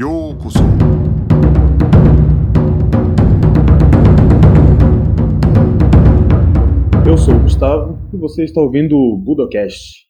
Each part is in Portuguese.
Yokoso. Eu sou o Gustavo e você está ouvindo o Budocast.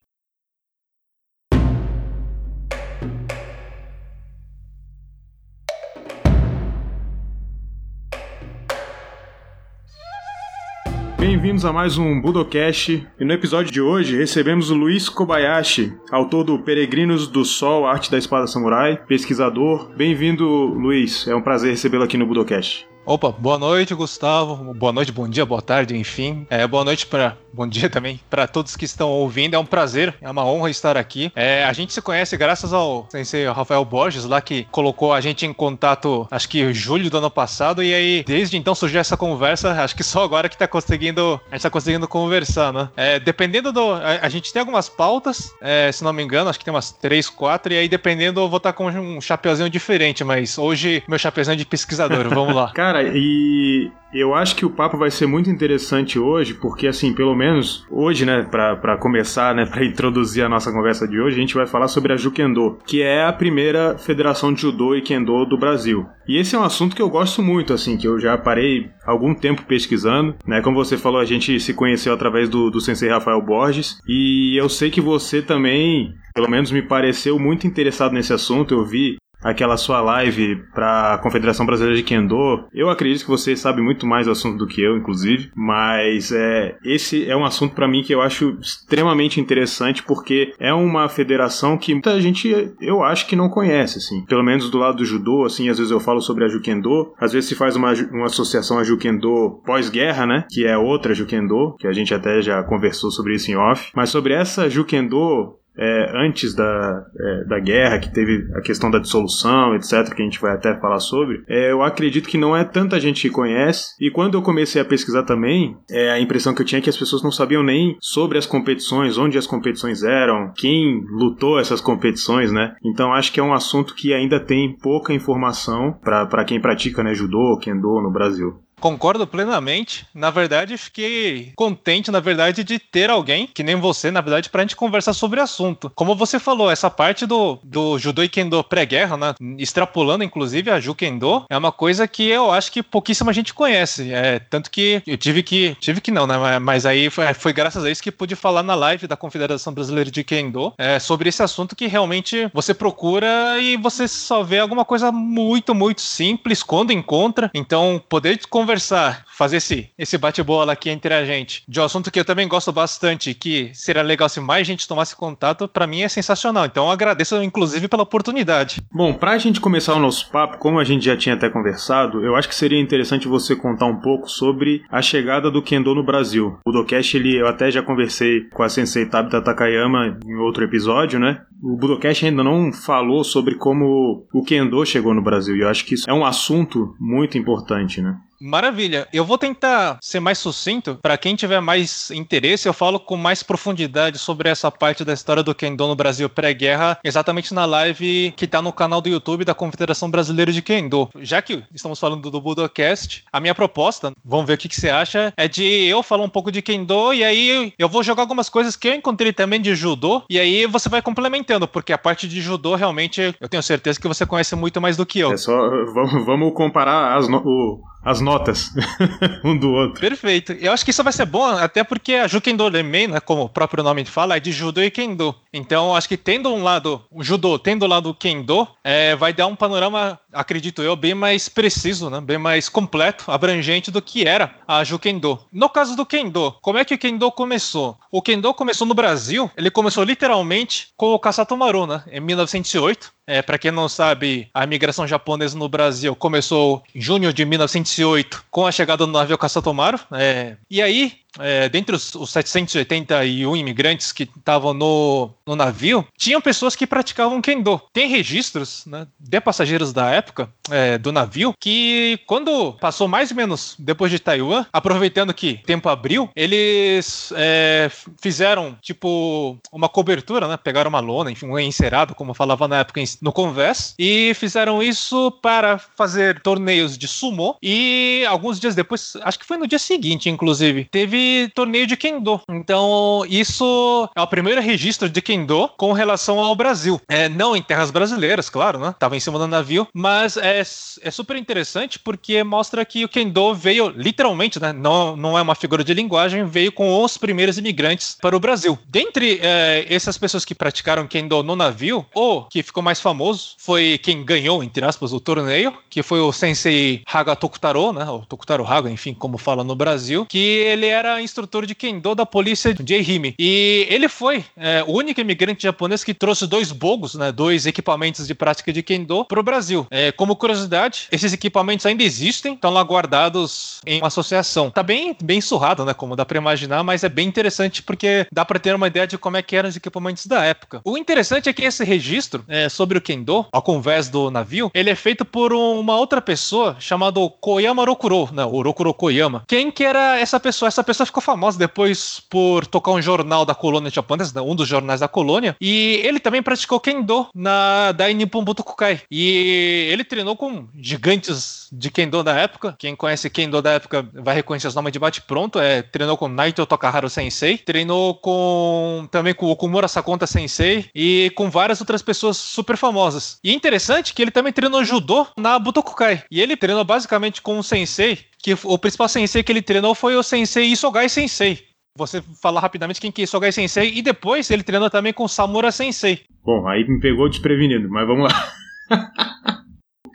Bem-vindos a mais um Budocast e no episódio de hoje recebemos o Luiz Kobayashi, autor do Peregrinos do Sol, Arte da Espada Samurai, pesquisador. Bem-vindo, Luiz. É um prazer recebê-lo aqui no Budocast. Opa, boa noite, Gustavo. Boa noite, bom dia, boa tarde, enfim. É, boa noite para bom dia também para todos que estão ouvindo. É um prazer, é uma honra estar aqui. É, a gente se conhece graças ao sensei Rafael Borges lá que colocou a gente em contato, acho que julho do ano passado e aí desde então surgiu essa conversa. Acho que só agora que tá conseguindo, a gente tá conseguindo conversar, né? É, dependendo do, a, a, gente tem algumas pautas, é, se não me engano, acho que tem umas três, quatro e aí dependendo eu vou estar tá com um chapeuzinho diferente, mas hoje meu chapeuzinho é de pesquisador. Vamos lá. Cara, e eu acho que o papo vai ser muito interessante hoje, porque assim, pelo menos hoje, né, para começar, né, para introduzir a nossa conversa de hoje, a gente vai falar sobre a Jukendo, que é a primeira federação de judô e kendo do Brasil. E esse é um assunto que eu gosto muito, assim, que eu já parei algum tempo pesquisando, né? Como você falou, a gente se conheceu através do, do sensei Rafael Borges, e eu sei que você também, pelo menos me pareceu muito interessado nesse assunto. Eu vi aquela sua live para a Confederação Brasileira de Kendo. Eu acredito que você sabe muito mais do assunto do que eu, inclusive, mas é, esse é um assunto para mim que eu acho extremamente interessante porque é uma federação que muita gente eu acho que não conhece, assim. Pelo menos do lado do judô, assim, às vezes eu falo sobre a Jukendo, às vezes se faz uma, uma associação a Jukendo pós-guerra, né, que é outra Jukendo, que a gente até já conversou sobre isso em off, mas sobre essa Jukendo é, antes da, é, da guerra, que teve a questão da dissolução, etc., que a gente vai até falar sobre, é, eu acredito que não é tanta gente que conhece. E quando eu comecei a pesquisar também, é, a impressão que eu tinha é que as pessoas não sabiam nem sobre as competições, onde as competições eram, quem lutou essas competições, né? Então acho que é um assunto que ainda tem pouca informação para quem pratica né, judô, kendo no Brasil. Concordo plenamente. Na verdade, fiquei contente, na verdade, de ter alguém, que nem você, na verdade, pra gente conversar sobre o assunto. Como você falou, essa parte do, do judô e kendo pré-guerra, né? Extrapolando, inclusive, a Jukendo, é uma coisa que eu acho que pouquíssima gente conhece. É, tanto que eu tive que. Tive que não, né? Mas aí foi, foi graças a isso que pude falar na live da Confederação Brasileira de Kendo é, sobre esse assunto que realmente você procura e você só vê alguma coisa muito, muito simples quando encontra. Então, poder conversar conversar, fazer esse, esse bate-bola aqui entre a gente, de um assunto que eu também gosto bastante, que seria legal se mais gente tomasse contato, para mim é sensacional. Então eu agradeço, inclusive, pela oportunidade. Bom, pra gente começar o nosso papo, como a gente já tinha até conversado, eu acho que seria interessante você contar um pouco sobre a chegada do Kendo no Brasil. O Docast, ele, eu até já conversei com a Sensei Tabita Takayama em outro episódio, né? O Budocast ainda não falou sobre como o Kendo chegou no Brasil, e eu acho que isso é um assunto muito importante, né? Maravilha. Eu vou tentar ser mais sucinto. Para quem tiver mais interesse, eu falo com mais profundidade sobre essa parte da história do Kendo no Brasil pré-guerra, exatamente na live que tá no canal do YouTube da Confederação Brasileira de Kendo. Já que estamos falando do Budocast, a minha proposta, vamos ver o que, que você acha, é de eu falar um pouco de Kendo e aí eu vou jogar algumas coisas que eu encontrei também de judô e aí você vai complementando, porque a parte de judô realmente eu tenho certeza que você conhece muito mais do que eu. É só vamos, vamos comparar as, o, as notas um do outro. Perfeito. Eu acho que isso vai ser bom, até porque a Jukendo Renmei, né, como o próprio nome fala, é de Judo e Kendo. Então, acho que tendo um lado, o Judo, tendo o lado Kendo, é, vai dar um panorama, acredito eu, bem mais preciso, né, bem mais completo, abrangente do que era a Jukendo. No caso do Kendo, como é que o Kendo começou? O Kendo começou no Brasil, ele começou literalmente com o Kasatomaru, né, em 1908. É, para quem não sabe, a imigração japonesa no Brasil começou em junho de 1908 com a chegada do navio Kasatomaru. É, e aí, é, dentre os, os 781 imigrantes que estavam no, no navio, tinham pessoas que praticavam kendo. Tem registros né, de passageiros da época é, do navio que, quando passou mais ou menos depois de Taiwan, aproveitando que tempo abriu, eles é, fizeram tipo uma cobertura, né? Pegaram uma lona, enfim, um encerado, como falava na época no Converse, e fizeram isso para fazer torneios de sumo. E alguns dias depois, acho que foi no dia seguinte, inclusive, teve torneio de Kendo. Então, isso é o primeiro registro de Kendo com relação ao Brasil. É, não em terras brasileiras, claro, né? Tava em cima do navio, mas é, é super interessante porque mostra que o Kendo veio literalmente, né? Não, não é uma figura de linguagem, veio com os primeiros imigrantes para o Brasil. Dentre é, essas pessoas que praticaram Kendo no navio, o que ficou mais famoso foi quem ganhou, entre aspas, o torneio, que foi o Sensei Haga Tokutaro, né? O Tokutaro Haga, enfim, como fala no Brasil, que ele era instrutor de Kendo da polícia Ehime. E ele foi é, o único imigrante japonês que trouxe dois bogos, né? Dois equipamentos de prática de Kendo para o Brasil. É, como curiosidade, esses equipamentos ainda existem, estão lá guardados em uma associação. Tá bem, bem surrado, né? Como dá para imaginar, mas é bem interessante porque dá para ter uma ideia de como é que eram os equipamentos da época. O interessante é que esse registro é, sobre o Kendo, ao convés do navio, ele é feito por uma outra pessoa chamada Koyama Rokuro, né? Rokuro Koyama. Quem que era essa pessoa? Essa pessoa ficou famosa depois por tocar um jornal da colônia japonesa, um dos jornais da colônia, e ele também praticou Kendo na Dai Nippon Butokukai. E ele treinou com gigantes de Kendo da época. Quem conhece Kendo da época vai reconhecer os nomes de bate-pronto. É, treinou com Naito Tokaharu Sensei, treinou com também com Okumura Sakonta Sensei e com várias outras pessoas super famosas. E interessante que ele também treinou judô na Butokukai. E ele treinou basicamente com um sensei, que o principal sensei que ele treinou foi o sensei Isogai Sensei. Você fala rapidamente quem que é Isogai Sensei e depois ele treinou também com Samura Sensei. Bom, aí me pegou desprevenido, mas vamos lá.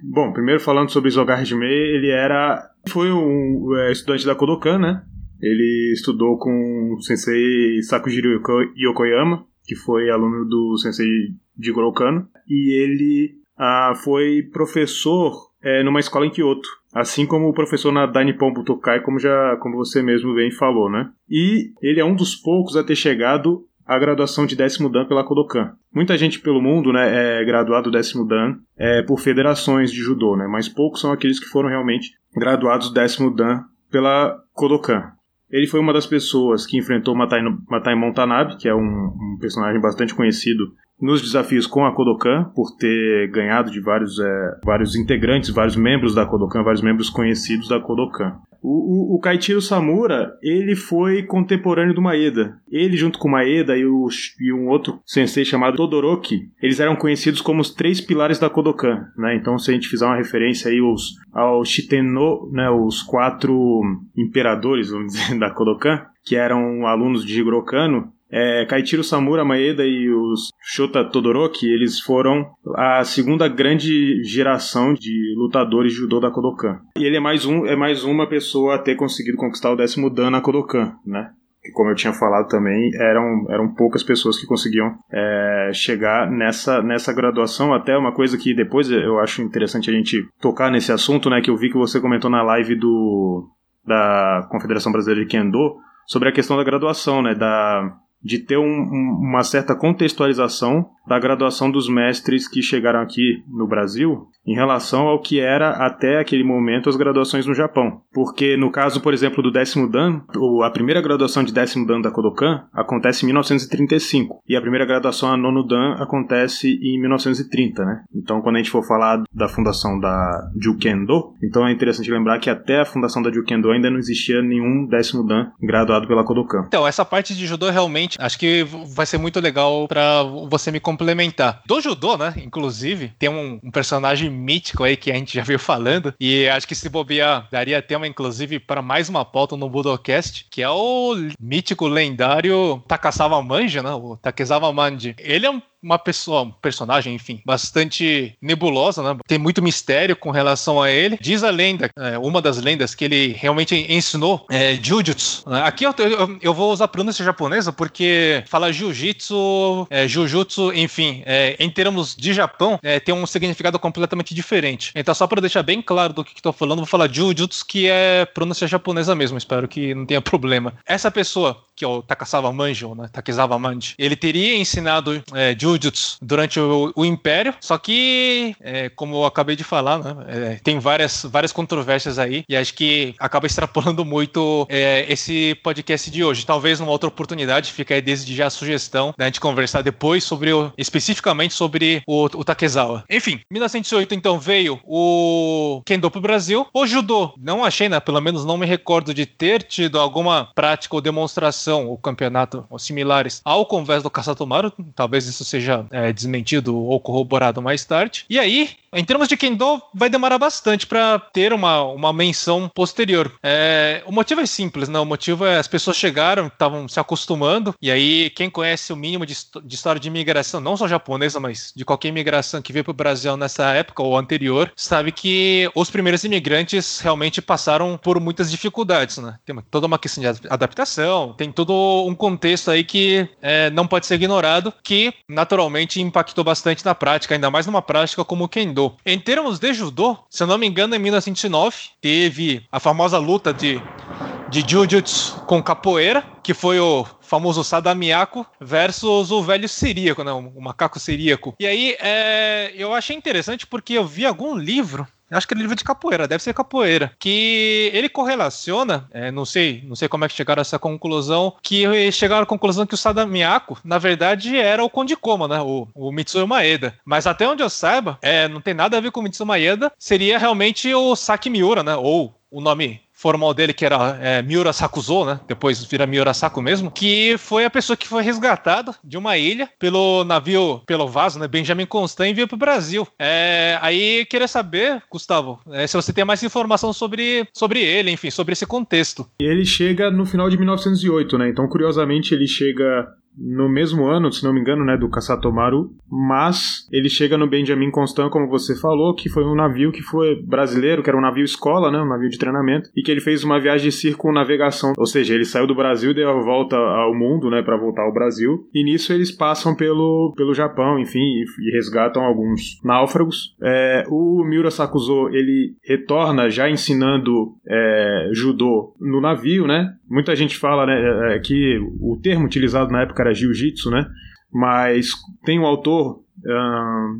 Bom, primeiro falando sobre Isogai Hajime, ele era foi um é, estudante da Kodokan, né? Ele estudou com o sensei Sakujiro Yokoyama, que foi aluno do sensei Jigoro Kano, e ele ah, foi professor é, numa escola em Kyoto, assim como o professor na Dainippon Butokai, como já como você mesmo bem falou, né? E ele é um dos poucos a ter chegado à graduação de décimo dan pela Kodokan. Muita gente pelo mundo, né, é graduado décimo dan é, por federações de judô, né? Mas poucos são aqueles que foram realmente graduados décimo dan pela Kodokan. Ele foi uma das pessoas que enfrentou Matai, Matai Montanabe, que é um, um, personagem bastante conhecido nos desafios com a Kodokan, por ter ganhado de vários, é, vários integrantes, vários membros da Kodokan, vários membros conhecidos da Kodokan. O, o, o Kaichiro Samura, ele foi contemporâneo do Maeda. Ele, junto com o Maeda e, o, e um outro sensei chamado Todoroki, eles eram conhecidos como os três pilares da Kodokan, né? Então, se a gente fizer uma referência aí aos, ao Shiteno, né, os quatro imperadores, vamos dizer, da Kodokan, que eram alunos de Jigoro Kano, é, Kaichiro Samura Maeda e os Shota Todoroki, eles foram a segunda grande geração de lutadores de judô da Kodokan. E ele é mais, um, é mais uma pessoa a ter conseguido conquistar o décimo dan na Kodokan, né? como eu tinha falado também, eram, eram poucas pessoas que conseguiam é, chegar nessa, nessa graduação. Até uma coisa que depois eu acho interessante a gente tocar nesse assunto, né? Que eu vi que você comentou na live do, da Confederação Brasileira de Kendo sobre a questão da graduação, né? Da, de ter um, um, uma certa contextualização da graduação dos mestres que chegaram aqui no Brasil em relação ao que era até aquele momento as graduações no Japão. Porque no caso, por exemplo, do décimo dan, a primeira graduação de décimo dan da Kodokan acontece em 1935 e a primeira graduação a nono dan acontece em 1930, né? Então, quando a gente for falar da fundação da Jukendo, então é interessante lembrar que até a fundação da Jukendo ainda não existia nenhum décimo dan graduado pela Kodokan. Então, essa parte de judô realmente acho que vai ser muito legal para você me complementar. Do judô, né? Inclusive, tem um, um personagem mítico aí que a gente já viu falando. E acho que se bobear, daria tema, inclusive, para mais uma pauta no Budocast, que é o mítico lendário Takasawa Manja, né? O Takezawa Manji. Ele é um uma pessoa, um personagem, enfim, bastante nebulosa, né? Tem muito mistério com relação a ele. Diz a lenda, é, uma das lendas, que ele realmente ensinou é, Jujutsu. Né? Aqui eu, eu, eu, vou usar pronúncia japonesa porque fala Jiu-Jitsu, é, Jujutsu, enfim, é, em termos de Japão, é, tem um significado completamente diferente. Então, só para deixar bem claro do que estou falando, vou falar Jujutsu, que é pronúncia japonesa mesmo. Espero que não tenha problema. Essa pessoa que é o Takasawa Manjo, né? Takezawa Manji, ele teria ensinado é, Jujutsu durante o, o, Império, só que, é, como eu acabei de falar, né? É, tem várias, várias controvérsias aí, e acho que acaba extrapolando muito é, esse podcast de hoje. Talvez numa outra oportunidade, fica aí desde já a sugestão da gente conversar depois sobre o, especificamente sobre o, o Takezawa. Enfim, 1908 então veio o Kendo pro Brasil. O Judô, não achei, né? Pelo menos não me recordo de ter tido alguma prática ou demonstração ou campeonato ou similares ao convés do Kasatomaru. Talvez isso seja é, desmentido ou corroborado mais tarde. E aí, em termos de Kendo, vai demorar bastante para ter uma, uma menção posterior. É, o motivo é simples, né? O motivo é as pessoas chegaram, estavam se acostumando, e aí quem conhece o mínimo de, de, história de imigração, não só japonesa, mas de qualquer imigração que veio para o Brasil nessa época ou anterior, sabe que os primeiros imigrantes realmente passaram por muitas dificuldades, né? Tem toda uma questão de adaptação, tem todo um contexto aí que é, não pode ser ignorado, que naturalmente impactou bastante na prática, ainda mais numa prática como o Kendo judô. Em termos de judô, se eu não me engano, em 1909 teve a famosa luta de de Jujutsu com capoeira, que foi o famoso Sadamiako versus o velho siríaco, né? O macaco siríaco. E aí, é, eu achei interessante porque eu vi algum livro acho que é livro de capoeira, deve ser capoeira, que ele correlaciona, é, não sei, não sei como é que chegaram a essa conclusão, que chegaram à conclusão que o Sadamiako, na verdade, era o Conde Koma, né, o, o Mitsuyo Maeda. Mas até onde eu saiba, é, não tem nada a ver com o Mitsuyo Maeda, seria realmente o Saki Miura, né, ou o nome formal dele, que era é, Miura Sakuzo, né? Depois vira Miura Saku mesmo, que foi a pessoa que foi resgatada de uma ilha pelo navio, pelo vaso, né? Benjamin Constant e veio pro Brasil. É, aí queria saber, Gustavo, é, se você tem mais informação sobre, sobre ele, enfim, sobre esse contexto. Ele chega no final de 1908, né? Então, curiosamente, ele chega no mesmo ano, se não me engano, né, do Kasatomaru, mas ele chega no Benjamin Constant, como você falou, que foi um navio que foi brasileiro, que era um navio escola, né, um navio de treinamento, e que ele fez uma viagem de circunnavegação, ou seja, ele saiu do Brasil e deu a volta ao mundo, né, para voltar ao Brasil, e nisso eles passam pelo, pelo Japão, enfim, e, e resgatam alguns náufragos. É, o Miura Sakuzo, ele retorna já ensinando é, judô no navio, né, muita gente fala, né, é, que o termo utilizado na época era jiu-jitsu, né? Mas tem um autor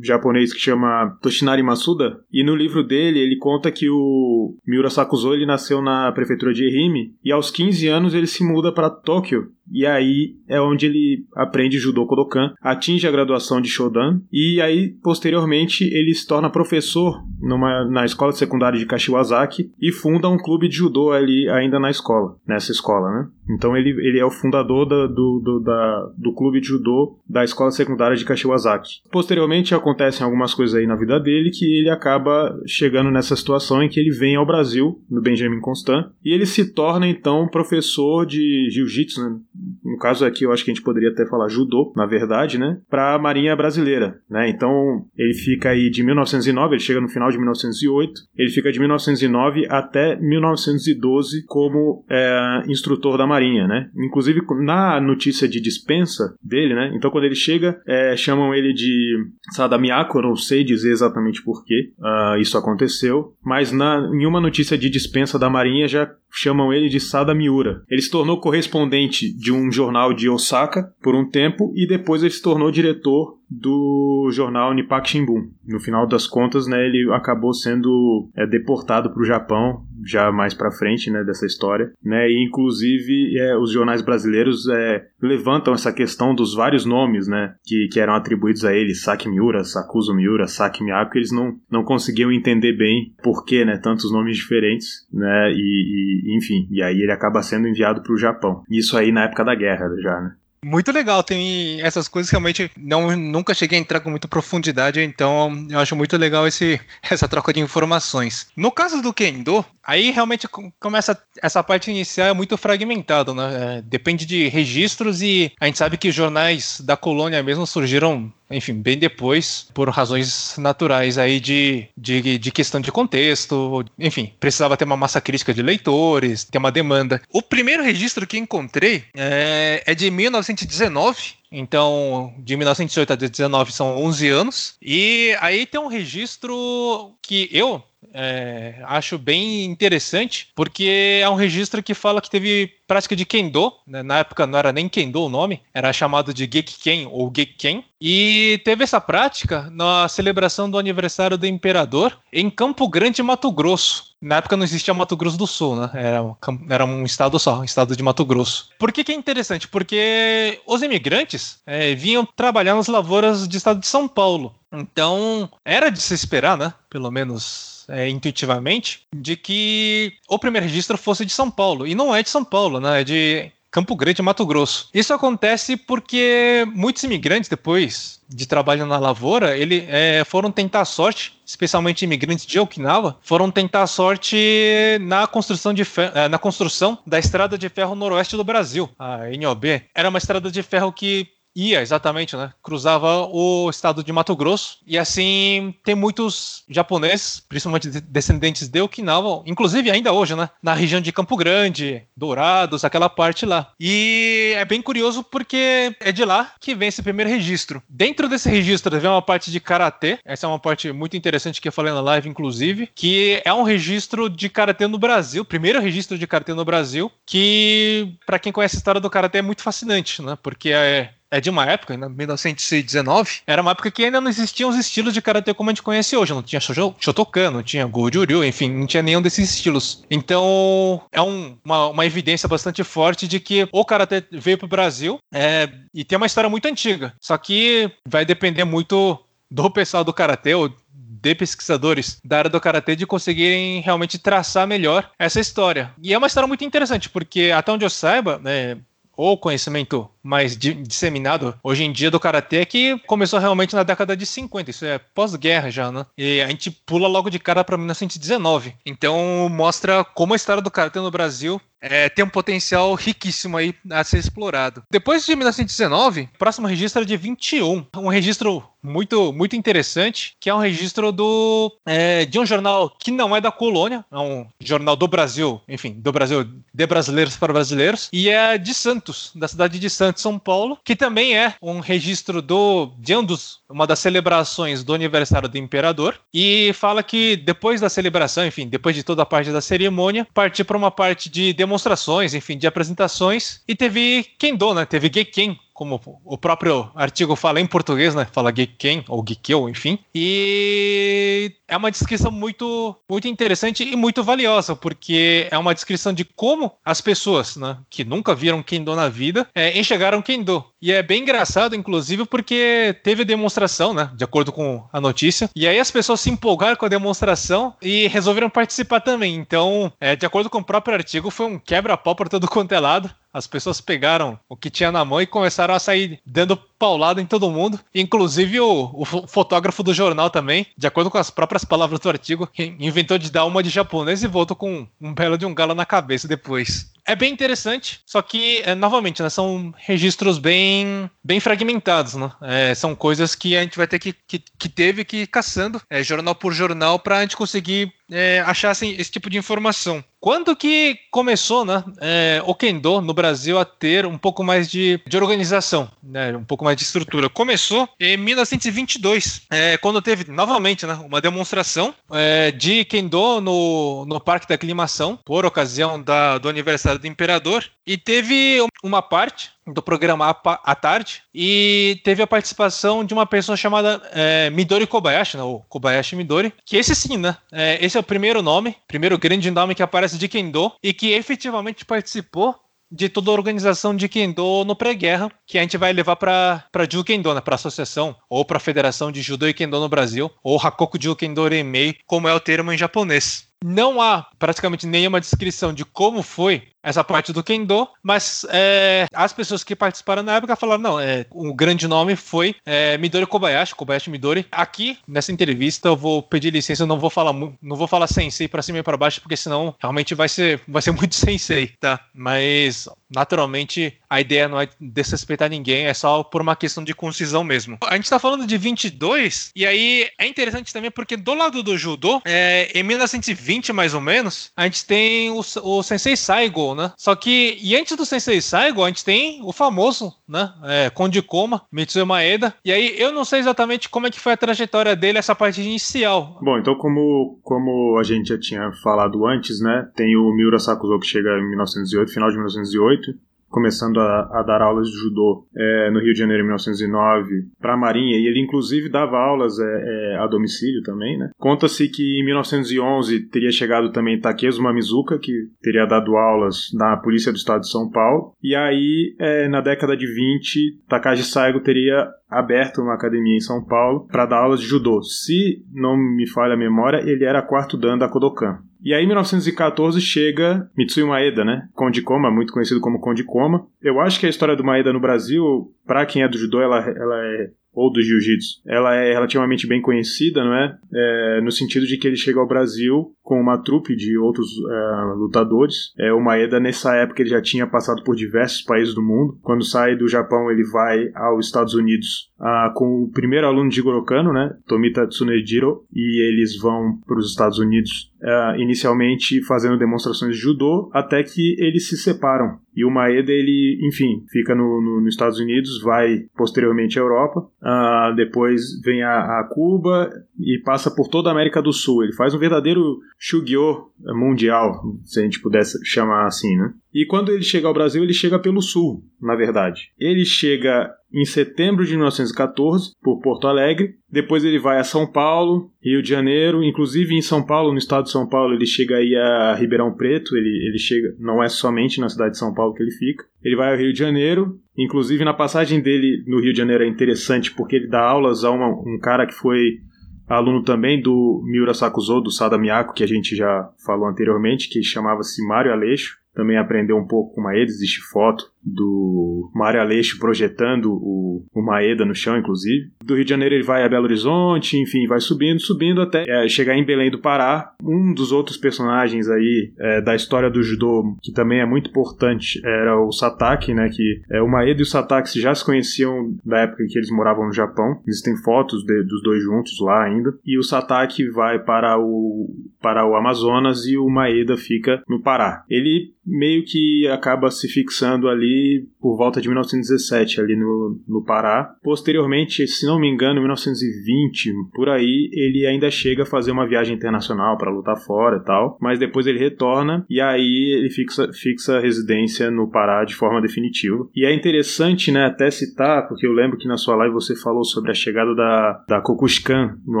japonês que chama Toshinari Masuda, e no livro dele ele conta que o Miura Sakuzo ele nasceu na prefeitura de Ehime e aos 15 anos ele se muda para Tóquio e aí é onde ele aprende judô Kodokan, atinge a graduação de Shodan e aí posteriormente ele se torna professor numa, na escola secundária de Kashiwazaki e funda um clube de judô ali ainda na escola, nessa escola, né? Então ele, ele é o fundador da, do, do, da, do clube de judô da escola secundária de Kashiwazaki. Posteriormente acontecem algumas coisas aí na vida dele que ele acaba chegando nessa situação em que ele vem ao Brasil, no Benjamin Constant, e ele se torna então professor de jiu-jitsu, né? No caso aqui eu acho que a gente poderia até falar judô, na verdade, né, para a Marinha Brasileira, né? Então ele fica aí de 1909, ele chega no final de 1908, ele fica de 1909 até 1912 como é, instrutor da Marinha, né? Inclusive na notícia de dispensa dele, né? Então quando ele chega, é, chamam ele de Sadamiako, não sei dizer exatamente por que uh, isso aconteceu, mas na, em uma notícia de dispensa da Marinha já chamam ele de Sada Miura. Ele se tornou correspondente de um jornal de Osaka por um tempo e depois ele se tornou diretor do jornal Nippon Shimbun. No final das contas, né, ele acabou sendo é, deportado para o Japão já mais para frente, né, dessa história, né, e inclusive é, os jornais brasileiros é, levantam essa questão dos vários nomes, né, que, que eram atribuídos a ele, Saki Miura, Sakuzo Miura, Saki Miyako, eles não, não conseguiam entender bem por que, né, tantos nomes diferentes, né, e, e enfim, e aí ele acaba sendo enviado para o Japão. Isso aí na época da guerra já, né. Muito legal, tem essas coisas que realmente não, nunca cheguei a entrar com muita profundidade, então eu acho muito legal esse, essa troca de informações. No caso do Kendo, aí realmente começa essa parte inicial é muito fragmentada, né? É, depende de registros e a gente sabe que jornais da colônia mesmo surgiram enfim, bem depois, por razões naturais aí de, de, de, questão de contexto, enfim, precisava ter uma massa crítica de leitores, ter uma demanda. O primeiro registro que encontrei é, é de 1919, então, de 1908 a 19 são 11 anos. E aí tem um registro que eu é, acho bem interessante, porque é um registro que fala que teve prática de Kendo, né? na época não era nem Kendo o nome, era chamado de Gekiken ou Gekiken, e teve essa prática na celebração do aniversário do imperador em Campo Grande, Mato Grosso. Na época não existia Mato Grosso do Sul, né? Era, um, era um estado só, um estado de Mato Grosso. Por que, que é interessante? Porque os imigrantes é, vinham trabalhar nas lavouras do estado de São Paulo. Então, era de se esperar, né? Pelo menos é, intuitivamente, de que o primeiro registro fosse de São Paulo. E não é de São Paulo, né? É de Campo Grande, Mato Grosso. Isso acontece porque muitos imigrantes, depois de trabalho na lavoura, ele, é, foram tentar sorte, especialmente imigrantes de Okinawa, foram tentar sorte na construção, de é, na construção da estrada de ferro noroeste do Brasil, a NOB. Era uma estrada de ferro que ia, exatamente, né? Cruzava o estado de Mato Grosso. E assim, tem muitos japoneses, principalmente descendentes de Okinawa, inclusive ainda hoje, né? Na região de Campo Grande, Dourados, aquela parte lá. E é bem curioso porque é de lá que vem esse primeiro registro. Dentro desse registro vem uma parte de karatê. Essa é uma parte muito interessante que eu falei na live, inclusive, que é um registro de karatê no Brasil, primeiro registro de karatê no Brasil, que para quem conhece a história do karatê é muito fascinante, né? Porque é é de uma época, em 1919, era uma época que ainda não existiam os estilos de karatê como a gente conhece hoje. Não tinha Shotokan, não tinha Goju-ryu, enfim, não tinha nenhum desses estilos. Então, é um, uma, uma, evidência bastante forte de que o karatê veio para o Brasil é, e tem uma história muito antiga. Só que vai depender muito do pessoal do karatê ou de pesquisadores da área do karatê de conseguirem realmente traçar melhor essa história. E é uma história muito interessante, porque até onde eu saiba, né, ou conhecimento mais disseminado hoje em dia do karatê que começou realmente na década de 50, isso é pós-guerra já, né? E a gente pula logo de cara para 1919. Então mostra como a história do karatê no Brasil é, tem um potencial riquíssimo aí a ser explorado. Depois de 1919, o próximo registro é de 21, um registro muito muito interessante, que é um registro do é, de um jornal que não é da colônia, é um jornal do Brasil, enfim, do Brasil de brasileiros para brasileiros, e é de Santos, da cidade de Santos, São Paulo, que também é um registro do de dos, uma das celebrações do aniversário do imperador, e fala que depois da celebração, enfim, depois de toda a parte da cerimônia, partiu para uma parte de demonstrações, enfim, de apresentações. E teve Kendo, né? Teve Geken, como o próprio artigo fala em português, né? Fala Geken ou Gekeu, enfim. E é uma descrição muito, muito interessante e muito valiosa, porque é uma descrição de como as pessoas, né, que nunca viram Kendo na vida, é, enxergaram Kendo. E é bem engraçado, inclusive, porque teve demonstração, né, de acordo com a notícia, e aí as pessoas se empolgaram com a demonstração e resolveram participar também. Então, é, de acordo com o próprio artigo, foi um quebra-pau por todo quanto é lado. As pessoas pegaram o que tinha na mão e começaram a sair dando paulada em todo mundo, inclusive o, o, fotógrafo do jornal também, de acordo com as próprias palavras do artigo, inventou de dar uma de japonês e voltou com um belo de um galo na cabeça depois. É bem interessante, só que, é, novamente, né, são registros bem, bem fragmentados, né? É, são coisas que a gente vai ter que, que, que teve que ir caçando, é, jornal por jornal, para a gente conseguir é, achar assim, esse tipo de informação. Quando que começou né, é, o Kendo no Brasil a ter um pouco mais de, de organização, né, um pouco mais de estrutura? Começou em 1922, é, quando teve novamente né, uma demonstração é, de Kendo no, no Parque da Aclimação, por ocasião da, do aniversário do Imperador, e teve uma parte do programa à tarde e teve a participação de uma pessoa chamada é, Midori Kobayashi, né, ou Kobayashi Midori, que esse sim, né? É, esse é o primeiro nome, primeiro grande nome que aparece de Kendo e que efetivamente participou de toda a organização de Kendo no pré-guerra, que a gente vai levar para Ju Kendo, né, para a associação, ou para a Federação de Judo e Kendo no Brasil, ou Hakoku Ju Kendo Remei, como é o termo em japonês. Não há praticamente nenhuma descrição de como foi essa parte do Kendo, mas é, as pessoas que participaram na época falaram: não, é, o grande nome foi é, Midori Kobayashi, Kobayashi Midori. Aqui, nessa entrevista, eu vou pedir licença, eu não vou falar, não vou falar sensei para cima e para baixo, porque senão realmente vai ser, vai ser muito sensei, tá? Mas naturalmente a ideia não é desrespeitar ninguém, é só por uma questão de concisão mesmo. A gente tá falando de 22, e aí é interessante também porque do lado do judô, é, em 1920 mais ou menos, a gente tem o, o Sensei Saigo, Né? Só que, e antes do Sensei Saigo, a gente tem o famoso, né? É, Konde Koma, Mitsui Maeda. E aí, eu não sei exatamente como é que foi a trajetória dele, essa parte inicial. Bom, então como, como a gente já tinha falado antes, né? Tem o Miura Sakuzo que chega em 1908, final de 1908 começando a, a dar aulas de judô é, no Rio de Janeiro em 1909 para a Marinha, e ele inclusive dava aulas é, é, a domicílio também, né? Conta-se que em 1911 teria chegado também Takezu Mamizuka, que teria dado aulas na Polícia do Estado de São Paulo, e aí é, na década de 20 Takashi Saigo teria aberto uma academia em São Paulo para dar aulas de judô. Se não me falha a memória, ele era quarto dan da Kodokan. E aí, em 1914, chega Mitsui Maeda, né? Konde Koma, muito conhecido como Konde Koma. Eu acho que a história do Maeda no Brasil, para quem é do judô, ela, ela é ou do jiu-jitsu, ela é relativamente bem conhecida, não é? é? No sentido de que ele chega ao Brasil com uma trupe de outros é, lutadores. É, o Maeda, nessa época, ele já tinha passado por diversos países do mundo. Quando sai do Japão, ele vai aos Estados Unidos ah, com o primeiro aluno de Gorokano, né? Tomita Tsunejiro, e eles vão para os Estados Unidos uh, inicialmente fazendo demonstrações de judô, até que eles se separam. E o Maeda, ele, enfim, fica no, no, nos Estados Unidos, vai posteriormente à Europa, uh, depois vem a, a, Cuba e passa por toda a América do Sul. Ele faz um verdadeiro Shugyo mundial, se a gente pudesse chamar assim, né? E quando ele chega ao Brasil, ele chega pelo sul, na verdade. Ele chega em setembro de 1914 por Porto Alegre, depois ele vai a São Paulo, Rio de Janeiro, inclusive em São Paulo, no estado de São Paulo, ele chega aí a Ribeirão Preto, ele, ele chega, não é somente na cidade de São Paulo que ele fica. Ele vai ao Rio de Janeiro, inclusive na passagem dele no Rio de Janeiro é interessante porque ele dá aulas a uma, um cara que foi aluno também do Miura Sakuzo, do Sada Miyako, que a gente já falou anteriormente, que chamava-se Mário Aleixo. Também aprendeu um pouco com Maeda, existe foto do Mário Aleixo projetando o, o Maeda no chão, inclusive. Do Rio de Janeiro ele vai a Belo Horizonte, enfim, vai subindo, subindo até é, chegar em Belém do Pará. Um dos outros personagens aí é, da história do judô, que também é muito importante, era o Satake, né, que é, o Maeda e o Satake já se conheciam da época que eles moravam no Japão. Existem fotos de, dos dois juntos lá ainda. E o Satake vai para o, para o Amazonas e o Maeda fica no Pará. Ele meio que acaba se fixando ali por volta de 1917, ali no, no Pará. Posteriormente, se não me engano, em 1920, por aí, ele ainda chega a fazer uma viagem internacional para lutar fora e tal, mas depois ele retorna e aí ele fixa, fixa a residência no Pará de forma definitiva. E é interessante, né, até citar, porque eu lembro que na sua live você falou sobre a chegada da, da Kokuskan no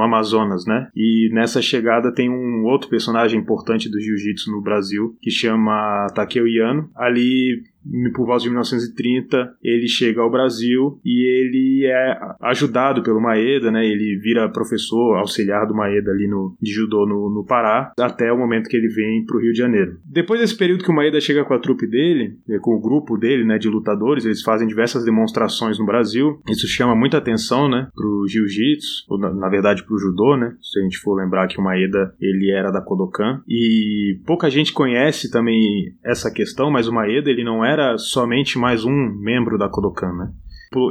Amazonas, né? E nessa chegada tem um outro personagem importante do jiu-jitsu no Brasil que chama Takeo Yano. Ali por volta de 1930, ele chega ao Brasil e ele é ajudado pelo Maeda, né? Ele vira professor auxiliar do Maeda ali no, de judô no, no Pará, até o momento que ele vem para o Rio de Janeiro. Depois desse período que o Maeda chega com a trupe dele, eh, com o grupo dele, né, de lutadores, eles fazem diversas demonstrações no Brasil. Isso chama muita atenção, né, pro jiu-jitsu, ou na, na verdade pro judô, né? Se a gente for lembrar que o Maeda, ele era da Kodokan. E pouca gente conhece também essa questão, mas o Maeda, ele não era somente mais um membro da Kodokan, né?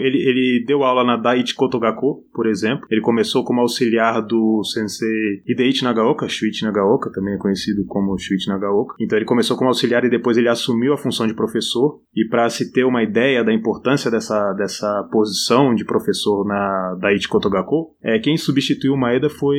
Ele, ele deu aula na Daiichi Kotogako, por exemplo. Ele começou como auxiliar do sensei Hideichi Nagaoka, Shuichi Nagaoka, também é conhecido como Shuichi Nagaoka. Então ele começou como auxiliar e depois ele assumiu a função de professor. E para se ter uma ideia da importância dessa, dessa posição de professor na Daiichi Kotogako, é, quem substituiu o Maeda foi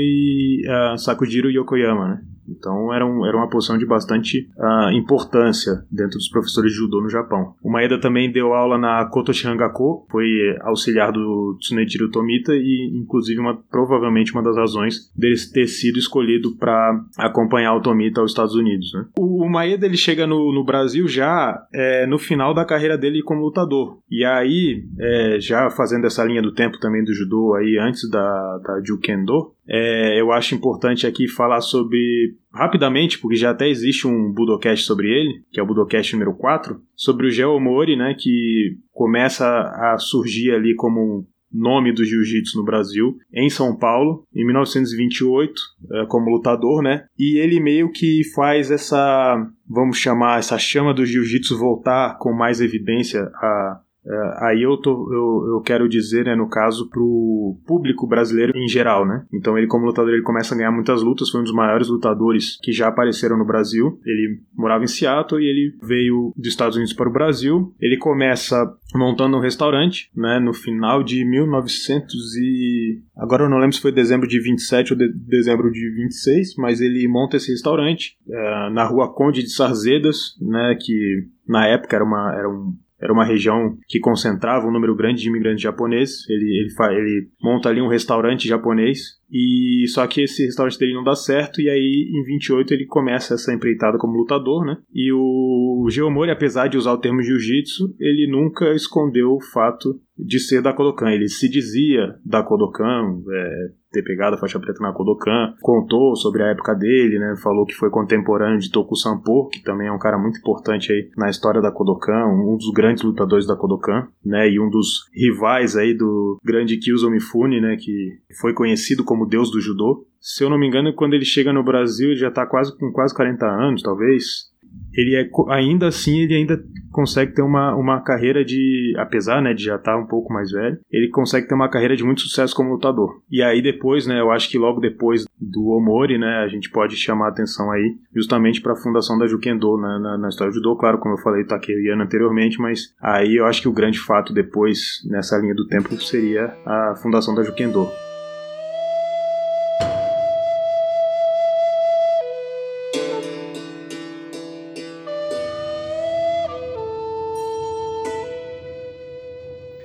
uh, Sakujiro Yokoyama, né? Então era, um, era uma posição de bastante uh, importância dentro dos professores de judô no Japão. O Maeda também deu aula na Kotoshi Hangako, foi auxiliar do Tsuneichiro Tomita e inclusive uma, provavelmente uma das razões dele ter sido escolhido para acompanhar o Tomita aos Estados Unidos. Né? O, o, Maeda ele chega no, no Brasil já é, no final da carreira dele como lutador. E aí, é, já fazendo essa linha do tempo também do judô aí antes da, da Jukendo, é, eu acho importante aqui falar sobre, rapidamente, porque já até existe um Budocast sobre ele, que é o Budocast número 4, sobre o Geomori, né, que começa a surgir ali como um nome do jiu-jitsu no Brasil, em São Paulo, em 1928, é, como lutador, né? E ele meio que faz essa, vamos chamar, essa chama do jiu-jitsu voltar com mais evidência a É, aí eu, tô, eu, eu quero dizer, né, no caso, pro público brasileiro em geral, né? Então ele, como lutador, ele começa a ganhar muitas lutas, foi um dos maiores lutadores que já apareceram no Brasil. Ele morava em Seattle e ele veio dos Estados Unidos para o Brasil. Ele começa montando um restaurante, né, no final de 1900 e... Agora eu não lembro se foi dezembro de 27 ou de dezembro de 26, mas ele monta esse restaurante é, na rua Conde de Sarzedas, né, que na época era, uma, era um era uma região que concentrava um número grande de imigrantes japoneses. Ele, ele, ele monta ali um restaurante japonês e só que esse restaurante dele não dá certo e aí em 28 ele começa essa empreitada como lutador, né? E o Geomori, apesar de usar o termo jiu-jitsu, ele nunca escondeu o fato de ser da Kodokan. Ele se dizia da Kodokan, é, ter pegado a faixa preta na Kodokan, contou sobre a época dele, né? Falou que foi contemporâneo de Toku Sampo, que também é um cara muito importante aí na história da Kodokan, um dos grandes lutadores da Kodokan, né? E um dos rivais aí do grande Kyuzo Mifune, né? Que foi conhecido como deus do judô. Se eu não me engano, quando ele chega no Brasil, ele já tá quase com quase 40 anos, talvez. Ele é ainda assim ele ainda consegue ter uma, uma carreira de apesar né de já estar tá um pouco mais velho ele consegue ter uma carreira de muito sucesso como lutador. E aí depois né eu acho que logo depois do Omori né a gente pode chamar a atenção aí justamente para a fundação da Jukendo né, na, na história do judô. Claro como eu falei Takeyama anteriormente mas aí eu acho que o grande fato depois nessa linha do tempo seria a fundação da Jukendo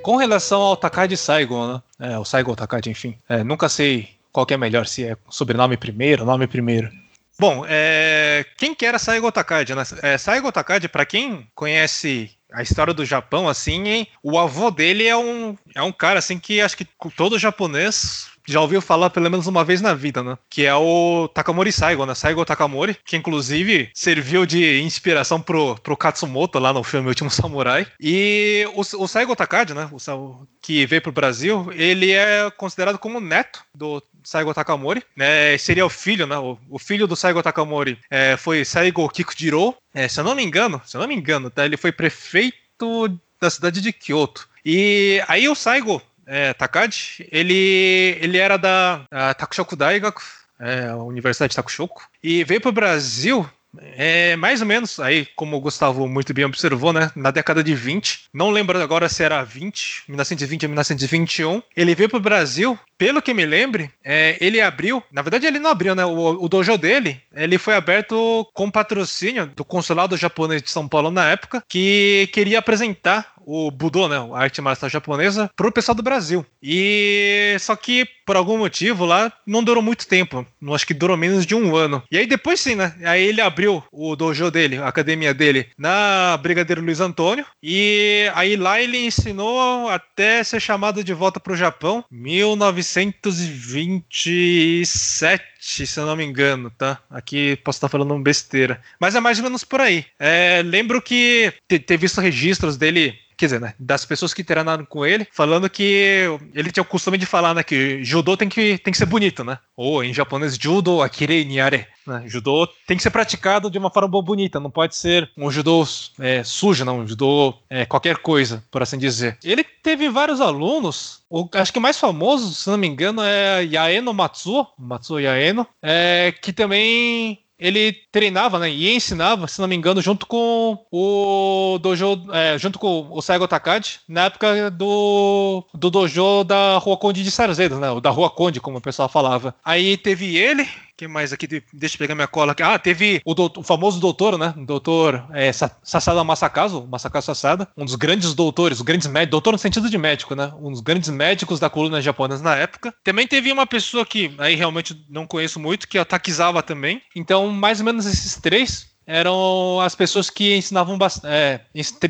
Com relação ao Takagi Saigon, né? É, o Saigon Takagi, enfim. É, nunca sei qual é melhor, se é sobrenome primeiro, nome primeiro. Bom, é, quem que era Saigo Takagi? Né? É, Saigo Takagi, para quem conhece a história do Japão, assim, hein? o avô dele é um, é um cara assim que acho que todo japonês já ouviu falar pelo menos uma vez na vida, né? Que é o Takamori Saigo, né? Saigo Takamori, que inclusive serviu de inspiração pro, pro Katsumoto lá no filme Último Samurai. E o, o Saigo Takagi, né? O, que veio pro Brasil, ele é considerado como neto do Saigo Takamori, né? Seria o filho, né? O, o filho do Saigo Takamori é, foi Saigo Kikujiro. É, se eu não me engano, se eu não me engano, tá? Ele foi prefeito da cidade de Kyoto. E aí o Saigo é, Takagi, ele, ele era da Takushoku Daigaku, é, a Universidade de Takushoku, e veio para o Brasil é mais ou menos aí, como o Gustavo muito bem observou, né? Na década de 20, não lembro agora se era 20, 1920 ou 1921, ele veio para o Brasil. Pelo que me lembre, é, ele abriu, na verdade ele não abriu, né? O, o, dojo dele, ele foi aberto com patrocínio do consulado japonês de São Paulo na época, que queria apresentar o Budô, né, a arte marcial japonesa, pro pessoal do Brasil. E só que por algum motivo lá não durou muito tempo, acho que durou menos de um ano. E aí depois sim, né? Aí ele abriu o dojo dele, a academia dele, na Brigadeiro Luiz Antônio. E aí lá ele ensinou até ser chamado de volta pro Japão, 1927 se eu não me engano, tá? Aqui posso estar falando besteira. Mas é mais ou menos por aí. É, lembro que ter visto registros dele quer dizer, né, das pessoas que treinaram com ele, falando que ele tinha o costume de falar, né, que judô tem que, tem que ser bonito, né? Ou em japonês, judo akirei niare. Né? Judô tem que ser praticado de uma forma bonita, não pode ser um judô é, sujo, não, um judô é, qualquer coisa, por assim dizer. Ele teve vários alunos, o, acho que o mais famoso, se não me engano, é Yaeno Matsuo, Matsuo Yaeno, é, que também ele treinava, né, e ensinava, se não me engano, junto com o dojo, é, junto com o Saigo Takagi, na época do, do dojo da Rua Conde de Sarzedas, né, da Rua Conde, como o pessoal falava. Aí teve ele, que mais aqui? Deixa eu pegar minha cola aqui. Ah, teve o, doutor, o famoso doutor, né? Doutor é, Sasada Masakazu, Masakazu Sasada, um dos grandes doutores, os grandes médicos, doutor no sentido de médico, né? Um dos grandes médicos da coluna japonesa na época. Também teve uma pessoa que aí realmente não conheço muito, que é o Takizawa também. Então, mais ou menos esses três eram as pessoas que ensinavam é,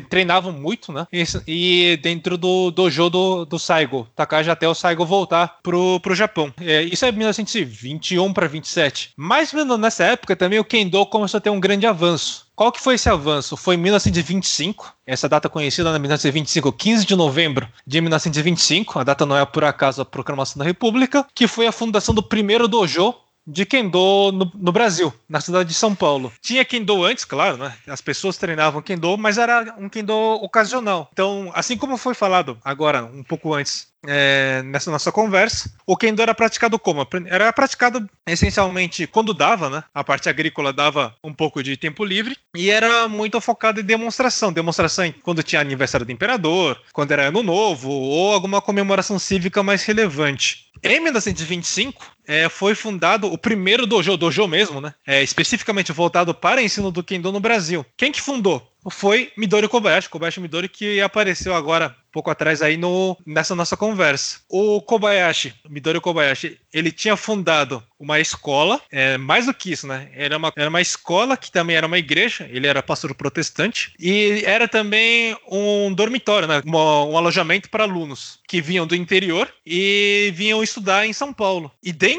treinavam muito, né? E, dentro do dojo do, do Saigo, Takagi até o Saigo voltar pro, pro Japão. É, isso é 1921 para 27. Mais ou menos nessa época também o Kendo começou a ter um grande avanço. Qual que foi esse avanço? Foi em 1925, essa data conhecida na 1925, 15 de novembro de 1925, a data não é por acaso a proclamação da República, que foi a fundação do primeiro dojo de Kendo no, no, Brasil, na cidade de São Paulo. Tinha Kendo antes, claro, né? As pessoas treinavam Kendo, mas era um Kendo ocasional. Então, assim como foi falado agora, um pouco antes, é, nessa nossa conversa. O Kendo era praticado como? Era praticado essencialmente quando dava, né? A parte agrícola dava um pouco de tempo livre e era muito focado em demonstração. Demonstração quando tinha aniversário do imperador, quando era ano novo ou alguma comemoração cívica mais relevante. Em 1925, é, foi fundado o primeiro dojo, dojo mesmo, né? É, especificamente voltado para ensino do Kendo no Brasil. Quem que fundou? Foi Midori Kobayashi, Kobayashi Midori, que apareceu agora pouco atrás aí no, nessa nossa conversa. O Kobayashi, Midori Kobayashi, ele tinha fundado uma escola, é, mais do que isso, né? Era uma, era uma escola que também era uma igreja, ele era pastor protestante, e era também um dormitório, né? Um, um alojamento para alunos que vinham do interior e vinham estudar em São Paulo. E dentro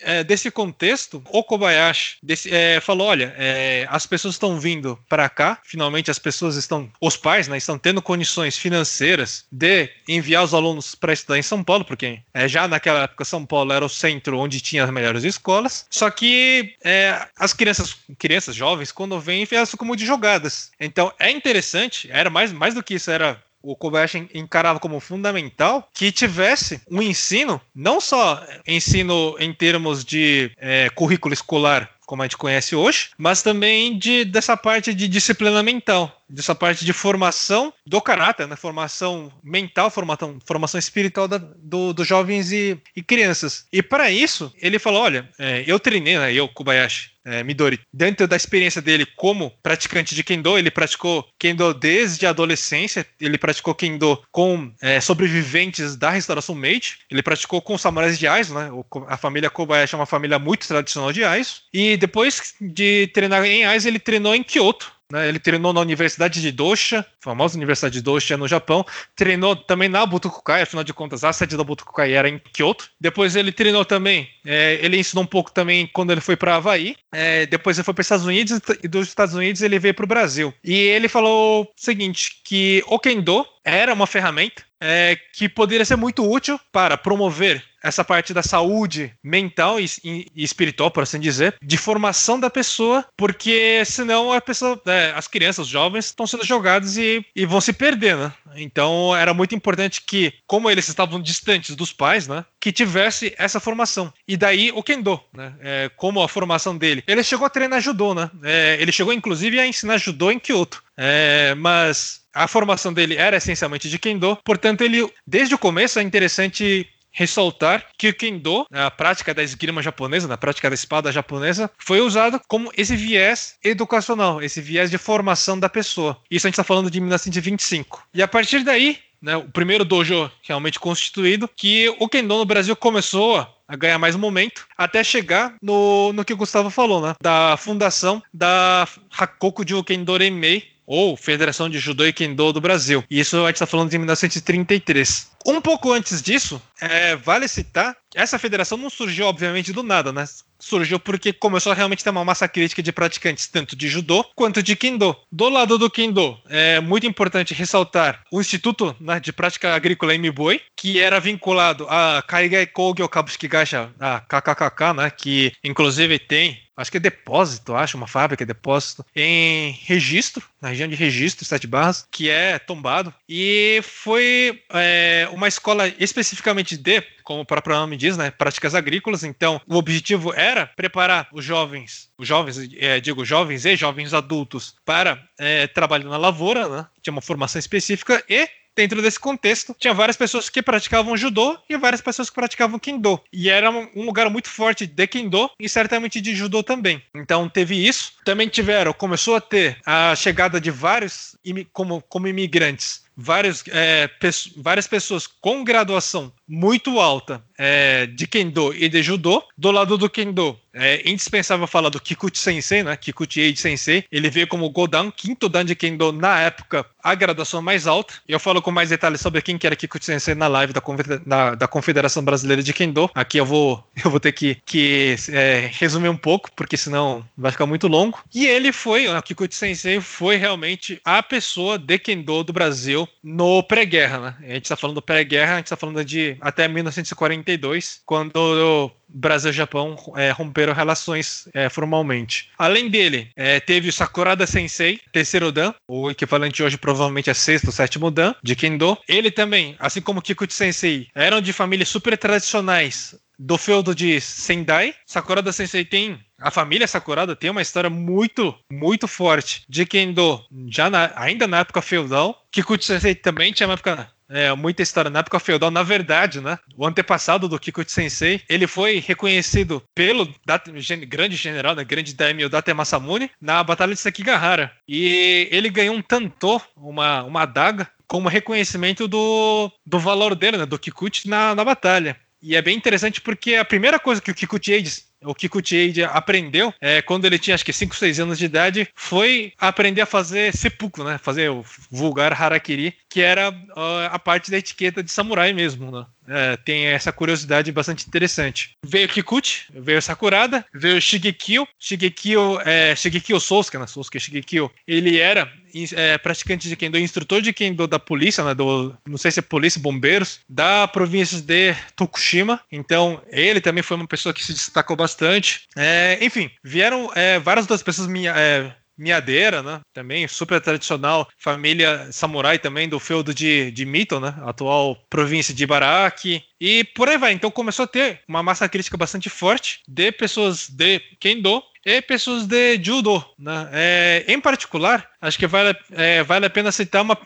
é, desse contexto, o Kobayashi desse, é, falou: olha, é, as pessoas estão vindo para cá, finalmente as pessoas estão, os pais, né, estão tendo condições financeiras de enviar os alunos para estudar em São Paulo, porque é, já naquela época São Paulo era o centro onde tinha as melhores escolas. Só que é, as crianças, crianças jovens, quando vêm, elas ficam muito jogadas. Então é interessante, era mais, mais do que isso, era o Kobayashi encarava como fundamental que tivesse um ensino, não só ensino em termos de é, currículo escolar, como a gente conhece hoje, mas também de, dessa parte de disciplina mental dessa parte de formação do caráter, né? formação mental, formação, formação espiritual da, do, dos jovens e, e, crianças. E para isso, ele falou: olha, é, eu treinei, né, eu, Kobayashi, é, Midori, dentro da experiência dele como praticante de Kendo, ele praticou Kendo desde a adolescência, ele praticou Kendo com é, sobreviventes da restauração Meiji, ele praticou com samurais de Aizu, né? A família Kobayashi é uma família muito tradicional de Aizu, e depois de treinar em Aizu, ele treinou em Kyoto? Ele treinou na Universidade de Dosha, famosa Universidade de Dosha no Japão. Treinou também na Butokukai, afinal de contas, a sede da Butokukai era em Kyoto. Depois ele treinou também, é, ele ensinou um pouco também quando ele foi para Havaí. É, depois ele foi para os Estados Unidos e dos Estados Unidos ele veio para o Brasil. E ele falou o seguinte, que o Kendo era uma ferramenta é, que poderia ser muito útil para promover essa parte da saúde mental e, e, espiritual, por assim dizer, de formação da pessoa, porque senão a pessoa, é, as crianças, os jovens, estão sendo jogados e, e, vão se perder, né? Então era muito importante que, como eles estavam distantes dos pais, né, que tivesse essa formação. E daí o Kendo, né, é, como a formação dele. Ele chegou a treinar judô, né? É, ele chegou inclusive a ensinar judô em Kyoto. É, mas a formação dele era essencialmente de Kendo, portanto, ele, desde o começo, é interessante ressaltar que o Kendo, a prática da esgrima japonesa, na prática da espada japonesa, foi usado como esse viés educacional, esse viés de formação da pessoa. Isso a gente está falando de 1925. E a partir daí, né, o primeiro dojo realmente constituído, que o Kendo no Brasil começou a ganhar mais momento, até chegar no, no que o Gustavo falou, né? Da fundação da Hakoku Kendo Renmei, ou Federação de Judô e Kendo do Brasil. E isso a gente está falando de 1933. Um pouco antes disso, é, vale citar, essa federação não surgiu, obviamente, do nada, né? Surgiu porque começou a realmente ter uma massa crítica de praticantes, tanto de judô quanto de kendo. Do lado do kendo, é muito importante ressaltar o Instituto né, de Prática Agrícola Miboi, que era vinculado a Kaigai Kogyo Kabushiki Gaisha, a KKKK, né, que inclusive tem acho que é depósito, acho, uma fábrica, depósito, em registro, na região de registro, Sete Barras, que é tombado. E foi é, uma escola especificamente de, como o próprio nome diz, né, práticas agrícolas. Então, o objetivo era preparar os jovens, os jovens, é, digo, jovens e jovens adultos para é, trabalho na lavoura, né, tinha uma formação específica e dentro desse contexto, tinha várias pessoas que praticavam judô e várias pessoas que praticavam kendo. E era um lugar muito forte de kendo e certamente de judô também. Então teve isso. Também tiveram, começou a ter a chegada de vários como, como imigrantes vários, é, várias pessoas com graduação muito alta é, de Kendo e de Judô. Do lado do Kendo, é indispensável falar do Kikuchi Sensei, né? Kikuchi Eiji Sensei. Ele veio como Godan, quinto Dan de Kendo na época, a graduação mais alta. Eu falo com mais detalhes sobre quem que era Kikuchi Sensei na live da, da, da Confederação Brasileira de Kendo. Aqui eu vou, eu vou ter que, que é, resumir um pouco, porque senão vai ficar muito longo. E ele foi, o Kikuchi Sensei foi realmente a pessoa de Kendo do Brasil No pré-guerra, né? A gente está falando pré-guerra, a gente está falando de até 1942, quando o Brasil e Japão é, romperam relações é, formalmente. Além dele, é, teve o Sakurada Sensei, terceiro Dan, o equivalente hoje provavelmente é sexto ou sétimo Dan, de Kendo. Ele também, assim como Kikuchi Sensei, eram de famílias super tradicionais do feudo de Sendai. Sakurada Sensei tem a família Sakurada tem uma história muito, muito forte de Kendo, já na, ainda na época feudal. Kikuchi também tinha uma época é, muita história na época feudal. Na verdade, né? O antepassado do Kikuchi Sensei, ele foi reconhecido pelo Date, grande general, né, grande daimyo Date Masamune, na Batalha de Sekigahara. E ele ganhou um tanto, uma, uma adaga, como reconhecimento do, do valor dele, né, do Kikuchi, na, na batalha. E é bem interessante porque a primeira coisa que o Kikuchi Aides o Kikuchi aprendeu é, quando ele tinha acho que 5, 6 anos de idade, foi aprender a fazer seppuku, né? Fazer o vulgar harakiri, que era uh, a parte da etiqueta de samurai mesmo, né? É, tem essa curiosidade bastante interessante. Veio Kikuchi, veio Sakurada, veio Shigekio. Shigekio, é, Shigekio Sousuke, né? Sousuke Shigekio. Ele era é, praticante de Kendo, instrutor de Kendo da polícia, né? Do, não sei se é polícia, bombeiros, da província de Tokushima. Então, ele também foi uma pessoa que se destacou bastante. É, enfim, vieram é, várias das pessoas minha, é, Miadeira, né? Também super tradicional, família samurai também do feudo de, de Mito, né? Atual província de Ibaraki. E por aí vai. Então começou a ter uma massa crítica bastante forte de pessoas de Kendo e pessoas de Judo, né? É, em particular, acho que vale, é, vale a pena citar uma,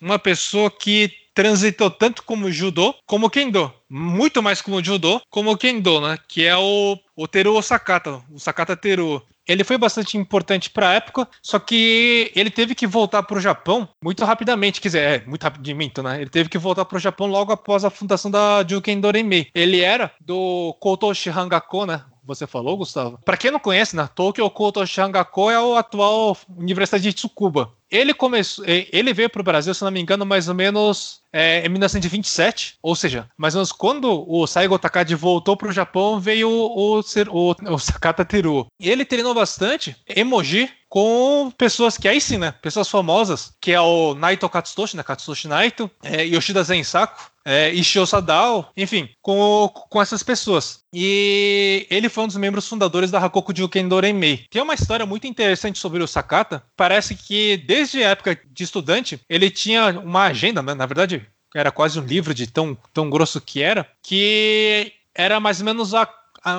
uma pessoa que transitou tanto como judô como kendo. Muito mais como judô como kendo, né? Que é o, o Teru Osakata, o Sakata Teru. Ele foi bastante importante para a época, só que ele teve que voltar para o Japão muito rapidamente, quer dizer, é, muito rapidamente, né? Ele teve que voltar para o Japão logo após a fundação da Juken Doremei. Ele era do Kotoshi Hangako, né? você falou, Gustavo. Para quem não conhece, né, Tokyo Koto Shangako é a atual Universidade de Tsukuba. Ele começou, ele veio para o Brasil, se não me engano, mais ou menos é, em 1927, ou seja, mais ou menos quando o Saigo Takagi voltou para o Japão, veio o, o, o Sakata Teru. Ele treinou bastante emoji com pessoas que aí sim, né? Pessoas famosas, que é o Naito Katsutoshi, né? Katsutoshi Naito, é, Yoshida Zensaku, é, Ishio Sadao, enfim, com, com essas pessoas. E ele foi um dos membros fundadores da Hakoku Juken Doremei. Tem uma história muito interessante sobre o Sakata. Parece que desde a época de estudante, ele tinha uma agenda, né? na verdade, era quase um livro de tão, tão grosso que era, que era mais ou menos a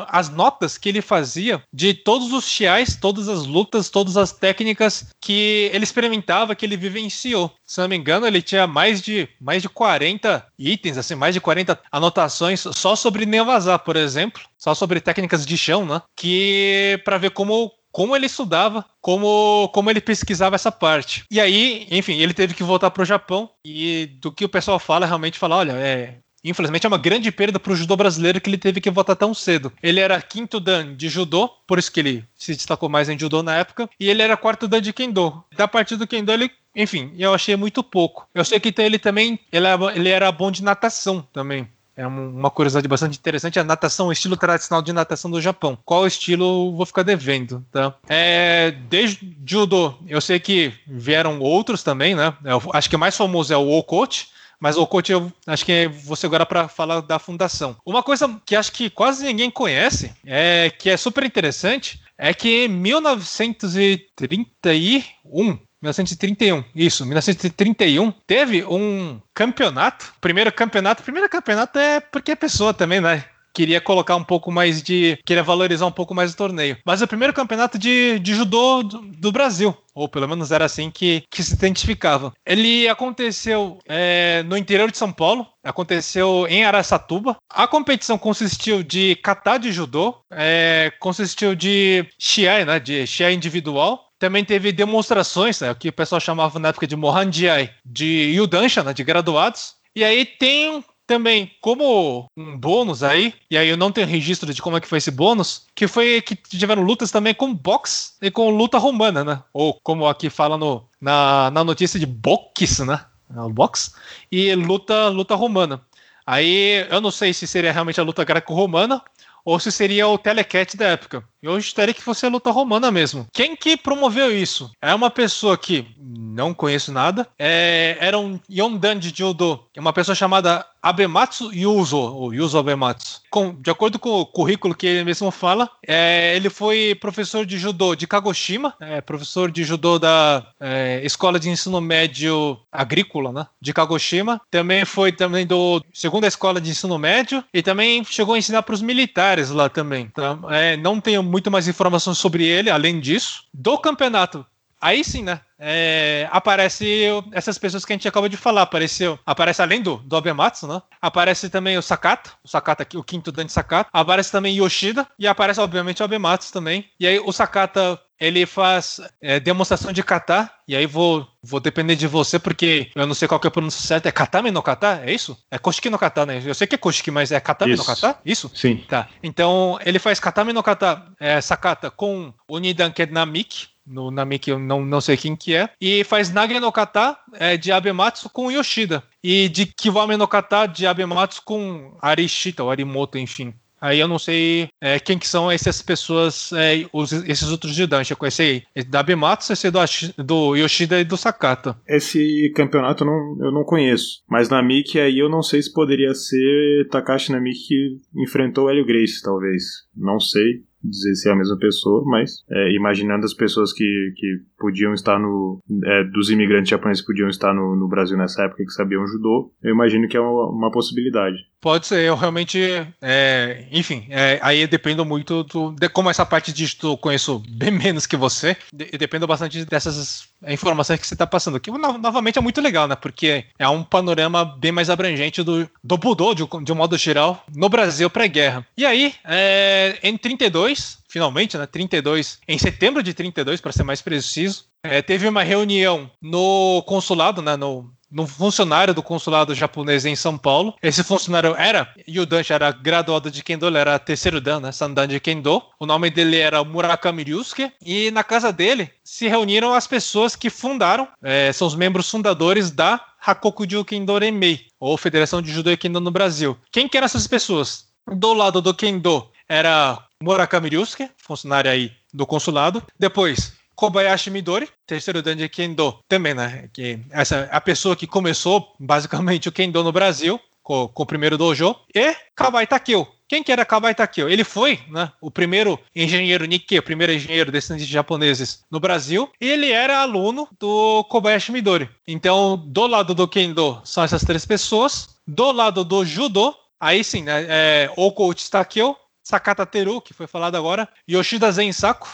as notas que ele fazia de todos os chiais, todas as lutas, todas as técnicas que ele experimentava, que ele vivenciou. Se não me engano, ele tinha mais de, mais de 40 itens, assim, mais de 40 anotações só sobre Nevazar, por exemplo, só sobre técnicas de chão, né? Que para ver como como ele estudava, como, como ele pesquisava essa parte. E aí, enfim, ele teve que voltar para o Japão e do que o pessoal fala, realmente fala, olha, é, Infelizmente é uma grande perda para o judô brasileiro que ele teve que voltar tão cedo. Ele era quinto dan de judô, por isso que ele se destacou mais em judô na época, e ele era quarto dan de kendo. Da parte do kendo ele enfim, eu achei muito pouco. Eu sei que ele também ele era, ele era bom de natação também. É uma curiosidade bastante interessante. A natação, o estilo tradicional de natação do Japão. Qual estilo vou ficar devendo, tá? É, desde judo, eu sei que vieram outros também, né? Eu acho que o mais famoso é o Okot, mas o coach, eu acho que é você agora para falar da fundação. Uma coisa que acho que quase ninguém conhece, é que é super interessante, é que em 1931, 1931, isso, 1931, teve um campeonato. Primeiro campeonato, primeiro campeonato é porque é pessoa também, né? queria colocar um pouco mais de. queria valorizar um pouco mais o torneio. Mas é o primeiro campeonato de, de judô do, do Brasil ou pelo menos era assim que, que se identificava. Ele aconteceu é, no interior de São Paulo, aconteceu em Araçatuba. A competição consistiu de kata de judô, é, consistiu de shiai, né, de shiai individual. Também teve demonstrações, né, o que o pessoal chamava na época de Mohanjiai, de Yudansha, né, de graduados. E aí tem também, como um bônus aí, e aí eu não tenho registro de como é que foi esse bônus, que foi que tiveram lutas também com boxe e com luta romana, né? Ou como aqui fala no, na, na notícia de boxe, né? Box e luta luta romana. Aí eu não sei se seria realmente a luta greco-romana ou se seria o telecat da época. Eu gostaria que fosse a luta romana mesmo. Quem que promoveu isso? É uma pessoa que não conheço nada. É, era um Yondan de Judo, uma pessoa chamada Abematsu Yuzo, ou Yuzo Abematsu. Com, de acordo com o currículo que ele mesmo fala, é, ele foi professor de judô de Kagoshima, é, professor de judô da é, Escola de Ensino Médio Agrícola, né, de Kagoshima. Também foi também do segunda escola de ensino médio e também chegou a ensinar para os militares lá também. Tá? É, não tenho muito mais informações sobre ele, além disso. Do campeonato Aí sim, né? É, aparece essas pessoas que a gente acabou de falar. Apareceu, aparece além do, do Abematsu, né? Aparece também o Sakata, o Sakata aqui, o quinto dan de Sakata. Aparece também Yoshida e aparece, obviamente, o Abematsu também. E aí o Sakata ele faz é, demonstração de kata, e aí vou, vou depender de você, porque eu não sei qual que é a pronúncia certa. É katame no kata? É isso? É koshiki no kata, né? Eu sei que é koshiki, mas é katame isso. no kata? Isso? Sim. Tá. Então, ele faz katame no kata, é, sakata, com o Nidan Kednamik, no Namiki eu não, não sei quem que é, e faz Nage no Kata é, de Abematsu com Yoshida, e de Kiwame no Kata de Abematsu com Arishita, ou Arimoto, enfim. Aí eu não sei é, quem que são essas pessoas, é, os, esses outros de. Eu conheci da Abematsu, esse do, do Yoshida e do Sakata. Esse campeonato eu não, eu não conheço. Mas na Miki aí eu não sei se poderia ser Takashi Namiki que enfrentou o Hélio Grace, talvez. Não sei dizer se é a mesma pessoa, mas é, imaginando as pessoas que, que podiam estar no. É, dos imigrantes japoneses que podiam estar no, no Brasil nessa época que sabiam judô, eu imagino que é uma, uma possibilidade. Pode ser, eu realmente. É, enfim, é, aí dependo muito do, de como essa parte de eu conheço bem menos que você. De, dependo bastante dessas informações que você está passando. Que no, novamente é muito legal, né? Porque é um panorama bem mais abrangente do, do Budô, de, de um modo geral, no Brasil pré-guerra. E aí, é, em 32, finalmente, né? 32, em setembro de 32, para ser mais preciso, é, teve uma reunião no consulado, né? No, no funcionário do consulado japonês em São Paulo. Esse funcionário era, Yudanshi era graduado de Kendo, ele era terceiro dan, né, Sandan de Kendo. O nome dele era Murakami Ryusuke. E na casa dele se reuniram as pessoas que fundaram, é, são os membros fundadores da Hakokuju Kendo Renmei, ou Federação de Judô e Kendo no Brasil. Quem que eram essas pessoas? Do lado do Kendo era Murakami Ryusuke, funcionário aí do consulado. Depois, Kobayashi Midori, terceiro dan de Kendo, também, né? Que essa a pessoa que começou basicamente o Kendo no Brasil, com, com o primeiro dojo, e Kabai Takeo. Quem que era Kabai Takeo? Ele foi né, o primeiro engenheiro Nikkei, o primeiro engenheiro descendente de japoneses no Brasil, e ele era aluno do Kobayashi Midori. Então, do lado do Kendo são essas três pessoas, do lado do Judo, aí sim, né, é, Oko Takeo, Sakata Teru, que foi falado agora, Yoshida Zensaku,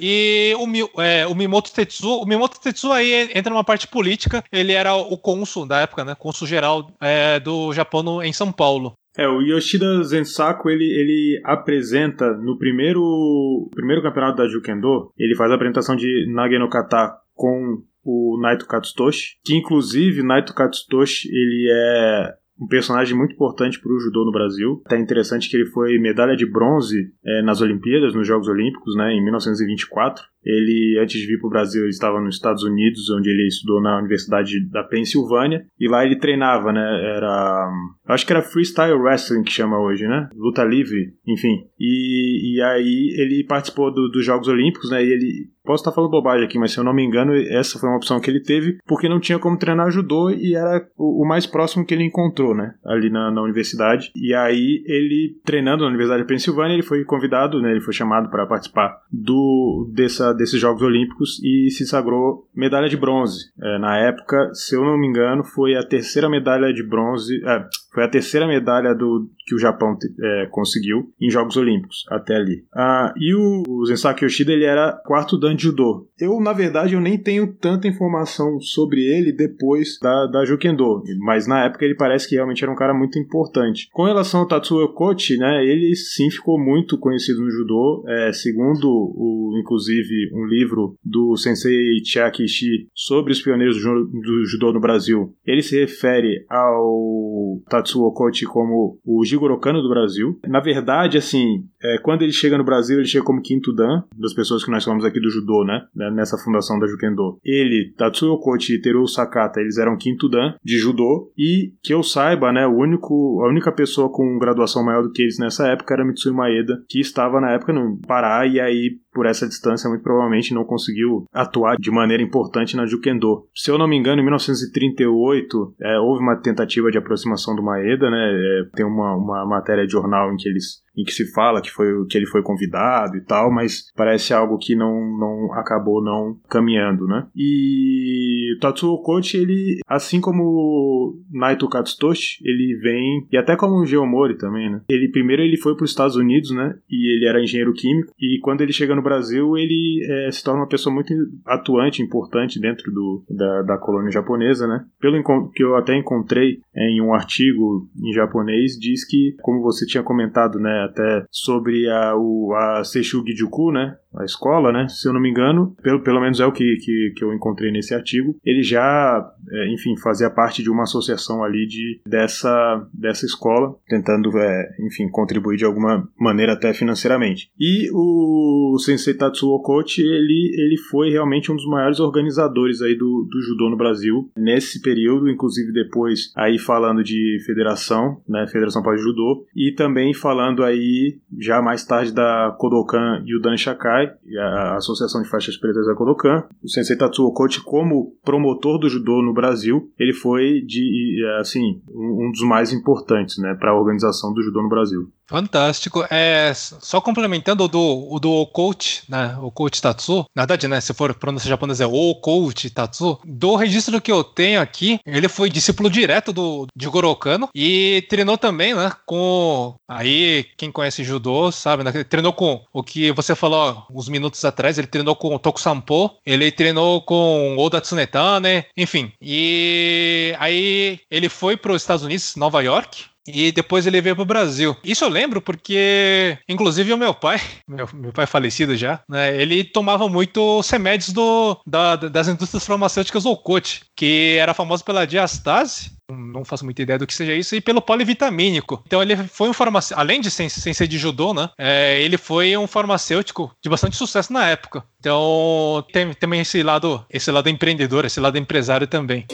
e o, é, o, Mimoto Tetsuo. O Mimoto Tetsuo aí entra numa parte política, ele era o cônsul da época, né, cônsul geral é, do Japão no, em São Paulo. É, o Yoshida Zensaku, ele, ele apresenta no primeiro, primeiro campeonato da Jukendo, ele faz a apresentação de Nage no Kata com o Naito Katsutoshi, que inclusive Naito Katsutoshi, ele é um personagem muito importante para o judô no Brasil. É interessante que ele foi medalha de bronze é, nas Olimpíadas, nos Jogos Olímpicos, né, em 1924. Ele, antes de vir para o Brasil, ele estava nos Estados Unidos, onde ele estudou na Universidade da Pensilvânia, e lá ele treinava, né, era... acho que era freestyle wrestling que chama hoje, né, luta livre, enfim. E, e aí ele participou do, dos Jogos Olímpicos, né, e ele Posso estar falando bobagem aqui, mas se eu não me engano, essa foi uma opção que ele teve, porque não tinha como treinar judô e era o, mais próximo que ele encontrou, né? Ali na, na, universidade. E aí, ele, treinando na Universidade de Pensilvânia, ele foi convidado, né? Ele foi chamado para participar do, dessa, desses Jogos Olímpicos e se sagrou medalha de bronze. É, na época, se eu não me engano, foi a terceira medalha de bronze. É, foi a terceira medalha do, que o Japão é, conseguiu em Jogos Olímpicos até ali. Ah, e o, o Zensaki Yoshida ele era quarto dan de judô. Eu, na verdade, eu nem tenho tanta informação sobre ele depois da, da Jukendo, mas na época ele parece que realmente era um cara muito importante. Com relação ao Tatsuo Kochi, né, ele sim ficou muito conhecido no judô, é, segundo o, inclusive um livro do sensei Chiaki sobre os pioneiros do, judô no Brasil. Ele se refere ao Tatsuo Kochi como o Jigoro Kano do Brasil. Na verdade, assim, é, quando ele chega no Brasil, ele chega como quinto dan, das pessoas que nós falamos aqui do judô, né? né nessa fundação da Jukendo. Ele, Tatsuo Kochi e Teru Sakata, eles eram quinto dan de judô. E que eu saiba, né? O único, a única pessoa com graduação maior do que eles nessa época era Mitsui Maeda, que estava na época no Pará e aí por essa distância, muito provavelmente não conseguiu atuar de maneira importante na Jukendo. Se eu não me engano, em 1938 é, houve uma tentativa de aproximação do Maeda, né? É, tem uma, uma matéria de jornal em que eles em que se fala que foi que ele foi convidado e tal, mas parece algo que não, não acabou não caminhando, né? E Tatsuo Kochi, ele, assim como Naito Katsutoshi, ele vem e até como o Geomori também, né? Ele primeiro ele foi para os Estados Unidos, né? E ele era engenheiro químico e quando ele chega no Brasil, ele é, se torna uma pessoa muito atuante, importante dentro do, da, da colônia japonesa, né? Pelo que eu até encontrei é, em um artigo em japonês, diz que, como você tinha comentado, né? Até sobre a, o, a Seishu Gijuku, né? A escola, né? Se eu não me engano, pelo, pelo menos é o que, que, que eu encontrei nesse artigo, ele já, é, enfim, fazia parte de uma associação ali de, dessa, dessa escola, tentando, é, enfim, contribuir de alguma maneira até financeiramente. E o Sensei Tatsuo Okochi, ele, ele foi realmente um dos maiores organizadores aí do, do judô no Brasil, nesse período, inclusive depois aí falando de federação, né? Federação para Judô, e também falando aí aí, já mais tarde, da Kodokan e o Dan Shakai, a Associação de Faixas Pretas da Kodokan. O Sensei Tatsuo Kochi, como promotor do judô no Brasil, ele foi de, assim, um dos mais importantes, né, para a organização do judô no Brasil. Fantástico. É, só complementando o do, o do coach, né? O coach Tatsu. Na verdade, né? Se for pronúncia japonesa, é o coach Tatsu. Do registro que eu tenho aqui, ele foi discípulo direto do de Gorokano e treinou também, né? Com. Aí, quem conhece judô sabe, né? Treinou com o que você falou uns minutos atrás. Ele treinou com o Tokusampo, ele treinou com Oda Tsunetane, enfim. E aí ele foi para os Estados Unidos, Nova York, e depois ele veio para o Brasil. Isso eu lembro porque, inclusive, o meu pai, meu, meu pai falecido já, né, ele tomava muito remédios do, da, das indústrias farmacêuticas Olcott, que era famoso pela diastase, não faço muita ideia do que seja isso, e pelo polivitamínico. Então ele foi um farmacêutico, além de sem, sem ser de judô, né? É, ele foi um farmacêutico de bastante sucesso na época. Então tem também esse lado, esse lado empreendedor, esse lado empresário também.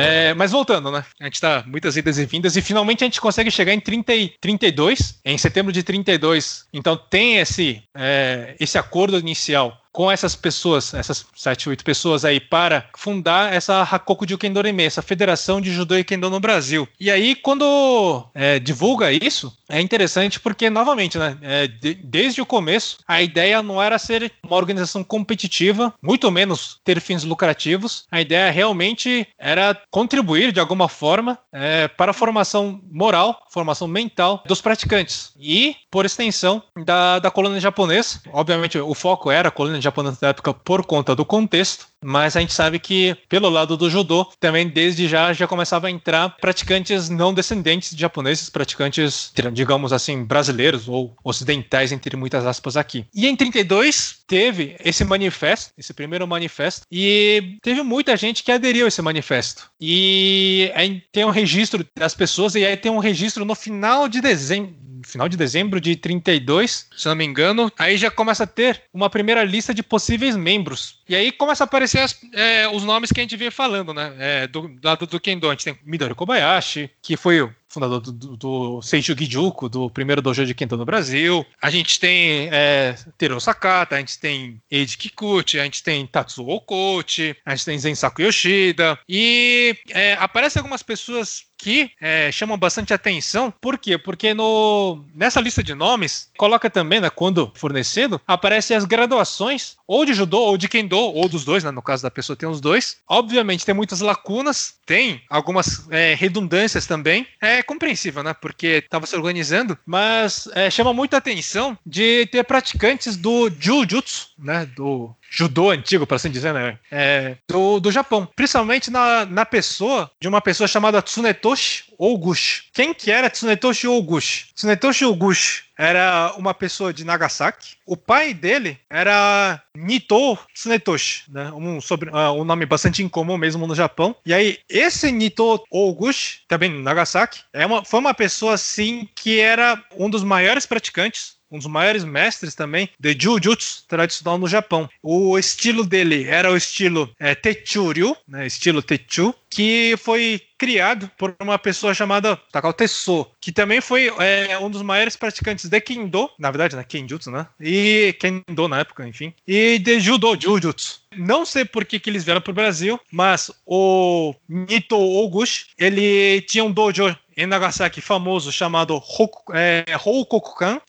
É, mas voltando, né? A gente tá muitas idas e vindas e finalmente a gente consegue chegar em 30 e 32, em setembro de 32. Então tem esse, é, esse acordo inicial com essas pessoas, essas sete, oito pessoas aí, para fundar essa Hakoku Jukendoreme, essa Federação de Judô e Kendo no Brasil. E aí, quando é, divulga isso, é interessante porque, novamente, né, é, de, desde o começo, a ideia não era ser uma organização competitiva, muito menos ter fins lucrativos. A ideia realmente era contribuir de alguma forma é, para a formação moral, formação mental dos praticantes e, por extensão, da, da colônia japonesa. Obviamente, o foco era a colônia japonesa da época por conta do contexto, mas a gente sabe que pelo lado do judô também desde já já começava a entrar praticantes não descendentes de japoneses, praticantes, digamos assim, brasileiros ou ocidentais entre muitas aspas aqui. E em 32 teve esse manifesto, esse primeiro manifesto, e teve muita gente que aderiu a esse manifesto. E aí tem um registro das pessoas e aí tem um registro no final de dezembro final de dezembro de 32, se não me engano, aí já começa a ter uma primeira lista de possíveis membros. E aí começa a aparecer as, é, os nomes que a gente vinha falando, né? É, do, lado do Kendo, a gente tem Midori Kobayashi, que foi o fundador do, do, do Seiju Gijuku, do primeiro dojo de Kendo no Brasil. A gente tem é, Teru Sakata, a gente tem Eiji Kikuchi, a gente tem Tatsuo Okochi, a gente tem Zensaku Yoshida. E é, aparecem algumas pessoas que é, chamam bastante atenção. Por quê? Porque no, nessa lista de nomes, coloca também, né, quando fornecido, aparecem as graduações, ou de judô, ou de kendo, ou dos dois, né, no caso da pessoa tem os dois. Obviamente tem muitas lacunas, tem algumas é, redundâncias também. É compreensível, né, porque estava se organizando, mas é, chama muita atenção de ter praticantes do Jujutsu, né, do judô antigo, para assim dizer, né? É, do, do Japão. Principalmente na, na pessoa de uma pessoa chamada Tsunetoshi Oguchi. Quem que era Tsunetoshi Oguchi? Tsunetoshi Oguchi era uma pessoa de Nagasaki. O pai dele era Nito Tsunetoshi, né? um, sobre, uh, um nome bastante incomum mesmo no Japão. E aí, esse Nito Oguchi, também Nagasaki, é uma, foi uma pessoa assim que era um dos maiores praticantes um dos maiores mestres também de Jujutsu tradicional no Japão. O estilo dele era o estilo é, Techuryu, né, estilo Techu, que foi criado por uma pessoa chamada Takao Tesso, que também foi é, um dos maiores praticantes de Kendo, na verdade, né, Kenjutsu, né, e Kendo na época, enfim, e de Judo, Jujutsu. Não sei por que, que eles vieram para o Brasil, mas o Nito Oguchi, ele tinha um dojo em Nagasaki famoso chamado Hoku, é,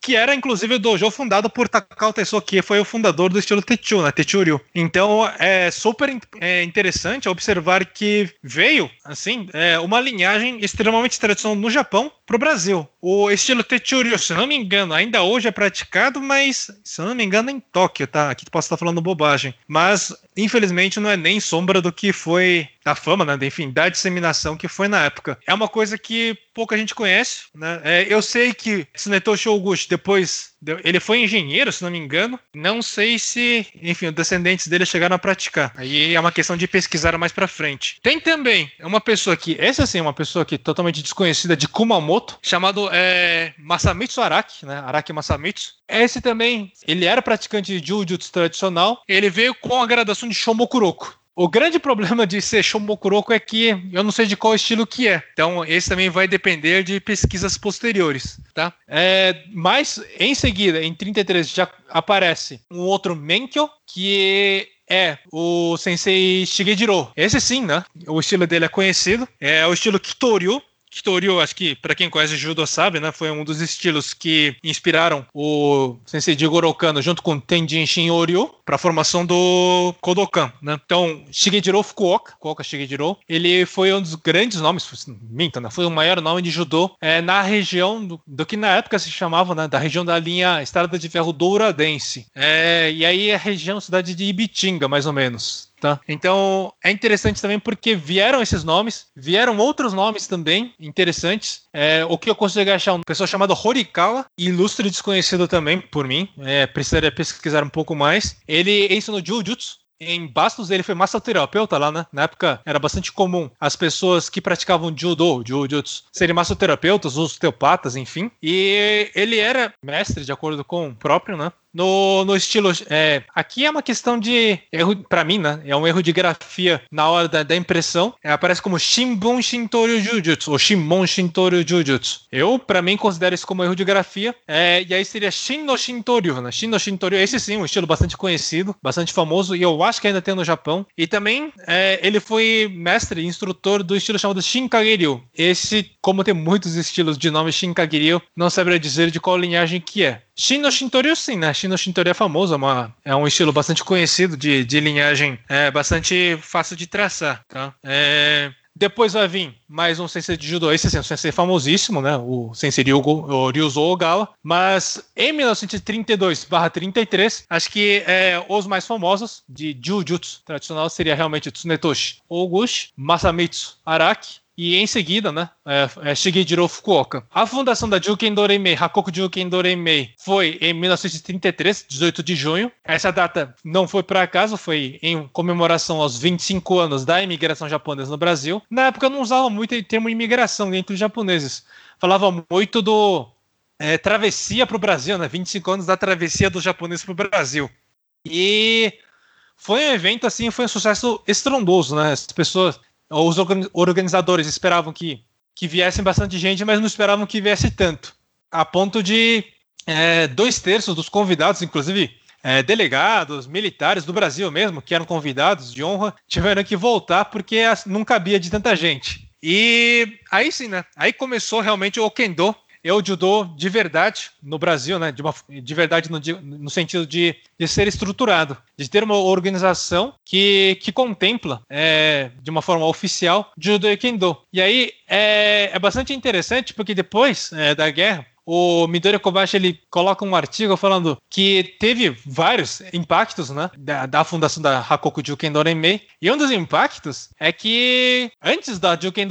que era inclusive o dojo fundado por Takao Teso, que foi o fundador do estilo Techu, né, Techuryu. Então é super é, interessante observar que veio, assim, é, uma linhagem extremamente tradicional no Japão para o Brasil. O estilo Techuryu, se não me engano, ainda hoje é praticado, mas se não me engano em Tóquio, tá? Aqui posso estar falando bobagem. Mas infelizmente não é nem sombra do que foi da fama, né? Enfim, da disseminação que foi na época. É uma coisa que pouca gente conhece, né? É, eu sei que Tsunetoshi Oguchi depois ele foi engenheiro, se não me engano. Não sei se, enfim, os descendentes dele chegaram a praticar. Aí é uma questão de pesquisar mais para frente. Tem também uma pessoa que, essa sim, é uma pessoa que totalmente desconhecida de Kumamoto, chamado é, Masamitsu Araki, né? Araki Masamitsu. Esse também, ele era praticante de Jujutsu tradicional. Ele veio com a graduação de Shomokuroko. O grande problema de ser Shomokuroko é que eu não sei de qual estilo que é. Então, esse também vai depender de pesquisas posteriores, tá? É, mas, em seguida, em 33, já aparece um outro Menkyo, que é o Sensei Shigejiro. Esse sim, né? O estilo dele é conhecido. É o estilo Kitoryu, Kitoryu, acho que para quem conhece Judo sabe, né, foi um dos estilos que inspiraram o Sensei Jigoro Kano junto com Tenjin Shinryu para a formação do Kodokan, né? Então, Shigejiro Fukuoka, Fukuoka Shigejiro, ele foi um dos grandes nomes, minta, né, foi o maior nome de judô é, na região do, do, que na época se chamava, né, da região da linha Estrada de Ferro Douradense. É, e aí a região cidade de Ibitinga, mais ou menos. Tá? Então é interessante também porque vieram esses nomes, vieram outros nomes também interessantes. É, o que eu consigo achar uma pessoa chamada Horikawa, ilustre desconhecido também por mim, é, precisaria pesquisar um pouco mais. Ele ensinou Jujutsu, em Bastos ele foi massoterapeuta lá, né? Na época era bastante comum as pessoas que praticavam judo, jujutsu, serem massoterapeutas, osteopatas, enfim. E ele era mestre, de acordo com o próprio, né? No, no estilo. É, aqui é uma questão de erro, para mim, né? É um erro de grafia na hora da, da impressão. É, aparece como Shimbun Shintoryu Jujutsu ou Shimon Shintoryu Jujutsu. Eu, para mim, considero isso como erro de grafia. É, e aí seria Shin no Shintoryu, né? Shin no Shintoryu, esse sim, um estilo bastante conhecido, bastante famoso e eu acho que ainda tem no Japão. E também é, ele foi mestre, instrutor do estilo chamado Shinkagiryu. Esse, como tem muitos estilos de nome Shinkagiryu, não saberia dizer de qual linhagem que é. Shin no Shintoryu sim, né? Shin no Shintoryu é famoso, é, uma, é um estilo bastante conhecido de, de linhagem, é bastante fácil de traçar, tá? É... Depois vai vir mais um sensei de judô, esse é um sensei famosíssimo, né? O sensei Ryugo, o Ryuzo Ogawa. Mas em 1932/33, acho que é, os mais famosos de Jujutsu tradicional seria realmente Tsunetoshi Oguchi, Masamitsu Araki, e em seguida, né, é, é Shigejiro Fukuoka. A fundação da Juken Doremei, Hakoku Juken Doremei, foi em 1933, 18 de junho. Essa data não foi por acaso, foi em comemoração aos 25 anos da imigração japonesa no Brasil. Na época não usava muito o termo imigração entre os japoneses. Falava muito do é, travessia para o Brasil, né? 25 anos da travessia dos japoneses para o Brasil. E foi um evento assim, foi um sucesso estrondoso, né? As pessoas os organizadores esperavam que, que viessem bastante gente, mas não esperavam que viesse tanto. A ponto de é, dois terços dos convidados, inclusive é, delegados, militares do Brasil mesmo, que eram convidados de honra, tiveram que voltar porque não cabia de tanta gente. E aí sim, né? Aí começou realmente o Kendo o judô de verdade no Brasil, né? De, uma, de verdade no, no sentido de, de, ser estruturado, de ter uma organização que, que contempla é, de uma forma oficial judô e kendo. E aí é, é bastante interessante porque depois é, da guerra o Midori Kobashi ele coloca um artigo falando que teve vários impactos, né, da, da fundação da Hakoku Juken. E um dos impactos é que antes da Juken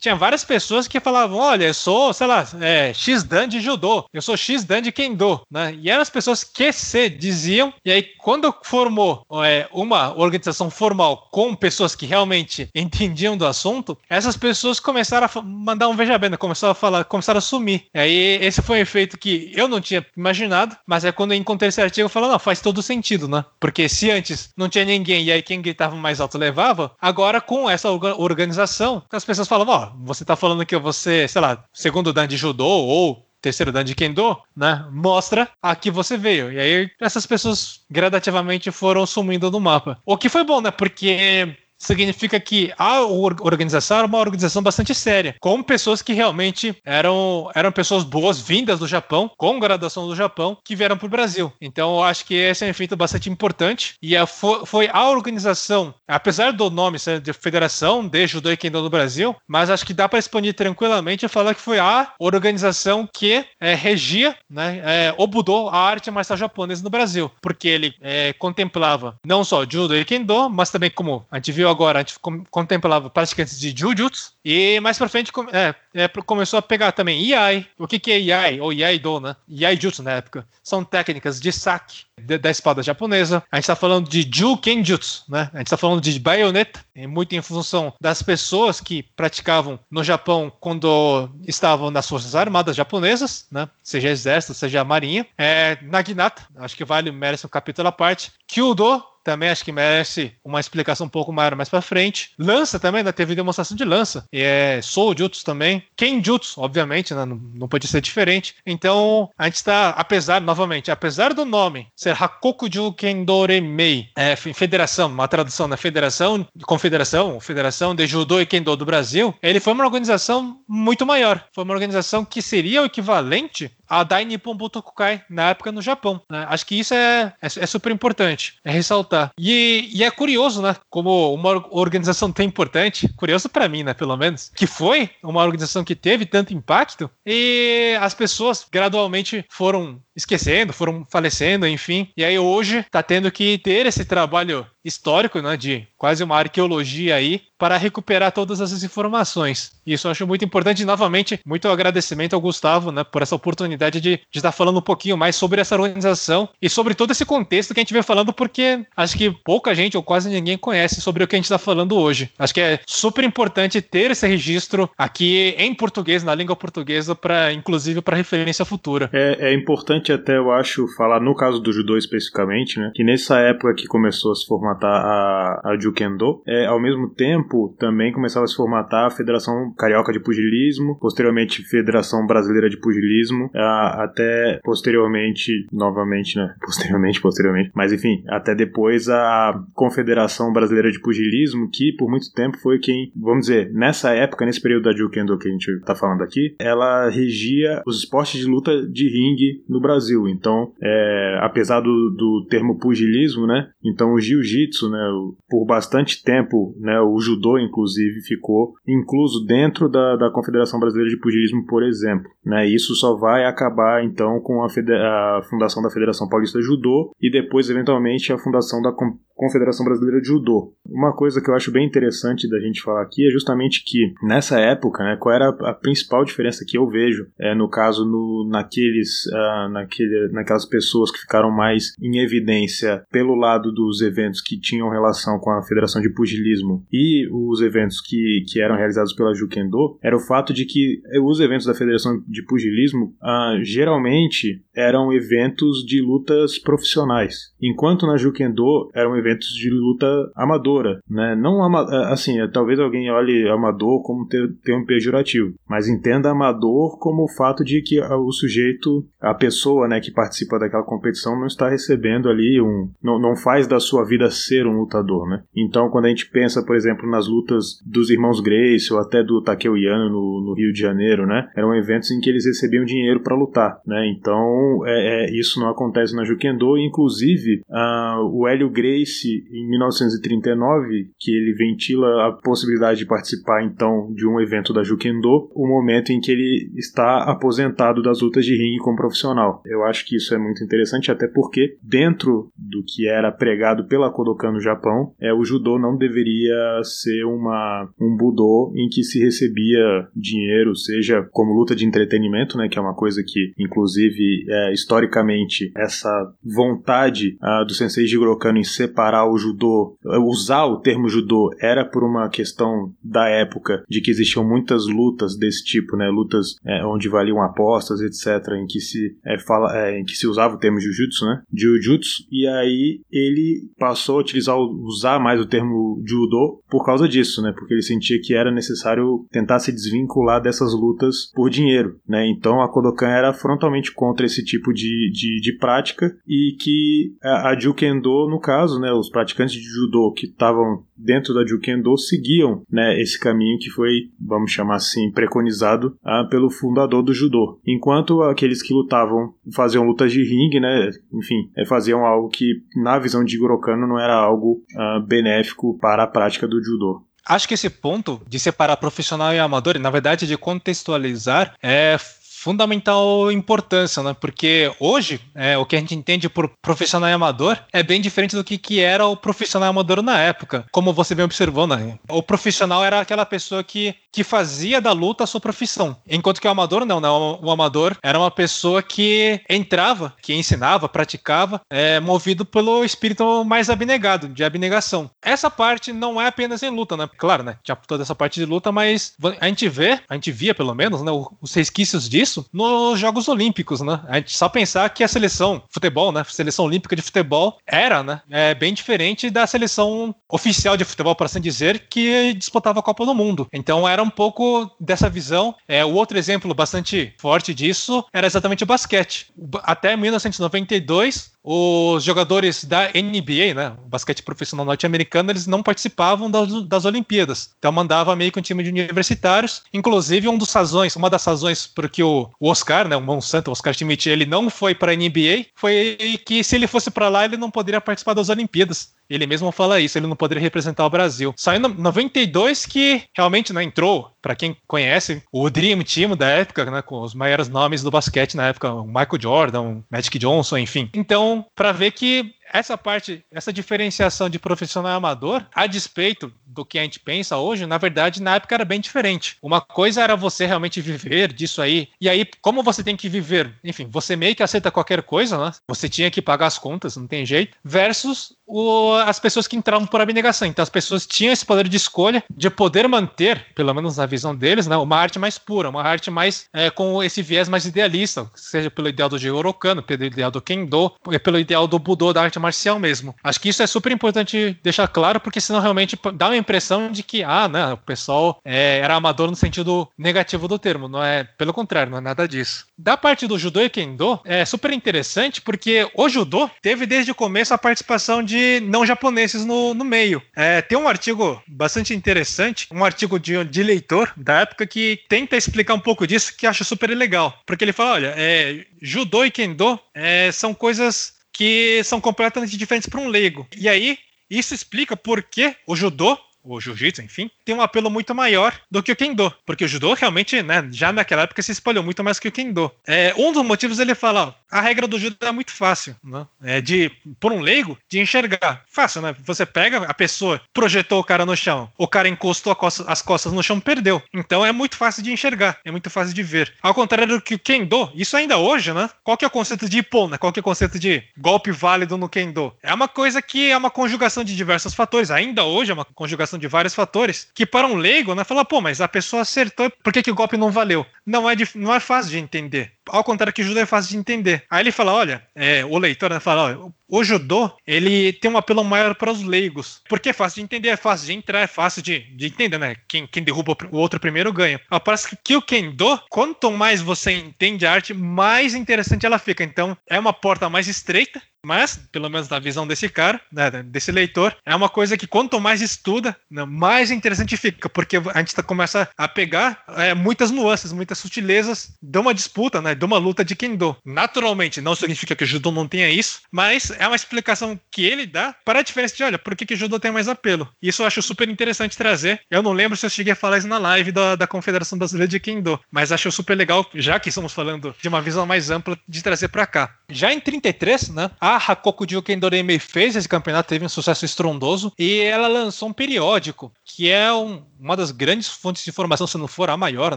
tinha várias pessoas que falavam, olha, eu sou, sei lá, é, X-Dan de Judô, eu sou X-Dan de Kendo, né? E eram as pessoas que se diziam, e aí quando formou é, uma organização formal com pessoas que realmente entendiam do assunto, essas pessoas começaram a mandar um veja bem, né? começaram a falar, começaram a sumir. E aí esse foi um efeito que eu não tinha imaginado, mas é quando eu encontrei esse artigo eu falei, não, faz todo sentido, né? Porque se antes não tinha ninguém e aí quem gritava mais alto levava, agora com essa organização, as pessoas falavam, ó, oh, você tá falando que você, sei lá, segundo dan de judô ou terceiro dan de Kendo, né? Mostra a que você veio. E aí essas pessoas gradativamente foram sumindo no mapa. O que foi bom, né? Porque significa que a organização era uma organização bastante séria, com pessoas que realmente eram, eram pessoas boas vindas do Japão, com graduação do Japão, que vieram para o Brasil. Então eu acho que esse é um efeito bastante importante e a, foi a organização, apesar do nome ser de Federação de Judô e Kendo do Brasil, mas acho que dá para expandir tranquilamente e falar que foi a organização que é, regia né, é, o Budô, a arte marcial japonesa no Brasil, porque ele é, contemplava não só Judo e Kendo, mas também como a gente viu agora, a gente contemplava praticantes de Jujutsu, e mais pra frente é, é, começou a pegar também Iai. O que, que é Iai? Ou Iai-Do, né? Iai-Jutsu na época. São técnicas de saque de, da espada japonesa. A gente está falando de Ju-Kenjutsu, né? A gente está falando de baioneta, muito em função das pessoas que praticavam no Japão quando estavam nas forças armadas japonesas, né? Seja exército, seja marinha. É, Naginata, acho que vale, merece um capítulo à parte. Kyudo, também acho que merece uma explicação um pouco maior mais para frente. Lança também, né? Teve demonstração de lança. E é Soujutsu também. Kenjutsu, obviamente, né? Não, não pode ser diferente. Então, a gente está, apesar, novamente, apesar do nome ser Hakokuju Kendoremei, é, federação, uma tradução da federação, confederação, federação de Judô e Kendo do Brasil, ele foi uma organização muito maior. Foi uma organização que seria o equivalente a Dai Nippon Butokukai na época no Japão. Né? Acho que isso é, é, é, super importante, é ressaltar. E, e, é curioso, né? Como uma organização tão importante, curioso para mim, né? Pelo menos, que foi uma organização que teve tanto impacto e as pessoas gradualmente foram esquecendo, foram falecendo, enfim. E aí hoje tá tendo que ter esse trabalho histórico, né, de quase uma arqueologia aí, para recuperar todas essas informações. Isso eu acho muito importante. E, novamente, muito agradecimento ao Gustavo, né, por essa oportunidade de, de estar falando um pouquinho mais sobre essa organização e sobre todo esse contexto que a gente vem falando, porque acho que pouca gente ou quase ninguém conhece sobre o que a gente está falando hoje. Acho que é super importante ter esse registro aqui em português, na língua portuguesa, para inclusive para referência futura. É, é importante até, eu acho, falar no caso do judô especificamente, né, que nessa época que começou a se formatar a, a Jukendo. É, ao mesmo tempo, também começava a se formatar a Federação Carioca de Pugilismo, posteriormente Federação Brasileira de Pugilismo, a, até posteriormente, novamente, né? Posteriormente, posteriormente, mas enfim, até depois a Confederação Brasileira de Pugilismo, que por muito tempo foi quem, vamos dizer, nessa época, nesse período da Jukendo que a gente está falando aqui, ela regia os esportes de luta de ringue no Brasil. Então, é, apesar do, do termo pugilismo, né? Então o jiu-jitsu, né, por bastante tempo, né, o judô inclusive ficou incluso dentro da, da Confederação Brasileira de Pugilismo, por exemplo. Né, isso só vai acabar então com a, a fundação da Federação Paulista de Judô e depois eventualmente a fundação da Confederação Brasileira de Judô. Uma coisa que eu acho bem interessante da gente falar aqui é justamente que nessa época, né, qual era a principal diferença que eu vejo, é, no caso no, naqueles, uh, naquele, naquelas pessoas que ficaram mais em evidência pelo lado dos eventos que tinham relação com a Federação de Pugilismo e os eventos que, que eram realizados pela Jukendo, era o fato de que os eventos da Federação de Pugilismo uh, geralmente eram eventos de lutas profissionais, enquanto na Jukendo eram eventos de luta amadora, né? Não ama é, assim, é, talvez alguém olhe amador como termo pejorativo, mas entenda amador como o fato de que o sujeito, a pessoa, né, que participa daquela competição não está recebendo ali um, não, não faz da sua vida ser um lutador, né? Então, quando a gente pensa, por exemplo, nas lutas dos irmãos Grace ou até do Takeo Yano no, no Rio de Janeiro, né? Eram eventos em que eles recebiam dinheiro para lutar, né? Então, é, é, isso não acontece na Jukendo, inclusive uh, o Hélio Grace em 1939, que ele ventila a possibilidade de participar então de um evento da Jukendo, o momento em que ele está aposentado das lutas de ringue como profissional. Eu acho que isso é muito interessante, até porque dentro do que era pregado pela Kodokan no Japão, é o judô não deveria ser uma um budô em que se recebia dinheiro, seja como luta de entretenimento, né, que é uma coisa que inclusive é, historicamente essa vontade uh, do sensei Jigoro Kano em separar separar o judô, usar o termo judô era por uma questão da época de que existiam muitas lutas desse tipo, né? Lutas é, onde valiam apostas, etc., em que se é, fala, é, em que se usava o termo jiu-jitsu, né? Jiu-jitsu. E aí ele passou a utilizar, usar mais o termo judô por causa disso, né? Porque ele sentia que era necessário tentar se desvincular dessas lutas por dinheiro, né? Então a Kodokan era frontalmente contra esse tipo de, de, de prática e que a, a Jukendo, no caso, né? Os praticantes de judô que estavam dentro da Jukendo seguiam, né? Esse caminho que foi, vamos chamar assim, preconizado ah, pelo fundador do judô. Enquanto aqueles que lutavam faziam lutas de ringue, né? Enfim, é, faziam algo que na visão de Goro Kano não era algo ah, benéfico para a prática do judô. Acho que esse ponto de separar profissional e amador, na verdade, de contextualizar, é fundamental importância, né? Porque hoje, é, o que a gente entende por profissional e amador é bem diferente do que, que era o profissional amador na época. Como você bem observou, né? O profissional era aquela pessoa que, que fazia da luta a sua profissão. Enquanto que o amador não, né? O, o amador era uma pessoa que entrava, que ensinava, praticava, é, movido pelo espírito mais abnegado, de abnegação. Essa parte não é apenas em luta, né? Claro, né? Tinha toda essa parte de luta, mas a gente vê, a gente via pelo menos, né? Os resquícios disso isso nos Jogos Olímpicos, né? A gente só pensar que a seleção futebol, né? Seleção olímpica de futebol era, né? É bem diferente da seleção oficial de futebol, para assim dizer, que disputava a Copa do Mundo. Então era um pouco dessa visão. É, o outro exemplo bastante forte disso era exatamente o basquete. Até 1992, os jogadores da NBA, né, o basquete profissional norte-americano, eles não participavam das, das Olimpíadas. Então mandava meio que um time de universitários. Inclusive, um dos razões, uma das razões por que o, o Oscar, né, o Monsanto, o Oscar Schmidt, ele não foi para a NBA, foi que se ele fosse para lá, ele não poderia participar das Olimpíadas. Ele mesmo fala isso, ele não poderia representar o Brasil. Só em 92 que realmente né, entrou, para quem conhece, o Dream Team da época, né, com os maiores nomes do basquete na época, o Michael Jordan, o Magic Johnson, enfim. Então, para ver que essa parte, essa diferenciação de profissional e amador, a despeito do que a gente pensa hoje, na verdade, na época era bem diferente. Uma coisa era você realmente viver disso aí. E aí, como você tem que viver? Enfim, você meio que aceita qualquer coisa, né? Você tinha que pagar as contas, não tem jeito. Versus o, as pessoas que entravam por abnegação. Então, as pessoas tinham esse poder de escolha de poder manter, pelo menos na visão deles, né? Uma arte mais pura, uma arte mais é, com esse viés mais idealista, seja pelo ideal do Jigoro Kano, pelo ideal do Kendo, pelo ideal do Budô da arte marcial mesmo. Acho que isso é super importante deixar claro, porque senão realmente dá uma impressão de que, ah, né, o pessoal é, era amador no sentido negativo do termo. Não é, pelo contrário, não é nada disso. Da parte do judô e kendo, é super interessante porque o judô teve desde o começo a participação de não japoneses no, no meio. É, tem um artigo bastante interessante, um artigo de, de leitor da época que tenta explicar um pouco disso, que acho super legal. Porque ele fala: olha, é, judô e kendo é, são coisas que são completamente diferentes para um leigo. E aí, isso explica por que o judô o jiu-jitsu, enfim, tem um apelo muito maior do que o kendo, porque o judô realmente, né, já naquela época se espalhou muito mais que o kendo. É, um dos motivos ele fala, ó, a regra do judô é muito fácil, né? É de por um leigo de enxergar. Fácil, né? Você pega a pessoa, projetou o cara no chão, o cara encostou costa, as costas no chão, perdeu. Então é muito fácil de enxergar, é muito fácil de ver. Ao contrário do que o kendo, isso ainda hoje, né? Qual que é o conceito de ippon, né? Qual que é o conceito de golpe válido no kendo? É uma coisa que é uma conjugação de diversos fatores. Ainda hoje é uma conjugação de vários fatores que para um leigo, né, fala, pô, mas a pessoa acertou, por que, que o golpe não valeu? Não é, não é fácil de entender. Ao contrário que o judô é fácil de entender. Aí ele fala, olha, é, o leitor né, fala, olha, o judô, ele tem um apelo maior para os leigos. Porque é fácil de entender, é fácil de entrar, é fácil de, de entender, né? Quem, quem derruba o outro primeiro ganha. Parece que o kendo, quanto mais você entende a arte, mais interessante ela fica. Então, é uma porta mais estreita, mas, pelo menos na visão desse cara, né, desse leitor, é uma coisa que quanto mais estuda, né, mais interessante fica, porque a gente tá, começa a pegar é, muitas nuances, muitas sutilezas de uma disputa, né, de uma luta de Kendo. Naturalmente, não significa que o Judô não tenha isso, mas é uma explicação que ele dá para a diferença de, olha, por que, que o Judô tem mais apelo. Isso eu acho super interessante trazer. Eu não lembro se eu cheguei a falar isso na live da, da Confederação Brasileira de Kendo, mas acho super legal, já que estamos falando de uma visão mais ampla, de trazer para cá. Já em 33, né, a a Hakoku Juken Doreme fez esse campeonato, teve um sucesso estrondoso, e ela lançou um periódico, que é um, uma das grandes fontes de informação, se não for a maior,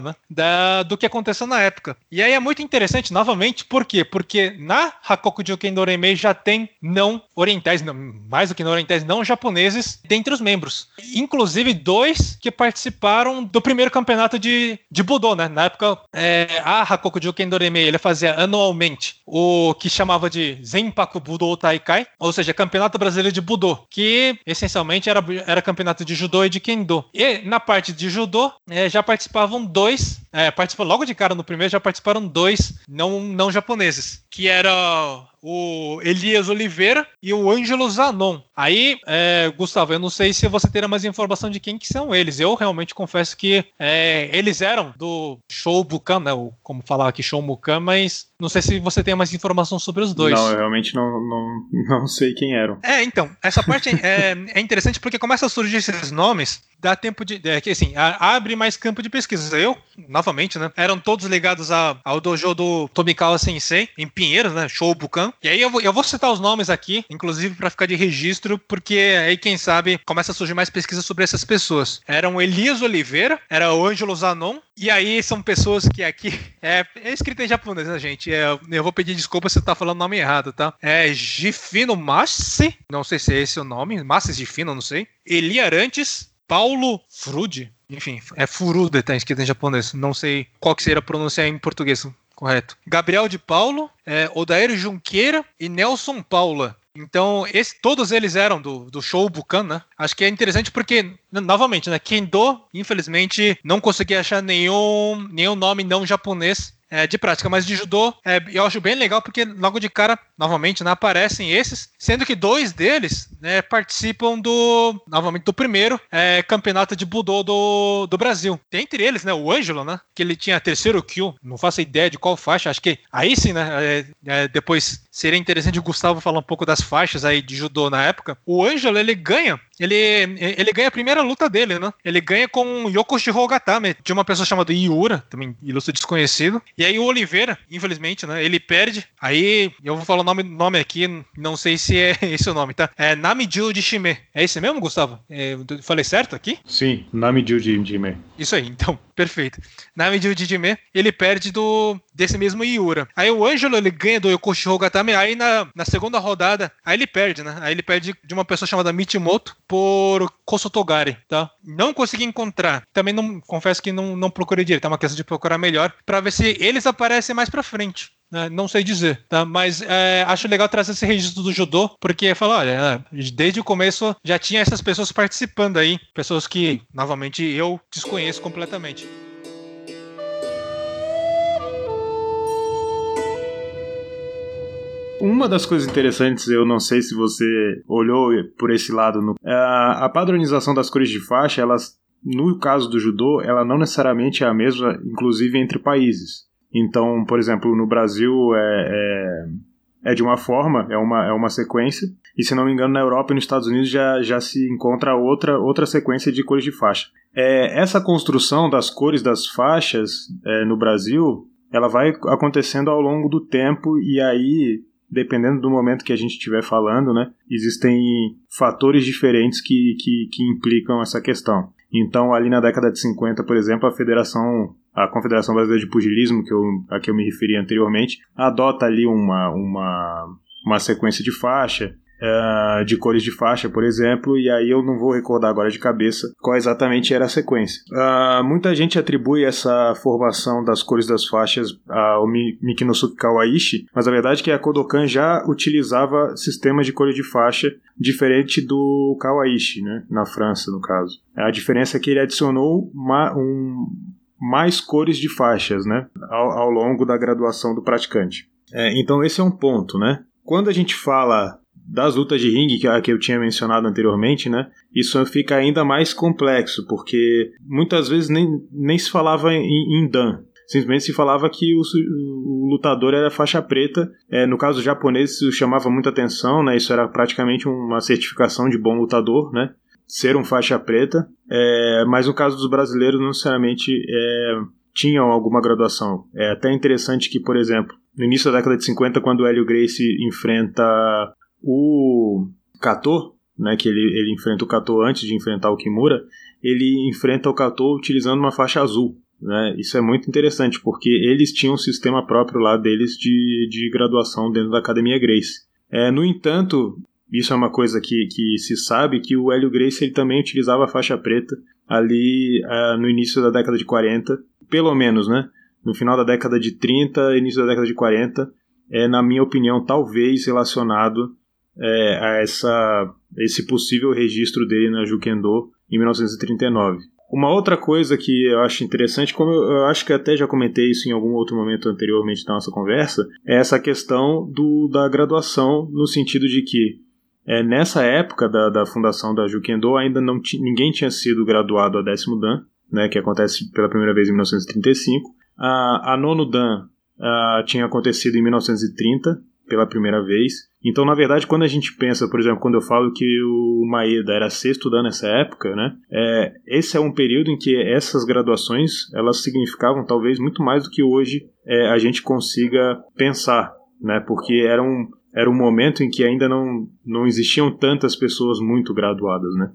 né? Da, do que aconteceu na época. E aí é muito interessante, novamente, por quê? Porque na Hakoku Juken Doreme já tem não orientais, não, mais do que não orientais, não japoneses dentre os membros. Inclusive dois que participaram do primeiro campeonato de, de Budô, né? Na época, é, a Hakoku Juken Doreme, ele fazia anualmente o que chamava de Zenpaku Budô Taikai, ou seja, Campeonato Brasileiro de Budô, que essencialmente era, era campeonato de judô e de kendo. E na parte de judô, é, já participavam dois, é, participou logo de cara no primeiro, já participaram dois não, não japoneses, que era o Elias Oliveira e o Ângelo Zanon. Aí, é, Gustavo, eu não sei se você terá mais informação de quem que são eles. Eu realmente confesso que é, eles eram do Show Bukan, né? Ou como falar aqui, Show Bukan, mas não sei se você tem mais informação sobre os dois. Não, eu realmente não, não, não sei quem eram. É, então, essa parte é, é interessante porque começa a surgir esses nomes dá tempo de. É, que assim, a, abre mais campo de pesquisa. Eu, novamente, né? Eram todos ligados a, ao dojo do Tomikawa Sensei, em Pinheiros, né? Show Bukan. E aí eu vou, eu vou citar os nomes aqui, inclusive para ficar de registro, porque aí, quem sabe, começa a surgir mais pesquisa sobre essas pessoas. Eram Elias Oliveira, era o Ângelo Zanon, e aí são pessoas que aqui. É, é escrito em japonês, né, gente? É, eu vou pedir desculpa se eu tá falando o nome errado, tá? É Gifino Massi, não sei se é esse o nome, Massi Gifino, não sei. Eli Arantes, Paulo Frude, enfim, é Furude, tá escrito em japonês. Não sei qual que seria a pronúncia em português correto. Gabriel de Paulo, é, Odair Junqueira e Nelson Paula. Então, esse, todos eles eram do, do show Bucan, né? Acho que é interessante porque, novamente, né? Kendo, infelizmente, não consegui achar nenhum, nenhum nome não japonês é, de prática, mas de judô é, eu acho bem legal porque logo de cara, novamente, né, aparecem esses, sendo que dois deles né, participam do, novamente, do primeiro é, campeonato de budô do, do Brasil. Tem entre eles, né, o Ângelo, né, que ele tinha terceiro kill, não faço ideia de qual faixa, acho que aí sim, né, é, é, depois seria interessante o Gustavo falar um pouco das faixas aí de judô na época. O Ângelo, ele ganha ele, ele ganha a primeira luta dele, né? Ele ganha com Yokoshi Hogatame, de uma pessoa chamada Iura, também ilustre desconhecido. E aí o Oliveira, infelizmente, né? Ele perde. Aí eu vou falar o nome, nome aqui, não sei se é esse o nome, tá? É Namijiu de Shime. É esse mesmo, Gustavo? É, falei certo aqui? Sim, Namijiu de Shime. Isso aí, então, perfeito. Namijiu de Shime, ele perde do desse mesmo Iura. Aí o Ângelo, ele ganha do Yokoshi Hogatame, aí na, na segunda rodada, aí ele perde, né? Aí ele perde de uma pessoa chamada Michimoto, por Kosotogari, tá? Não consegui encontrar. Também não confesso que não, não procurei direito. É uma questão de procurar melhor para ver se eles aparecem mais para frente. Né? Não sei dizer, tá? Mas é, acho legal trazer esse registro do judô, porque fala, olha, desde o começo já tinha essas pessoas participando aí, pessoas que, novamente, eu desconheço completamente. Uma das coisas interessantes, eu não sei se você olhou por esse lado, no, é a, padronização das cores de faixa, elas, no caso do judô, ela não necessariamente é a mesma, inclusive entre países. Então, por exemplo, no Brasil é, é, é, de uma forma, é uma, é uma sequência, e se não me engano, na Europa e nos Estados Unidos já, já se encontra outra, outra sequência de cores de faixa. É, essa construção das cores das faixas é, no Brasil, ela vai acontecendo ao longo do tempo, e aí dependendo do momento que a gente estiver falando, né, existem fatores diferentes que, que, que implicam essa questão. Então, ali na década de 50, por exemplo, a Federação a Confederação Brasileira de Pugilismo, que eu, a que eu me referi anteriormente, adota ali uma, uma, uma sequência de faixa, uh, de cores de faixa, por exemplo, e aí eu não vou recordar agora de cabeça qual exatamente era a sequência. Uh, muita gente atribui essa formação das cores das faixas ao Mikinosuke Kawaishi, mas a verdade é que a Kodokan já utilizava sistemas de cores de faixa diferente do Kawaishi, né, na França, no caso. A diferença é que ele adicionou uma, um, mais cores de faixas né, ao, ao longo da graduação do praticante. É, então esse é um ponto, né? Quando a gente fala das lutas de ringue que, que eu tinha mencionado anteriormente, né? Isso fica ainda mais complexo, porque muitas vezes nem, nem se falava em, em Dan. Simplesmente se falava que o, o lutador era faixa preta. É, no caso japonês, isso chamava muita atenção, né? Isso era praticamente uma certificação de bom lutador, né? Ser um faixa preta. É, mas no caso dos brasileiros, não necessariamente é, tinham alguma graduação. É até interessante que, por exemplo, no início da década de 50, quando o Hélio Gracie enfrenta o Kato, né, que ele, ele enfrenta o Kato antes de enfrentar o Kimura, ele enfrenta o Kato utilizando uma faixa azul. Né? Isso é muito interessante, porque eles tinham um sistema próprio lá deles de, de graduação dentro da Academia Grace. É, no entanto, isso é uma coisa que, que se sabe, que o Hélio Grace ele também utilizava a faixa preta ali uh, no início da década de 40, pelo menos, né? No final da década de 30, início da década de 40, é, na minha opinião, talvez relacionado é, a essa, esse possível registro dele na Jukendo em 1939. Uma outra coisa que eu acho interessante, como eu, eu, acho que até já comentei isso em algum outro momento anteriormente da nossa conversa, é essa questão do, da graduação, no sentido de que é, nessa época da, da fundação da Jukendo ainda não ninguém tinha sido graduado a décimo Dan, né, que acontece pela primeira vez em 1935. A, a nono Dan a, tinha acontecido em 1930, pela primeira vez. Então, na verdade, quando a gente pensa, por exemplo, quando eu falo que o Maeda era sexto dan nessa época, né, é, esse é um período em que essas graduações elas significavam talvez muito mais do que hoje é, a gente consiga pensar, né, porque era um, era um momento em que ainda não, não existiam tantas pessoas muito graduadas, né.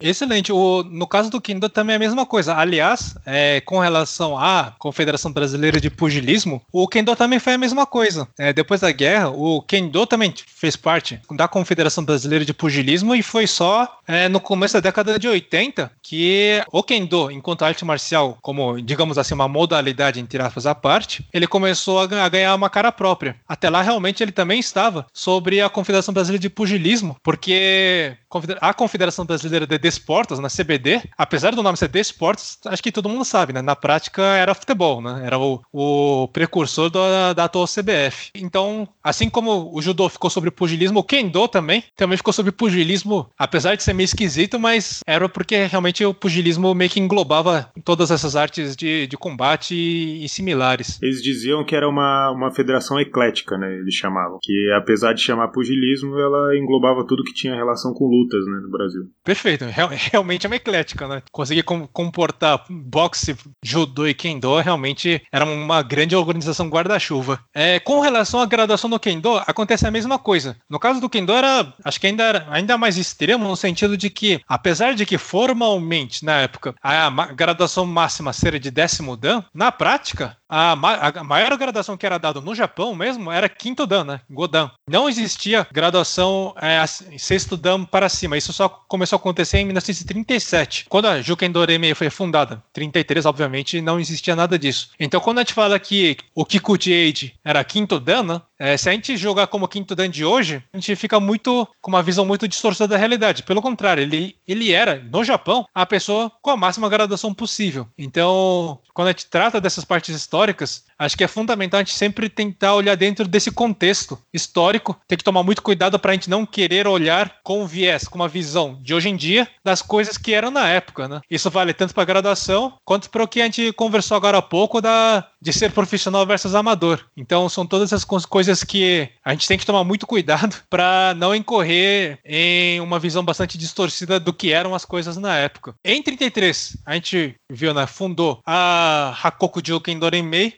Excelente. O, no caso do Kendo também é a mesma coisa. Aliás, é, com relação à Confederação Brasileira de Pugilismo, o Kendo também foi a mesma coisa. É, depois da guerra, o Kendo também fez parte da Confederação Brasileira de Pugilismo e foi só é, no começo da década de 80 que o Kendo, enquanto arte marcial, como digamos assim, uma modalidade entre aspas à parte, ele começou a, a ganhar uma cara própria. Até lá, realmente, ele também estava sobre a Confederação Brasileira de Pugilismo, porque a Confederação Brasileira de Desportos, na CBD, apesar do nome ser Desportos, acho que todo mundo sabe, né? Na prática era futebol, né? Era o, o precursor da, da atual CBF. Então, assim como o judô ficou sobre pugilismo, o kendo também, também ficou sobre pugilismo, apesar de ser meio esquisito, mas era porque realmente o pugilismo meio que englobava todas essas artes de, de combate e, e similares. Eles diziam que era uma, uma federação eclética, né? Eles chamavam. Que apesar de chamar pugilismo, ela englobava tudo que tinha relação com luta lutas né, no Brasil. Perfeito, Real, realmente é uma eclética, né? Conseguir com, comportar boxe, judô e kendo realmente era uma grande organização guarda-chuva. É, com relação à graduação no kendo, acontece a mesma coisa. No caso do kendo era, acho que ainda era ainda mais extremo no sentido de que, apesar de que formalmente na época a graduação máxima seria de décimo dan, na prática a, ma a, maior graduação que era dada no Japão mesmo era quinto dan, né? Godan. Não existia graduação é, sexto dan para cima. Isso só começou a acontecer em 1937, quando a Juken Doremi foi fundada. 33, obviamente, não existia nada disso. Então, quando a gente fala que o Kikuchi Age era quinto dan, né? É, se a gente jogar como quinto dan de hoje, a gente fica muito com uma visão muito distorcida da realidade. Pelo contrário, ele, ele era, no Japão, a pessoa com a máxima graduação possível. Então, quando a gente trata dessas partes históricas, históricas acho que é fundamental a gente sempre tentar olhar dentro desse contexto histórico. Tem que tomar muito cuidado para a gente não querer olhar com viés, com uma visão de hoje em dia das coisas que eram na época, né? Isso vale tanto para graduação quanto para o que a gente conversou agora há pouco da de ser profissional versus amador. Então são todas essas coisas que a gente tem que tomar muito cuidado para não incorrer em uma visão bastante distorcida do que eram as coisas na época. Em 33, a gente viu, né, fundou a Hakoku Joken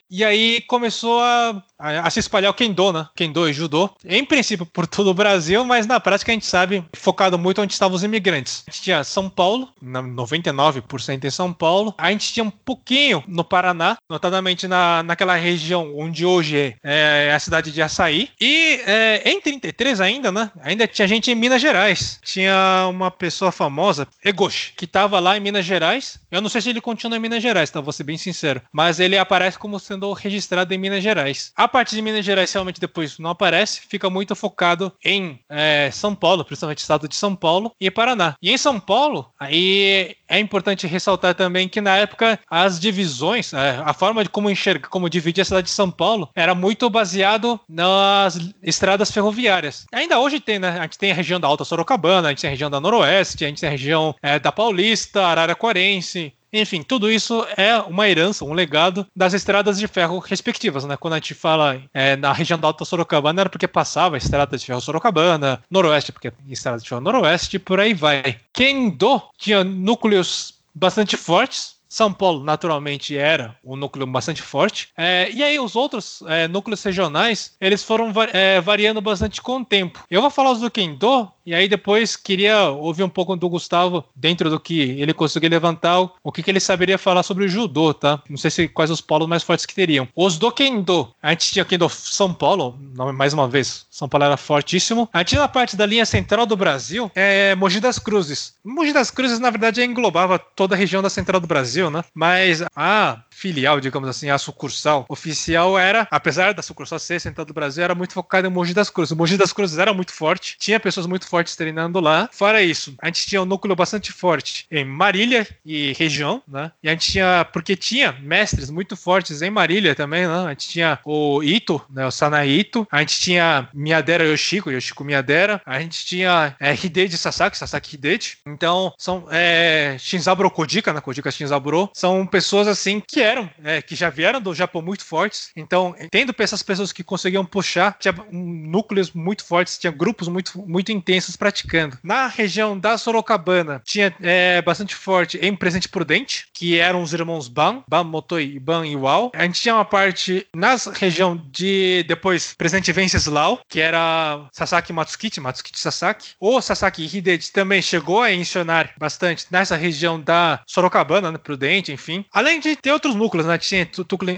e aí começou a, a, se espalhar o Kendo, né? Kendo e Judô. Em princípio por todo o Brasil, mas na prática a gente sabe, focado muito onde estavam os imigrantes. A gente tinha São Paulo, 99% em São Paulo. A gente tinha um pouquinho no Paraná, notadamente na, naquela região onde hoje é, é a cidade de Açaí. E é, em 33 ainda, né? Ainda tinha gente em Minas Gerais. Tinha uma pessoa famosa, Egoshi, que estava lá em Minas Gerais. Eu não sei se ele continua em Minas Gerais, tá? Vou ser bem sincero. Mas ele aparece como sendo registrado em Minas Gerais. A parte de Minas Gerais realmente depois não aparece, fica muito focado em é, São Paulo, principalmente estado de São Paulo e Paraná. E em São Paulo, aí é importante ressaltar também que na época as divisões, é, a forma de como enxergar enxerga como dividir a cidade de São Paulo era muito baseado nas estradas ferroviárias. Ainda hoje tem, né? A gente tem a região da Alta Sorocabana, a gente tem a região da Noroeste, a gente tem a região é, da Paulista, Araraquarense, enfim, tudo isso é uma herança, um legado das estradas de ferro respectivas, né? Quando a gente fala é, na região da Alta Sorocabana, era porque passava estrada de ferro Sorocabana, Noroeste, porque estrada de ferro Noroeste, por aí vai. Kendo tinha núcleos bastante fortes São Paulo, naturalmente, era um núcleo bastante forte. É, e aí, os outros é, núcleos regionais, eles foram é, variando bastante com o tempo. Eu vou falar os do Kendo, e aí depois queria ouvir um pouco do Gustavo, dentro do que ele conseguiu levantar, o que, que ele saberia falar sobre o judô, tá? Não sei se quais os polos mais fortes que teriam. Os do Kendo, a gente tinha Kendo São Paulo, mais uma vez, São Paulo era fortíssimo. A gente na parte da linha central do Brasil, é Mogi das Cruzes. Mogi das Cruzes, na verdade, englobava toda a região da central do Brasil, né? Mas a filial, digamos assim, a sucursal oficial era, apesar da sucursal ser central do Brasil, era muito focada em Mogi das Cruzes. O Mogi das Cruzes era muito forte, tinha pessoas muito fortes treinando lá. Fora isso, a gente tinha um núcleo bastante forte em Marília e região, né? E a gente tinha, porque tinha mestres muito fortes em Marília também, né? A gente tinha o Ito, né? O Sanai Ito. A gente tinha Miyadera Yoshiko, Yoshiko Miyadera. A gente tinha é, Hideji Sasaki, Sasaki Hideji. Então, são é, Shinzaburo Kodika, né? Kodika Shinzaburo. São pessoas assim que eram, é, que já vieram do Japão muito fortes. Então, tendo essas pessoas que conseguiam puxar, tinha núcleos muito fortes, tinha grupos muito, muito intensos praticando. Na região da Sorocabana, tinha é, bastante forte em Presente Prudente, que eram os irmãos Ban, Ban Motoi, Ban Wal. A gente tinha uma parte na região de, depois, Presente Venceslau, que era Sasaki Matsukichi, Matsukichi Sasaki. O Sasaki Hideji também chegou a mencionar bastante nessa região da Sorocabana, né, Prudente, enfim. Além de ter outros núcleos, né? Tinha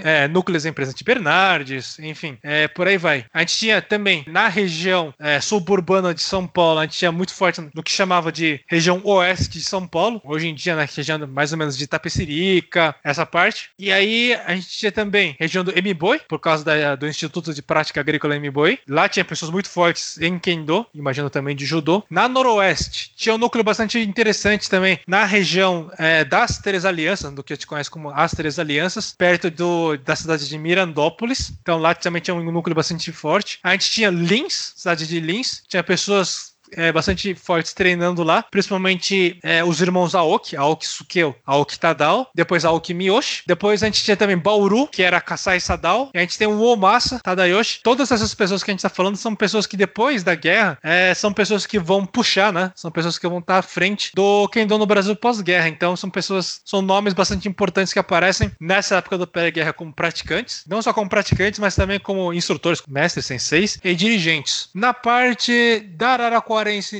é, núcleos em Presidente Bernardes, enfim, é, por aí vai. A gente tinha também na região é, suburbana de São Paulo, a gente tinha muito forte no que chamava de região oeste de São Paulo, hoje em dia na região mais ou menos de Tapecerica, essa parte. E aí a gente tinha também região do M-Boi, por causa da, do Instituto de Prática Agrícola M-Boi. Lá tinha pessoas muito fortes em Kendo, imagino também de Judô. Na noroeste, tinha um núcleo bastante interessante também na região é, das Três Alianças, do que a gente conhece como as Três Alianças, perto do, da cidade de Mirandópolis. Então lá também tinha um núcleo bastante forte. A gente tinha Lins, cidade de Lins, tinha pessoas é, bastante fortes treinando lá, principalmente é, os irmãos Aoki, Aoki Sukeo, Aoki Tadao, depois Aoki Miyoshi, depois a gente tinha também Bauru, que era Kasai Sadao, a gente tem o Omasa Tadayoshi. Todas essas pessoas que a gente está falando são pessoas que depois da guerra é, são pessoas que vão puxar, né? São pessoas que vão estar à frente do Kendo no Brasil pós-guerra. Então são pessoas, são nomes bastante importantes que aparecem nessa época do pré-guerra como praticantes, não só como praticantes, mas também como instrutores, mestres, senseis e dirigentes. Na parte da Araraquara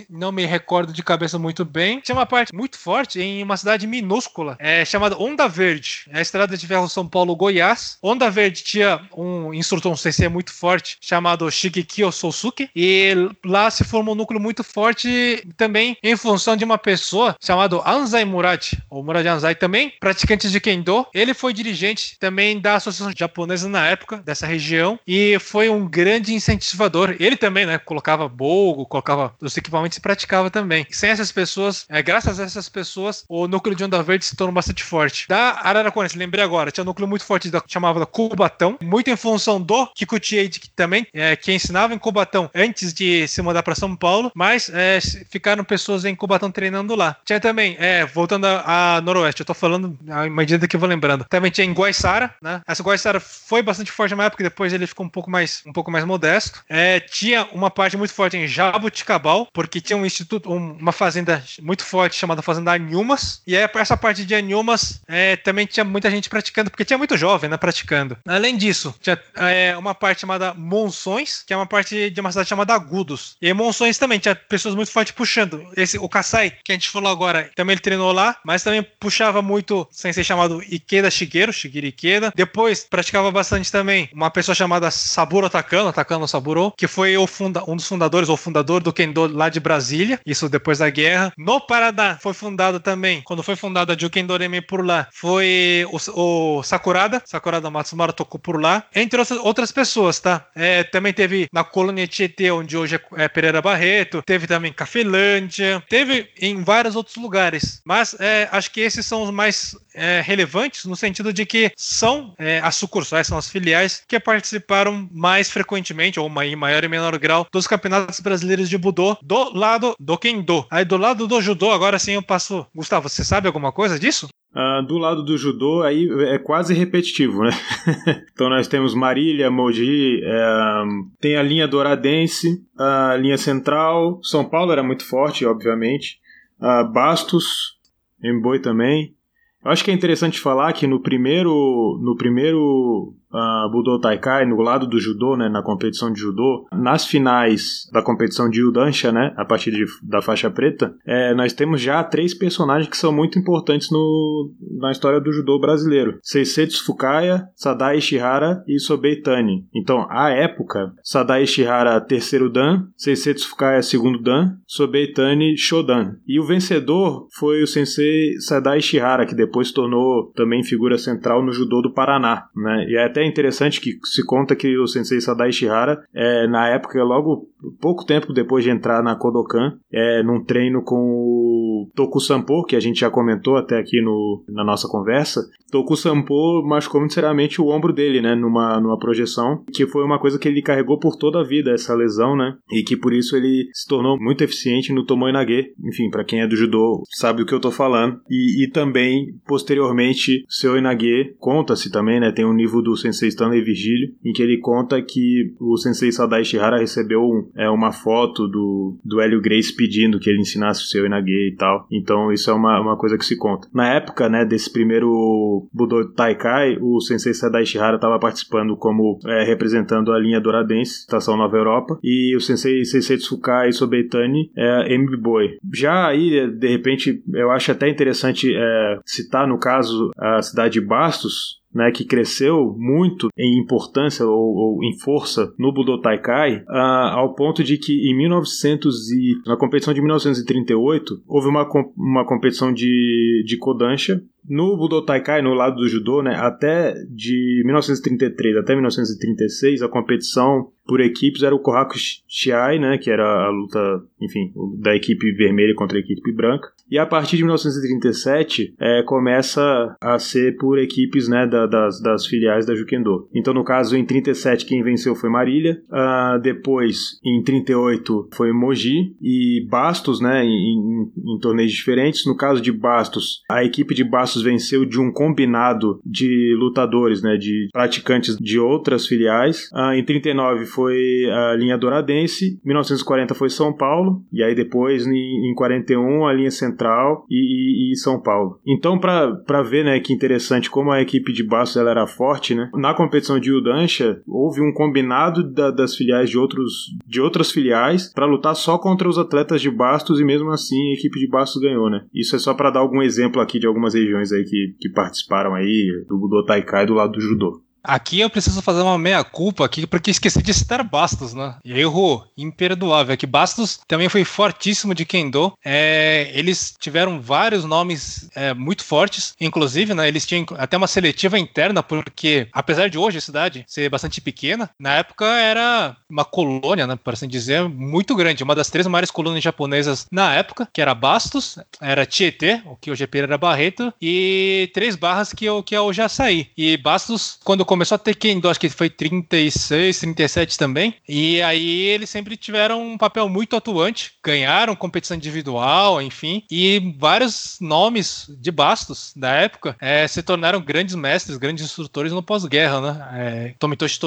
Não me recordo de cabeça muito bem. Tinha uma parte muito forte em uma cidade minúscula, é, chamada Onda Verde. É a estrada de ferro São Paulo-Goiás. Onda Verde tinha um instrutor, um CC muito forte, chamado Shigekio Sousuke. E lá se formou um núcleo muito forte também em função de uma pessoa chamada Anzai Murad, ou Murad Anzai também, praticante de Kendo. Ele foi dirigente também da Associação Japonesa na época, dessa região, e foi um grande incentivador. Ele também, né, colocava bogo, colocava os equipamentos se praticava também. sem essas pessoas, é, graças a essas pessoas, o núcleo de Onda Verde se tornou bastante forte. Da Araraquara, lembrei agora, tinha um núcleo muito forte da chamava Cubatão, muito em função do Kikuchi que também, é, que ensinava em Cubatão antes de se mudar para São Paulo, mas é, ficaram pessoas em Cubatão treinando lá. Tinha também, é, voltando a, a Noroeste, eu tô falando à medida que eu vou lembrando. Também tinha em Guaiçara, né? Essa Guaiçara foi bastante forte na época, depois ele ficou um pouco mais, um pouco mais modesto. É, tinha uma parte muito forte em Jabuticabal, porque tinha um instituto, uma fazenda muito forte chamada Fazenda Anhumas, e aí essa parte de Anhumas é, também tinha muita gente praticando, porque tinha muito jovem, né, praticando. Além disso, tinha é, uma parte chamada Monções, que é uma parte de uma cidade chamada Agudos. E aí Monções também tinha pessoas muito fortes puxando. Esse, o Kasai, que a gente falou agora, também ele treinou lá, mas também puxava muito sem ser chamado Ikeda Shigeru, Shigeru Ikeda. Depois praticava bastante também uma pessoa chamada Saburo Takano, Takano Saburo, que foi o funda, um dos fundadores, ou fundador do Kendo lá de Brasília, isso depois da guerra. No Paraná foi fundado também, quando foi fundada a Jukendoremi por lá, foi o, o Sakurada, Sakurada Matsumara tocou por lá, entre outras pessoas, tá? É, também teve na colônia Tietê, onde hoje é, é Pereira Barreto, teve também Cafelândia, teve em vários outros lugares, mas é, acho que esses são os mais é, relevantes no sentido de que são é, as sucursais, são as filiais que participaram mais frequentemente, ou em maior e menor grau, dos campeonatos brasileiros de Budô do lado do Kendo. Aí do lado do Judô, agora sim eu passo. Gustavo, você sabe alguma coisa disso? Uh, do lado do judô, aí é quase repetitivo, né? então nós temos Marília, Mogi, é, tem a linha Douradense, a linha Central, São Paulo era muito forte, obviamente, uh, Bastos, Emboi também, Eu acho que é interessante falar que no primeiro, no primeiro uh, Budo Taikai, no lado do judô, né, na competição de judô, nas finais da competição de Yudansha, né, a partir de, da faixa preta, é, nós temos já três personagens que são muito importantes no, na história do judô brasileiro. Seisetsu Fukaya, Sadai Ishihara e Sobei Tani. Então, à época, Sadai Ishihara terceiro dan, Seisetsu Fukaya segundo dan, Sobei Tani shodan. E o vencedor foi o sensei Sadai Ishihara, que depois tornou também figura central no judô do Paraná, né? E é até interessante que se conta que o sensei Sadai Ishihara, é, na época, logo pouco tempo depois de entrar na Kodokan, é, num treino com o Toku Sampo, que a gente já comentou até aqui no, na nossa conversa, Toku Sampo machucou muito seriamente o ombro dele, né, numa, numa projeção, que foi uma coisa que ele carregou por toda a vida, essa lesão, né, e que por isso ele se tornou muito eficiente no Tomoe Nage. Enfim, para quem é do judô sabe o que eu tô falando. E, e também, posteriormente, seu Inage conta-se também, né, tem um nível do Sensei Stanley Virgílio, em que ele conta que o Sensei Sadai Shihara recebeu um, é, uma foto do, do Hélio Grace pedindo que ele ensinasse o seu Inage e tal. Então isso é uma, uma coisa que se conta. Na época, né, desse primeiro Budo Taikai, o Sensei Sadai Shihara estava participando como é, representando a linha Doradense, Estação Nova Europa, e o Sensei Sensei Tsukai Sobetani é MB Boy. Já aí, de repente, eu acho até interessante é, citar, no caso, a cidade de Bastos, né, que cresceu muito em importância ou, ou em força no Budo Taikai, uh, ao ponto de que em 1900 e, na competição de 1938 houve uma, uma competição de, de Kodansha no Budo Taikai, no lado do judô, né, até de 1933 até 1936, a competição por equipes era o Kohaku Shiai, né, que era a luta, enfim, da equipe vermelha contra a equipe branca. E a partir de 1937 é, começa a ser por equipes né, da, das, das filiais da Jukendo. Então, no caso, em 37 quem venceu foi Marília, uh, depois em 38 foi Mogi e Bastos, né, em, em, em torneios diferentes. No caso de Bastos, a equipe de Bastos venceu de um combinado de lutadores, né, de praticantes de outras filiais. Uh, em 39 foi a linha Douradense, 1940 foi São Paulo, e aí depois em, em 41 a linha Central e, e, e São Paulo. Então, para ver né, que interessante como a equipe de Bastos ela era forte, né, na competição de Udancha houve um combinado da, das filiais de, outros, de outras filiais para lutar só contra os atletas de Bastos e mesmo assim a equipe de Bastos ganhou. Né? Isso é só para dar algum exemplo aqui de algumas regiões aí que, que participaram aí do Budo Taikai do lado do judô. Aqui eu preciso fazer uma meia-culpa aqui, porque esqueci de citar Bastos, né? Erro imperdoável. Que Bastos também foi fortíssimo de Kendo. É, eles tiveram vários nomes é, muito fortes, inclusive, né? Eles tinham até uma seletiva interna, porque apesar de hoje a cidade ser bastante pequena, na época era uma colônia, né? Por assim dizer, muito grande. Uma das três maiores colônias japonesas na época, que era Bastos, era Tietê, o que hoje é Pereira Barreto, e três barras que, que é o Jaçaí. E Bastos, quando começou a ter Kendo, acho que foi 36, 37 também. E aí eles sempre tiveram um papel muito atuante, ganharam competição individual, enfim. E vários nomes de bastos da época é, se tornaram grandes mestres, grandes instrutores no pós-guerra, né? É, Tomitoshi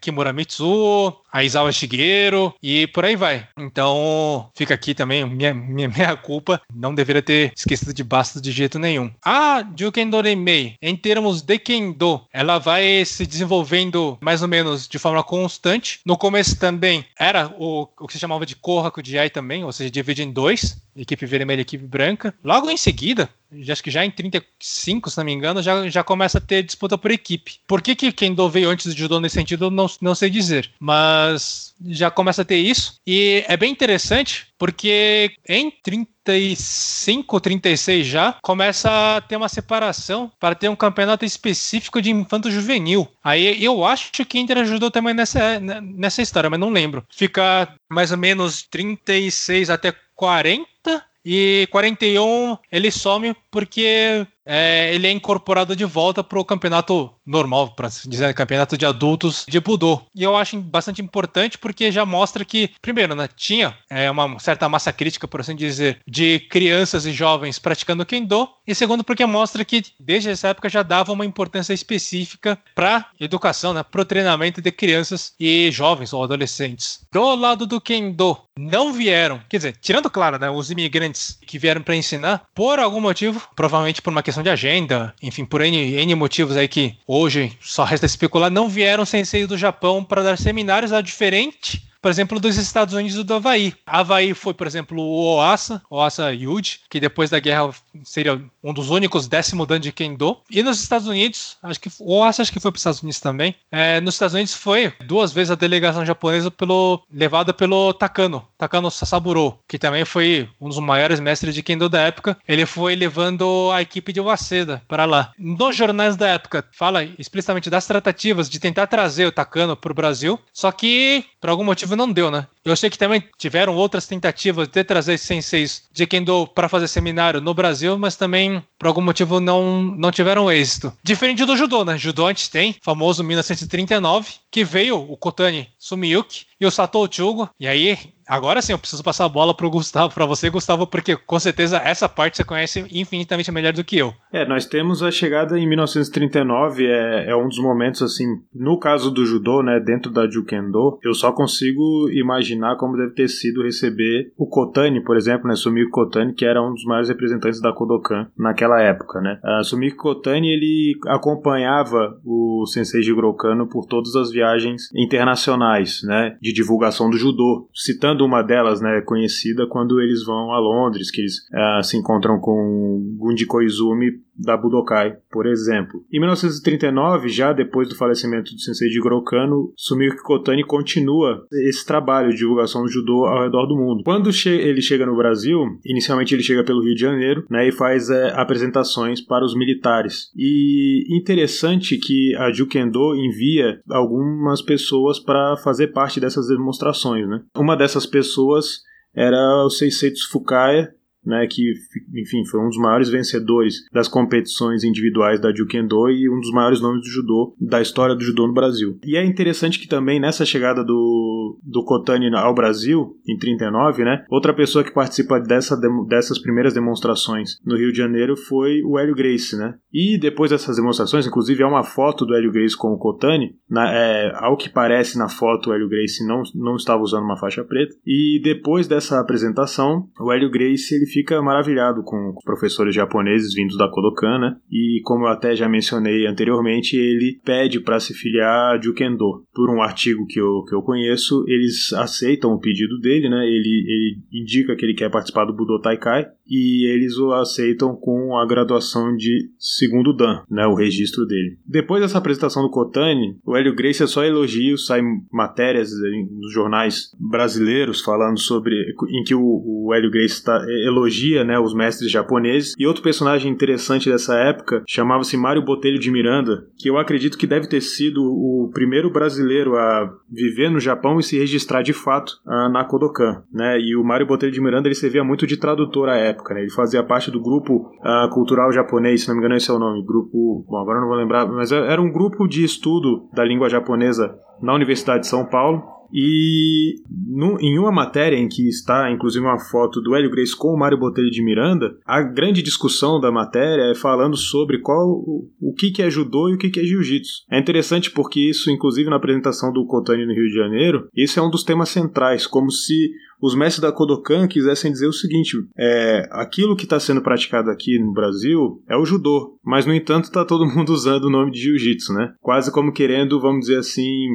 Kimura Mitsuo, Aizawa Shigeru e por aí vai. Então fica aqui também minha, minha, minha culpa. Não deveria ter esquecido de bastos de jeito nenhum. A Jukendo Remei, em termos de Kendo, ela vai se desenvolvendo mais ou menos de forma constante. No começo também era o, o que se chamava de Kohaku Jai também, ou seja, divide em dois, equipe vermelha e equipe branca. Logo em seguida, acho que já em 35, se não me engano, já, já começa a ter disputa por equipe. Por que, que Kendo veio antes de judô nesse sentido, não, não sei dizer. Mas já começa a ter isso. E é bem interessante, porque em 35, 36 já, começa a ter uma separação para ter um campeonato específico de infanto juvenil. Aí eu acho que Inter ajudou também nessa, nessa história, mas não lembro. Fica mais ou menos 36 até 40 e 41 ele some porque é, ele é incorporado de volta para o campeonato normal, para dizer, campeonato de adultos de Budô. E eu acho bastante importante porque já mostra que, primeiro, né, tinha é, uma certa massa crítica, por assim dizer, de crianças e jovens praticando Kendo, e segundo, porque mostra que desde essa época já dava uma importância específica para educação, né, para o treinamento de crianças e jovens ou adolescentes. Do lado do Kendo, não vieram, quer dizer, tirando, claro, né, os imigrantes que vieram para ensinar, por algum motivo, provavelmente por uma questão questão de agenda, enfim, por N, N motivos aí que hoje só resta especular, não vieram senseis do Japão para dar seminários, a diferente por exemplo, dos Estados Unidos e do Havaí. Havaí foi, por exemplo, o Oasa, Oasa Yuji, que depois da guerra seria um dos únicos décimo dan de Kendo. E nos Estados Unidos, acho que o Oasa acho que foi para os Estados Unidos também. É, nos Estados Unidos foi duas vezes a delegação japonesa pelo, levada pelo Takano, Takano Sasaburo, que também foi um dos maiores mestres de Kendo da época. Ele foi levando a equipe de Waseda para lá. Nos jornais da época, fala explicitamente das tratativas de tentar trazer o Takano para o Brasil, só que por algum motivo não deu, né? Eu sei que também tiveram outras tentativas de trazer senseis de Kendo para fazer seminário no Brasil, mas também por algum motivo não, não tiveram êxito. Diferente do judô, né? Judô antes tem, famoso 1939, que veio o Kotani Sumiyuki e o Sato Chugo, e aí Agora sim, eu preciso passar a bola pro Gustavo, para você, Gustavo, porque com certeza essa parte você conhece infinitamente melhor do que eu. É, nós temos a chegada em 1939, é, é um dos momentos, assim, no caso do judô, né, dentro da Jukendo, eu só consigo imaginar como deve ter sido receber o Kotani, por exemplo, né, Sumiko Kotani, que era um dos maiores representantes da Kodokan naquela época, né. A Sumiko Kotani, ele acompanhava o Sensei Jigoro Kano por todas as viagens internacionais, né, de divulgação do judô, citando uma delas, né, conhecida quando eles vão a Londres, que eles uh, se encontram com Gundi Koizumi da Budokai, por exemplo. Em 1939, já depois do falecimento do sensei de Kano, Sumiko Kotani continua esse trabalho de divulgação do judô ao redor do mundo. Quando che ele chega no Brasil, inicialmente ele chega pelo Rio de Janeiro, né, e faz é, apresentações para os militares. E interessante que a Jukendo envia algumas pessoas para fazer parte dessas demonstrações, né? Uma dessas pessoas era o Seisetsu Fukaya, né, que enfim foi um dos maiores vencedores das competições individuais da Jukendo e um dos maiores nomes do judô da história do judô no Brasil. E é interessante que também nessa chegada do, do Kotani ao Brasil em 39, né, outra pessoa que participa dessa, dessas primeiras demonstrações no Rio de Janeiro foi o Hélio Grace, né? E depois dessas demonstrações, inclusive há uma foto do Hélio Grace com o Kotani, na, é, ao que parece na foto o Hélio Grace não, não estava usando uma faixa preta. E depois dessa apresentação, o Hélio Grace ele fica maravilhado com os professores japoneses vindos da Kodokan, né? E como eu até já mencionei anteriormente, ele pede para se filiar a Jukendo. Por um artigo que eu, que eu conheço, eles aceitam o pedido dele, né? Ele, ele indica que ele quer participar do Budo Taikai e eles o aceitam com a graduação de segundo Dan, né? O registro dele. Depois dessa apresentação do Kotani, o Hélio Grace é só elogio, saem matérias nos jornais brasileiros falando sobre em que o, o Hélio Grace está elogia, né, os mestres japoneses. E outro personagem interessante dessa época chamava-se Mário Botelho de Miranda, que eu acredito que deve ter sido o primeiro brasileiro a viver no Japão e se registrar de fato uh, na Kodokan, né? E o Mário Botelho de Miranda ele servia muito de tradutor à época, né? Ele fazia parte do grupo uh, cultural japonês, se não me engano esse é o nome, grupo, bom, agora não vou lembrar, mas era um grupo de estudo da língua japonesa na Universidade de São Paulo e no, em uma matéria em que está, inclusive, uma foto do Hélio Grace com o Mário Botelho de Miranda, a grande discussão da matéria é falando sobre qual o, o que, que é judô e o que, que é jiu-jitsu. É interessante porque isso, inclusive, na apresentação do Kotani no Rio de Janeiro, isso é um dos temas centrais, como se os mestres da Kodokan quisessem dizer o seguinte: é, aquilo que está sendo praticado aqui no Brasil é o judô, mas no entanto está todo mundo usando o nome de jiu-jitsu, né? Quase como querendo, vamos dizer assim,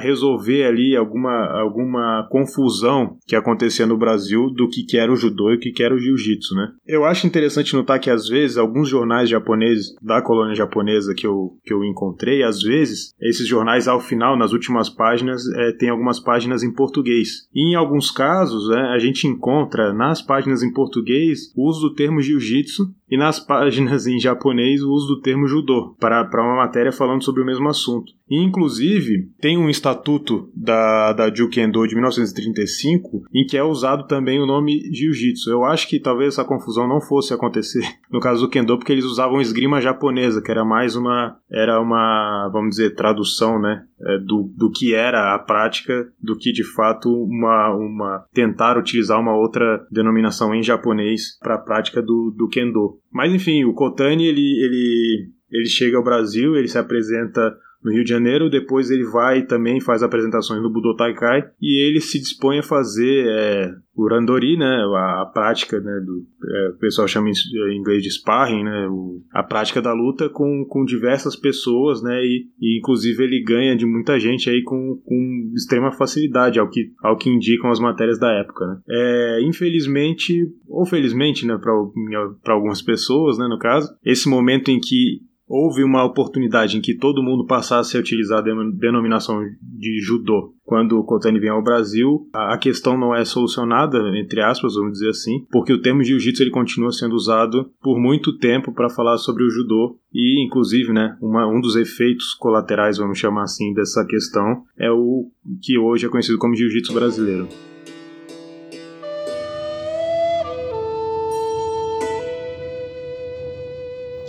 resolver ali alguma, alguma confusão que acontecia no Brasil do que, que era o judô e o que, que era o jiu-jitsu, né? Eu acho interessante notar que às vezes alguns jornais japoneses da colônia japonesa que eu, que eu encontrei, às vezes esses jornais ao final, nas últimas páginas, é, tem algumas páginas em português. E em alguns casos casos, né, a gente encontra nas páginas em português o uso do termo jiu-jitsu e nas páginas em japonês o uso do termo judô, para uma matéria falando sobre o mesmo assunto. E, inclusive, tem um estatuto da, da Jukendo de 1935 em que é usado também o nome Jiu-Jitsu. Eu acho que talvez essa confusão não fosse acontecer no caso do Kendo, porque eles usavam esgrima japonesa, que era mais uma, era uma, vamos dizer, tradução, né, é, do, do que era a prática, do que de fato uma, uma tentar utilizar uma outra denominação em japonês para a prática do, do Kendo. Mas enfim, o Kotani ele, ele, ele chega ao Brasil, ele se apresenta no Rio de Janeiro. Depois ele vai também faz apresentações no Budokai Kai e ele se dispõe a fazer é, o randori, né, a, a prática, né, do é, o pessoal chama em inglês de sparring, né, o, a prática da luta com, com diversas pessoas, né, e, e inclusive ele ganha de muita gente aí com, com extrema facilidade, ao que, ao que indicam as matérias da época, né. É, infelizmente, ou felizmente, né, para algumas pessoas, né, no caso, esse momento em que houve uma oportunidade em que todo mundo passasse a utilizar a denominação de judô quando o Kotani vem ao Brasil, a questão não é solucionada, entre aspas, vamos dizer assim, porque o termo jiu-jitsu ele continua sendo usado por muito tempo para falar sobre o judô e, inclusive, né, uma, um dos efeitos colaterais, vamos chamar assim, dessa questão é o que hoje é conhecido como jiu-jitsu brasileiro.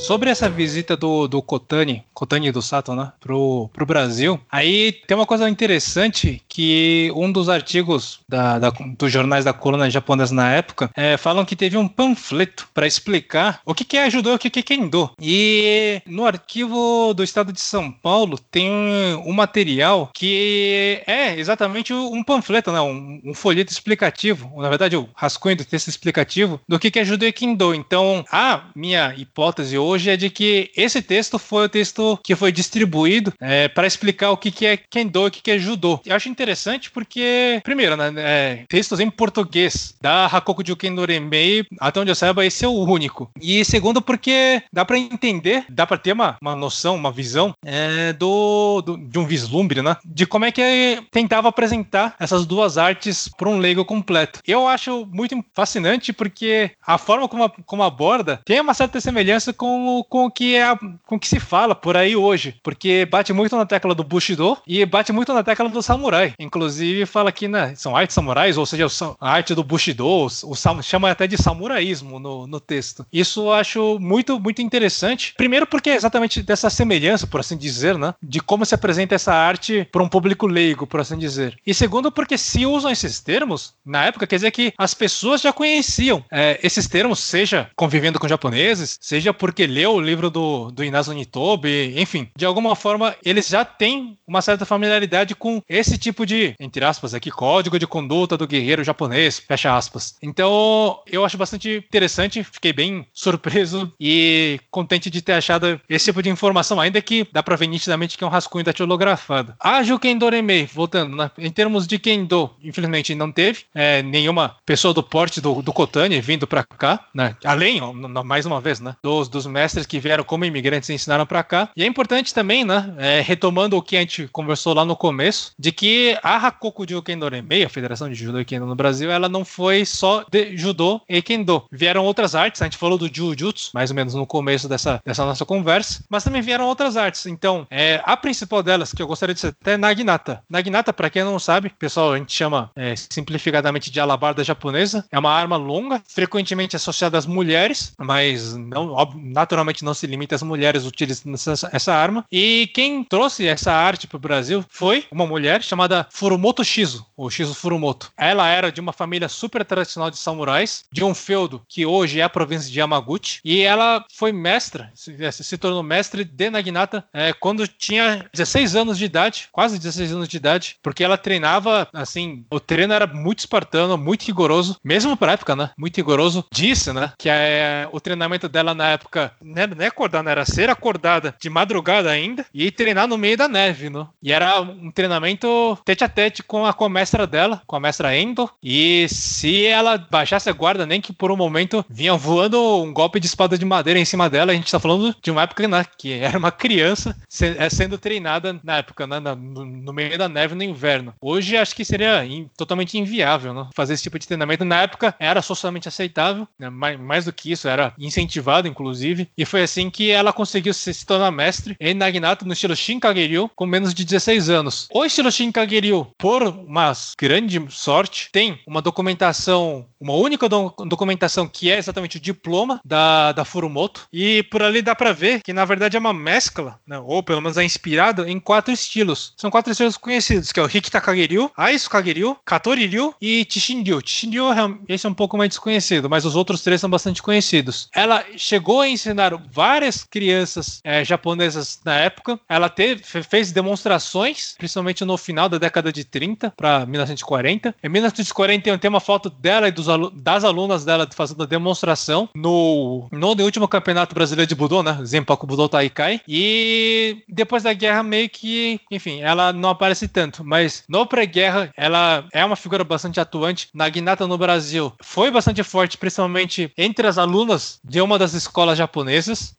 Sobre essa visita do, do Kotani, Kotani do Sato, né, pro, pro Brasil, aí tem uma coisa interessante que um dos artigos da, da dos jornais da coluna japonesa na época é, falam que teve um panfleto para explicar o que, que é judô e o que, que é kendo. E no arquivo do estado de São Paulo tem um, um material que é exatamente um panfleto, né, um, um folheto explicativo, na verdade o rascunho do texto explicativo do que, que é judô e kendo. Então, a minha hipótese hoje hoje é de que esse texto foi o texto que foi distribuído é, para explicar o que, que é Kendo e o que, que é Judô. Eu acho interessante porque, primeiro, né, é, textos em português da Hakoku Jukendo Remei, até onde eu saiba, esse é o único. E segundo, porque dá para entender, dá para ter uma, uma noção, uma visão é, do, do, de um vislumbre, né? De como é que tentava apresentar essas duas artes para um leigo completo. Eu acho muito fascinante porque a forma como, como aborda tem uma certa semelhança com com, o que é com que se fala por aí hoje, porque bate muito na tecla do Bushido e bate muito na tecla do samurai. Inclusive fala que né, são artes samurais, ou seja, a arte do Bushido, o, chama até de samuraísmo no, no texto. Isso eu acho muito muito interessante. Primeiro porque é exatamente dessa semelhança, por assim dizer, né, de como se apresenta essa arte para um público leigo, por assim dizer. E segundo porque se usam esses termos na época, quer dizer que as pessoas já conheciam é, esses termos, seja convivendo com japoneses, seja porque leu o livro do, do Inazo Nitobe, enfim, de alguma forma eles já têm uma certa familiaridade com esse tipo de, entre aspas, aqui, código de conduta do guerreiro japonês, fecha aspas. Então, eu acho bastante interessante, fiquei bem surpreso e contente de ter achado esse tipo de informação, ainda que dá pra ver nitidamente que é um rascunho datilografado. A Jukendo Remei, voltando, né? em termos de Kendo, infelizmente não teve é, nenhuma pessoa do porte do, do Kotani vindo pra cá, né? além, mais uma vez, né, dos, dos mestres mestres que vieram como imigrantes e ensinaram para cá. E é importante também, né, é, retomando o que a gente conversou lá no começo, de que a Hakoku de Kendo Renmei, a Federação de Judô e Kendo no Brasil, ela não foi só de judô e kendo. Vieram outras artes, a gente falou do Jujutsu, mais ou menos no começo dessa, dessa nossa conversa, mas também vieram outras artes. Então, é, a principal delas, que eu gostaria de ser até Naginata. Naginata, para quem não sabe, pessoal, a gente chama é, simplificadamente de alabarda japonesa. É uma arma longa, frequentemente associada às mulheres, mas não, naturalmente naturalmente não se limita às mulheres utilizando essa, essa arma. E quem trouxe essa arte para o Brasil foi uma mulher chamada Furumoto Shizu, ou Shizu Furumoto. Ela era de uma família super tradicional de samurais, de um feudo que hoje é a província de Yamaguchi, e ela foi mestra, se, se tornou mestre de Naginata é, quando tinha 16 anos de idade, quase 16 anos de idade, porque ela treinava, assim, o treino era muito espartano, muito rigoroso, mesmo para época, né? Muito rigoroso. Disse, né, que é, o treinamento dela na época né, não é acordar, não era ser acordada de madrugada ainda e treinar no meio da neve, né? E era um treinamento tete a tete com a, mestra dela, com a mestra Endo. E se ela baixasse a guarda, nem que por um momento vinha voando um golpe de espada de madeira em cima dela, a gente tá falando de uma época né, que era uma criança é, sendo treinada na época, né, no, no meio da neve no inverno. Hoje acho que seria in, totalmente inviável né, fazer esse tipo de treinamento. Na época era socialmente aceitável, né, mais, mais do que isso, era incentivado, inclusive. E foi assim que ela conseguiu se tornar mestre em Naginata no estilo Shinkageryu com menos de 16 anos. O estilo Shinkageryu por uma grande sorte, tem uma documentação, uma única do documentação que é exatamente o diploma da, da Furumoto. E por ali dá para ver que na verdade é uma mescla, né, ou pelo menos é inspirado em quatro estilos. São quatro estilos conhecidos, que é o Rikita Kagiryu, Aisu Kagiryu, Katori-ryu e Chishin-ryu. Chishin-ryu esse é um pouco mais desconhecido, mas os outros três são bastante conhecidos. Ela chegou a ensinar várias crianças é, japonesas na época. Ela teve, fez demonstrações, principalmente no final da década de 30 para 1940. Em 1941 tem uma foto dela e dos, das alunas dela fazendo a demonstração no, no último campeonato brasileiro de Budô, né? Zenpaku Budô Taikai. E depois da guerra, meio que, enfim, ela não aparece tanto. Mas no pré-guerra, ela é uma figura bastante atuante. Na Ginata no Brasil, foi bastante forte, principalmente entre as alunas de uma das escolas japonesas,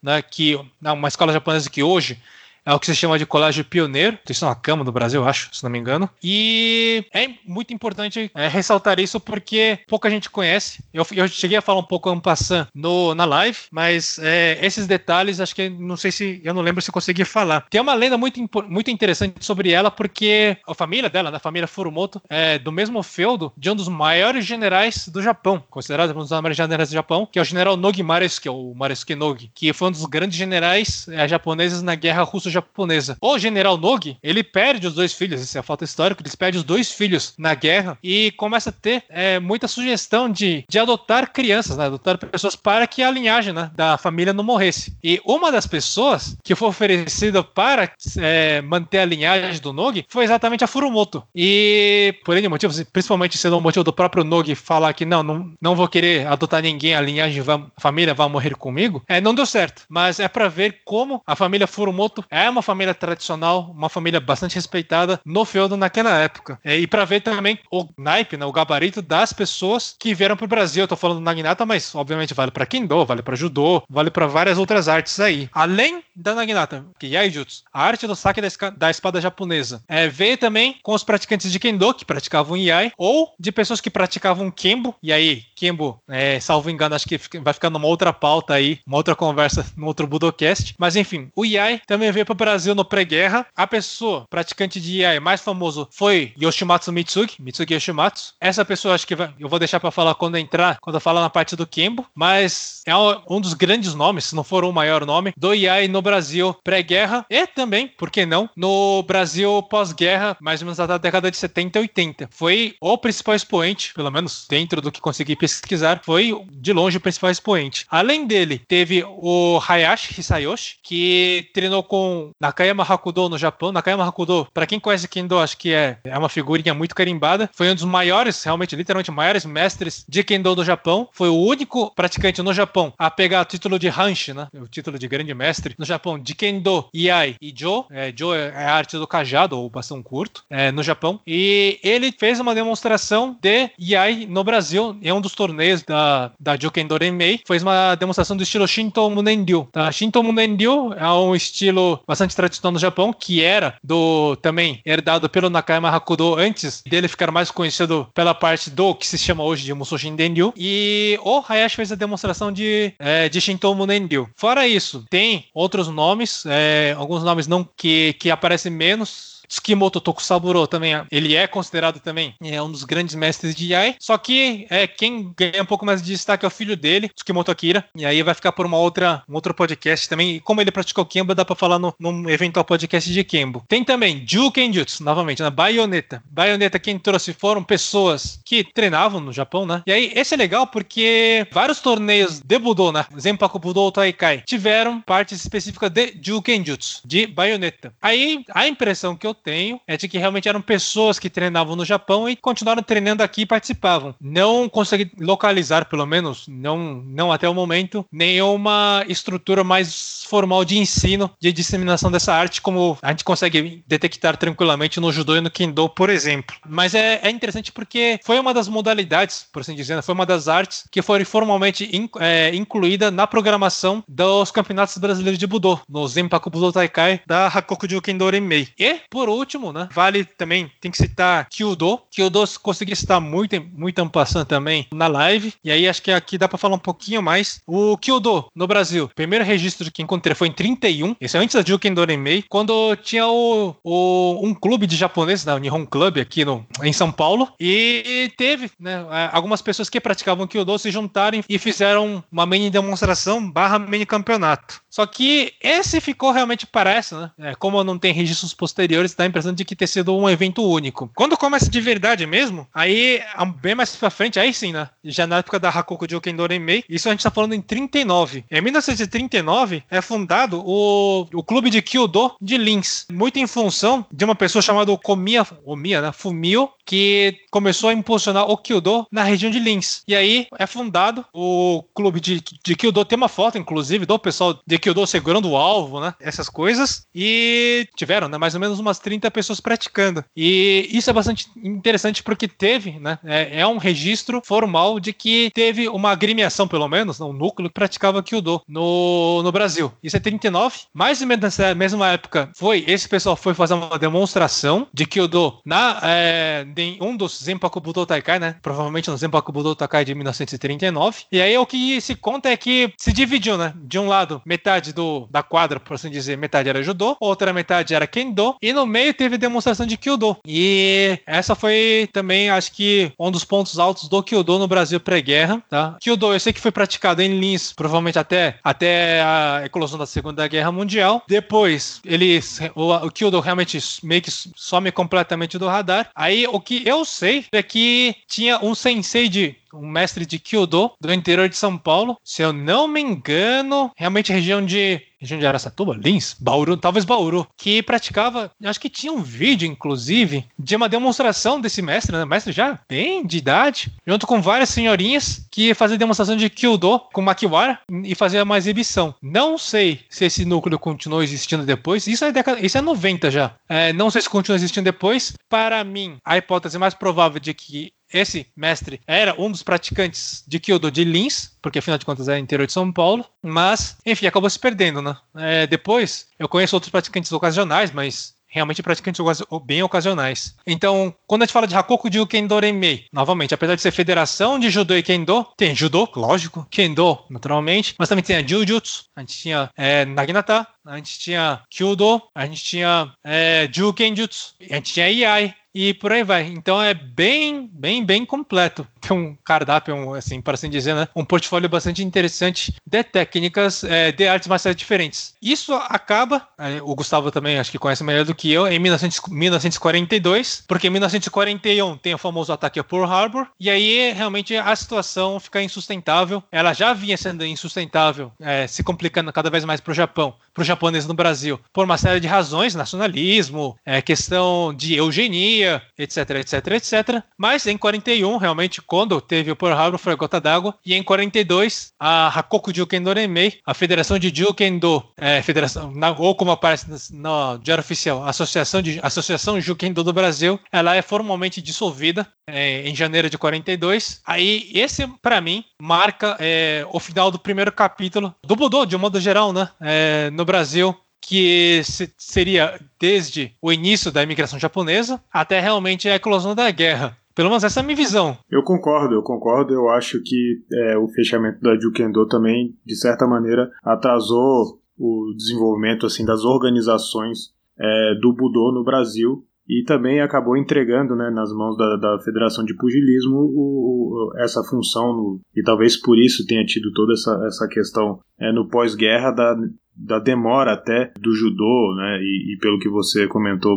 né? Que, uma escola japonesa que hoje é o que se chama de colégio pioneiro. Isso é uma cama do Brasil, acho, se não me engano. E é muito importante é, ressaltar isso porque pouca gente conhece. Eu, eu cheguei a falar um pouco passando no na live, mas é, esses detalhes, acho que não sei se eu não lembro se consegui falar. Tem uma lenda muito, muito interessante sobre ela porque a família dela, da família Furumoto, é do mesmo feudo de um dos maiores generais do Japão, considerado um dos maiores generais do Japão, que é o general Nogi Maresuke, ou Maresuke Nogi, que foi um dos grandes generais é, japoneses na guerra russo japonesa. O general Nogi, ele perde os dois filhos, isso é fato histórico, ele perde os dois filhos na guerra e começa a ter é, muita sugestão de, de adotar crianças, né, adotar pessoas para que a linhagem né, da família não morresse. E uma das pessoas que foi oferecida para é, manter a linhagem do Nogi foi exatamente a Furumoto. E por N motivos, principalmente sendo o motivo do próprio Nogi falar que não, não, não vou querer adotar ninguém, a linhagem, vai, a família vai morrer comigo, é, não deu certo. Mas é para ver como a família Furumoto é é uma família tradicional, uma família bastante respeitada no feudo naquela época. É, e para ver também o naipe, né, o gabarito das pessoas que vieram pro Brasil. Eu tô falando do Naginata, mas obviamente vale para Kendo, vale para Judô, vale para várias outras artes aí. Além da Naginata, que é Yaijutsu, a arte do saque da, da espada japonesa, é, veio também com os praticantes de Kendo, que praticavam Yai, ou de pessoas que praticavam Kembo, e aí, Kembo, é, salvo engano, acho que vai ficar numa outra pauta aí, uma outra conversa, no outro Budocast. Mas enfim, o Yai também veio para Brasil no pré-guerra. A pessoa praticante de IAI mais famoso foi Yoshimatsu Mitsugi, Mitsugi Yoshimatsu. Essa pessoa acho que eu vou deixar para falar quando entrar, quando eu falar na parte do Kembo, mas é um dos grandes nomes, se não for o maior nome, do IAI no Brasil pré-guerra e também, por que não, no Brasil pós-guerra, mais ou menos da década de 70 e 80. Foi o principal expoente, pelo menos dentro do que consegui pesquisar, foi de longe o principal expoente. Além dele, teve o Hayashi Hisayoshi, que treinou com Nakayama Hakudo no Japão. Nakayama Hakudo, para quem conhece Kendo, acho que é, é uma figurinha muito carimbada. Foi um dos maiores, realmente, literalmente, maiores mestres de Kendo do Japão. Foi o único praticante no Japão a pegar o título de Hanshi, né? O título de grande mestre no Japão de Kendo, Iai e Jo. É, jo é a arte do cajado, ou bastão curto, é, no Japão. E ele fez uma demonstração de Iai no Brasil, em um dos torneios da, da Jo Kendo Renmei. Fez uma demonstração do estilo Shinto Munenryu. Tá? Shinto Munenryu é um estilo bastante tradicional no Japão, que era do também herdado pelo Nakayama Hakudo antes dele ficar mais conhecido pela parte do que se chama hoje de Musoshin Denryu. E o Hayashi fez a demonstração de, é, de Shinto Munenryu. Fora isso, tem outros nomes, é, alguns nomes não que, que aparecem menos Tsukimoto Tokusaburo também, ele é considerado também é um dos grandes mestres de Yai. Só que é, quem ganha um pouco mais de destaque é o filho dele, Tsukimoto Akira. E aí vai ficar por uma outra, um outro podcast também. E como ele praticou Kembo, dá pra falar no, num eventual podcast de Kembo. Tem também Jukenjutsu, novamente, na Bayonetta. Bayonetta, quem trouxe foram pessoas que treinavam no Japão, né? E aí, esse é legal porque vários torneios de Budô, né? Zenpaku Budô Taikai, tiveram partes específicas de Jukenjutsu, de Bayonetta. Aí, a impressão que eu tenho é de que realmente eram pessoas que treinavam no Japão e continuaram treinando aqui e participavam. Não consegui localizar, pelo menos, não, não até o momento, nenhuma estrutura mais formal de ensino, de disseminação dessa arte, como a gente consegue detectar tranquilamente no judô e no kendo, por exemplo. Mas é, é interessante porque foi uma das modalidades, por assim dizer, foi uma das artes que foi formalmente in, é, incluída na programação dos campeonatos brasileiros de Budô, no Zenpaku Budô Taikai da Hakokujo Kendo Renmei. E, por por último, né, vale também, tem que citar Kyudo. Kyudo consegui citar muito, muito ampassando também na live, e aí acho que aqui dá para falar um pouquinho mais. O Kyudo, no Brasil, primeiro registro que encontrei foi em 31, esse é antes da Juken Doremei, quando tinha o, o, um clube de japonês, né, o Nihon Club, aqui no, em São Paulo, e teve né, algumas pessoas que praticavam Kyudo se juntaram e fizeram uma mini demonstração barra mini campeonato. Só que esse ficou realmente parece, né? É, como não tem registros posteriores, dá a impressão de que ter sido um evento único. Quando começa de verdade mesmo, aí bem mais pra frente, aí sim, né? Já na época da Hakoku Joken Doremei, isso a gente tá falando em 39. Em 1939 é fundado o, o clube de Kyudo de Lins, muito em função de uma pessoa chamada Komiya, Omiya, né? Fumio, que começou a impulsionar o Kyudo na região de Lins. E aí é fundado o clube de, de Kyudo, tem uma foto, inclusive, do pessoal de Kyudo segurando o alvo, né? Essas coisas. E tiveram, né? Mais ou menos umas 30 pessoas praticando. E isso é bastante interessante porque teve, né? É, é um registro formal de que teve uma agremiação, pelo menos, um núcleo que praticava Kyudo no, no Brasil. Isso é 39. Mais ou menos nessa mesma época, foi esse pessoal foi fazer uma demonstração de Kyudo na, é, em um dos Zenpaku Budo Taikai, né? Provavelmente no Zenpaku Budo Taikai de 1939. E aí o que se conta é que se dividiu, né? De um lado, metade do, da quadra, por assim dizer, metade era judô, outra metade era kendo, e no meio teve demonstração de kyudo. E essa foi também, acho que, um dos pontos altos do kyudo no Brasil pré-guerra, tá? Kyudo, eu sei que foi praticado em Lins, provavelmente até, até a eclosão da Segunda Guerra Mundial. Depois, ele, o, o kyudo realmente meio que some completamente do radar. Aí, o que eu sei é que tinha um sensei de um mestre de Kyudo do interior de São Paulo. Se eu não me engano, realmente região de Aracatuba, Lins, Bauru, talvez Bauru, que praticava, acho que tinha um vídeo, inclusive, de uma demonstração desse mestre, né? Mestre já bem de idade, junto com várias senhorinhas que fazia demonstração de Kyudo com Makiwara e fazia uma exibição. Não sei se esse núcleo continuou existindo depois, isso é, década, isso é 90 já. É, não sei se continua existindo depois. Para mim, a hipótese mais provável de que esse mestre era um dos praticantes de Kyoto de Lins, porque afinal de contas é interior de São Paulo, mas, enfim, acabou se perdendo, né? É, depois, eu conheço outros praticantes ocasionais, mas realmente praticantes bem ocasionais. Então, quando a gente fala de Hakoku Jiu Kendo Renmei, novamente, apesar de ser federação de judô e kendo, tem judô, lógico, kendo, naturalmente, mas também tem a Jujutsu, a gente tinha é, Naginata, a gente tinha Kyudo, a gente tinha é, Jukenjutsu, a gente tinha Iai, e por aí vai. Então é bem, bem, bem completo. Tem um cardápio, um, assim, para assim dizer, né? Um portfólio bastante interessante de técnicas é, de artes marciais diferentes. Isso acaba, é, o Gustavo também acho que conhece melhor do que eu, em 1900, 1942, porque em 1941 tem o famoso ataque a Pearl Harbor, e aí realmente a situação fica insustentável. Ela já vinha sendo insustentável, é, se complicando cada vez mais para o Japão, para o japonês no Brasil, por uma série de razões, nacionalismo, é, questão de eugenia, etc, etc, etc. Mas em 41, realmente, quando teve o Pearl Harbor, foi a gota d'água. E em 42, a Hakoku Jukendo Renmei, a Federação de Jukendo, é, federação, ou como aparece no Diário Oficial, Associação, de, Associação Jukendo do Brasil, ela é formalmente dissolvida é, em janeiro de 42. Aí, esse, para mim, marca é, o final do primeiro capítulo do Budô, de um modo geral, né? É, no Brasil, que seria desde o início da imigração japonesa até realmente a eclosão da guerra. Pelo menos essa é a minha visão. Eu concordo, eu concordo. Eu acho que é, o fechamento da Jukendo também, de certa maneira, atrasou o desenvolvimento assim das organizações é, do Budô no Brasil e também acabou entregando né, nas mãos da, da Federação de Pugilismo o, o, essa função, no, e talvez por isso tenha tido toda essa, essa questão é, no pós-guerra da, da demora até do judô, né, e, e, pelo que você comentou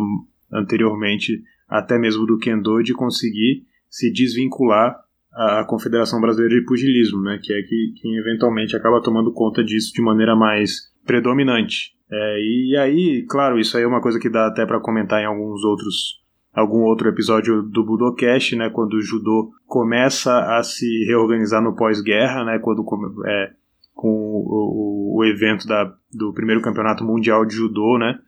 anteriormente, até mesmo do kendo, de conseguir se desvincular à Confederação Brasileira de Pugilismo, né, que é que, quem eventualmente acaba tomando conta disso de maneira mais predominante. É, e aí, claro, isso aí é uma coisa que dá até para comentar em alguns outros algum outro episódio do Budocast, né, quando o judô começa a se reorganizar no pós-guerra, né, quando é, com o, o, o evento da, do primeiro campeonato mundial de judô, né,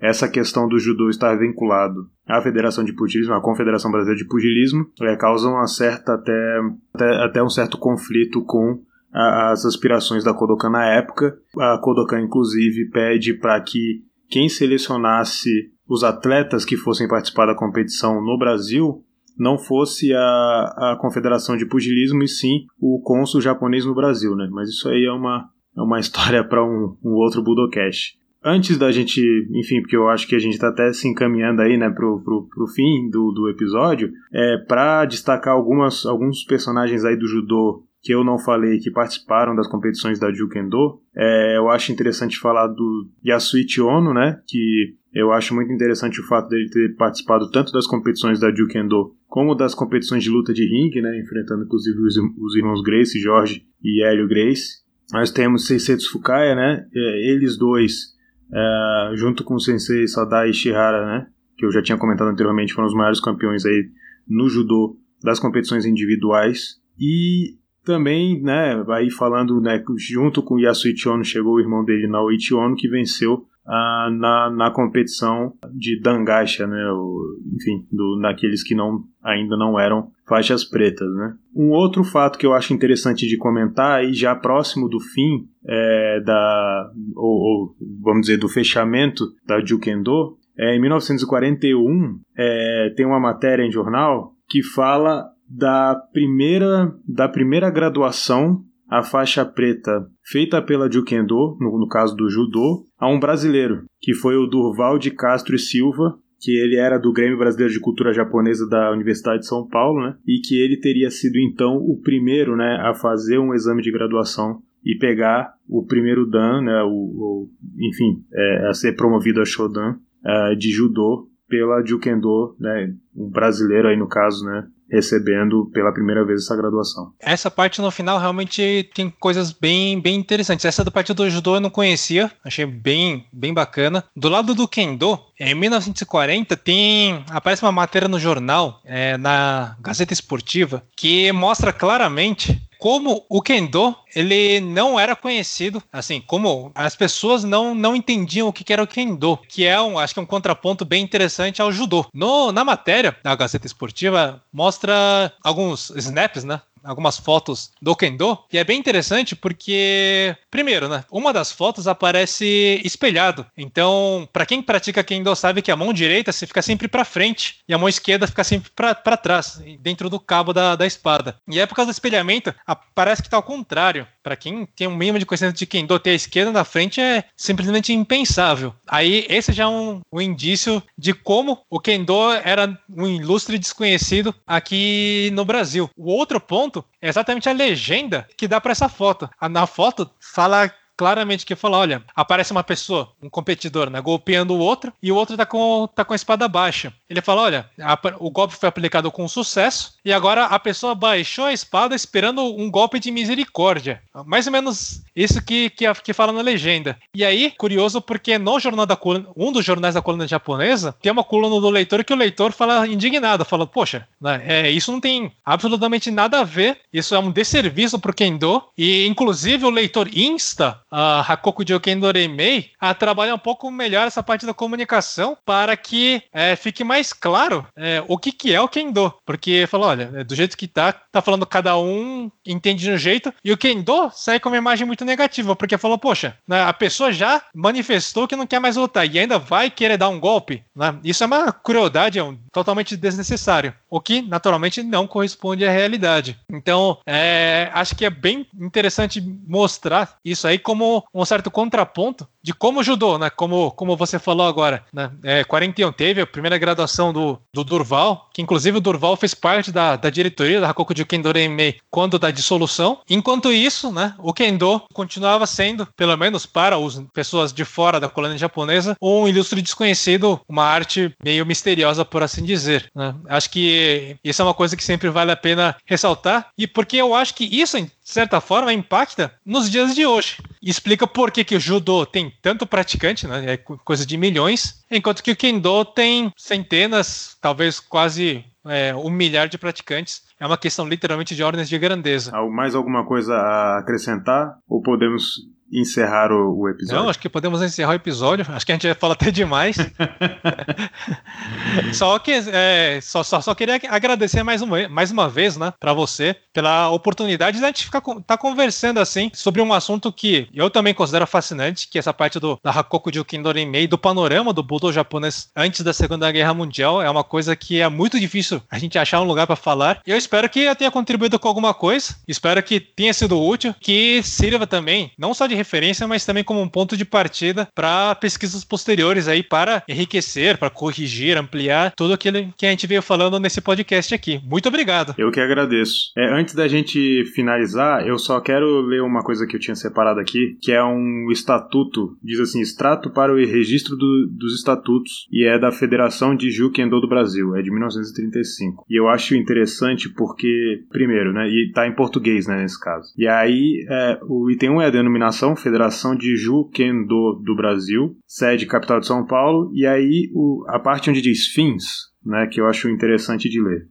essa questão do judô estar vinculado à Federação de Pugilismo, à Confederação Brasileira de Pugilismo, é, causa uma certa até, até, até um certo conflito com as aspirações da Kodokan na época. A Kodokan, inclusive, pede para que quem selecionasse os atletas que fossem participar da competição no Brasil não fosse a, a Confederação de Pugilismo e sim o cônsul japonês no Brasil, né? Mas isso aí é uma, é uma história para um, um outro Budocast. Antes da gente, enfim, porque eu acho que a gente está até se encaminhando aí, né, pro, pro, pro fim do, do episódio, é para destacar algumas, alguns personagens aí do judô que eu não falei que participaram das competições da Jukendo. É, eu acho interessante falar do Yasuichi Ono, né, que eu acho muito interessante o fato dele ter participado tanto das competições da Jukendo como das competições de luta de ringue, né, enfrentando inclusive os, os irmãos Grace, Jorge e Hélio Grace. Nós temos Seisetsu Fukaya, né, é, eles dois, é, junto com o sensei Sadai Ishihara, né, que eu já tinha comentado anteriormente, foram os maiores campeões aí no judô das competições individuais. E também, né, aí falando, né, junto com Yasuichi Ono chegou o irmão dele, Naoichi Ono, que venceu ah, na, na competição de Dangacha, né? O, enfim, do, naqueles que não, ainda não eram faixas pretas, né? Um outro fato que eu acho interessante de comentar, e já próximo do fim é, da, ou, ou, vamos dizer, do fechamento da Jukendo, é, em 1941 é, tem uma matéria em jornal que fala da primeira, da primeira graduação a faixa preta feita pela Jukendo, no, no caso do judô, a um brasileiro, que foi o Durval de Castro e Silva, que ele era do Grêmio Brasileiro de Cultura Japonesa da Universidade de São Paulo, né? E que ele teria sido então o primeiro, né, a fazer um exame de graduação e pegar o primeiro dan, né, o, o enfim, é, a ser promovido a shodan uh, de judô pela Jukendo, né, um brasileiro aí no caso, né, recebendo pela primeira vez essa graduação. Essa parte no final realmente tem coisas bem, bem interessantes. Essa do partido do judô eu não conhecia, achei bem, bem bacana. Do lado do kendo, em 1940 tem aparece uma matéria no jornal, é, na Gazeta Esportiva, que mostra claramente como o kendo ele não era conhecido, assim, como as pessoas não, não entendiam o que era o kendo, que é um, acho que é um contraponto bem interessante ao judô. No, na matéria da Gazeta Esportiva mostra alguns snaps, né, algumas fotos do Kendo. E é bem interessante porque, primeiro, né? Uma das fotos aparece espelhado. Então, para quem pratica Kendo sabe que a mão direita você fica sempre para frente e a mão esquerda fica sempre para trás, dentro do cabo da, da espada. E é por causa do espelhamento, parece que tá ao contrário. Para quem tem um mínimo de conhecimento de Kendo, ter a esquerda na frente é simplesmente impensável. Aí, esse já é um, um indício de como o Kendo era um ilustre desconhecido aqui no Brasil. O outro ponto ponto é exatamente a legenda que dá para essa foto. Na foto fala claramente que fala: olha, aparece uma pessoa, um competidor, né, golpeando o outro, e o outro tá com, tá com a espada baixa. Ele fala: olha, a, o golpe foi aplicado com sucesso, e agora a pessoa baixou a espada esperando um golpe de misericórdia. Mais ou menos isso que, que, que fala na legenda. E aí, curioso, porque no jornal da coluna, um dos jornais da coluna japonesa, tem uma coluna do leitor que o leitor fala indignado, fala: poxa, né, é, isso não tem absolutamente nada a ver, isso é um desserviço pro Kendo, e inclusive o leitor insta a Hakoku Joken Doremei a trabalhar um pouco melhor essa parte da comunicação para que é, fique mais claro é, o que, que é o Kendo. Porque falou, olha, é, do jeito que tá, tá falando cada um entende de um jeito, e o Kendo sai com uma imagem muito negativa, porque falou, poxa, né, a pessoa já manifestou que não quer mais lutar e ainda vai querer dar um golpe. Né? Isso é uma crueldade, é um, totalmente desnecessário, o que naturalmente não corresponde à realidade. Então, é, acho que é bem interessante mostrar isso aí como como um certo contraponto de como judô, né? Como, como você falou agora, né? É, 41 teve a primeira graduação do, do Durval, que inclusive o Durval fez parte da, da diretoria da Hakoku de Kendo Renmei quando da dissolução. Enquanto isso, né? O Kendo continuava sendo, pelo menos para as pessoas de fora da colônia japonesa, um ilustre desconhecido, uma arte meio misteriosa, por assim dizer. Né? Acho que isso é uma coisa que sempre vale a pena ressaltar, e porque eu acho que isso, de certa forma, impacta nos dias de hoje explica por que, que o judô tem tanto praticante, né? É coisa de milhões, enquanto que o kendo tem centenas, talvez quase é, um milhar de praticantes. É uma questão literalmente de ordens de grandeza. Mais alguma coisa a acrescentar? Ou podemos encerrar o, o, episódio? Não, acho que podemos encerrar o episódio. Acho que a gente já fala até demais. só que é, só, só, só, queria agradecer mais uma, mais uma vez, né, para você, pela oportunidade de a gente ficar tá conversando assim sobre um assunto que eu também considero fascinante, que é essa parte do da Hakoku Jukin Dorinmei, do panorama do Budo japonês antes da Segunda Guerra Mundial. É uma coisa que é muito difícil a gente achar um lugar para falar. E eu espero que eu tenha contribuído com alguma coisa. Espero que tenha sido útil, que sirva também, não só de referência, mas também como um ponto de partida para pesquisas posteriores aí para enriquecer, para corrigir, ampliar tudo aquilo que a gente veio falando nesse podcast aqui. Muito obrigado. Eu que agradeço. É, antes da gente finalizar, eu só quero ler uma coisa que eu tinha separado aqui, que é um estatuto, diz assim, extrato para o registro do, dos estatutos, e é da Federação de Ju-Kendo do Brasil, é de 1935. E eu acho interessante porque, primeiro, né, e tá em português, né, nesse caso. E aí, é, o item 1 é a denominação Federação de Ju-Kendo do Brasil, sede capital de São Paulo, e aí o, a parte onde diz fins, né, que eu acho interessante de ler.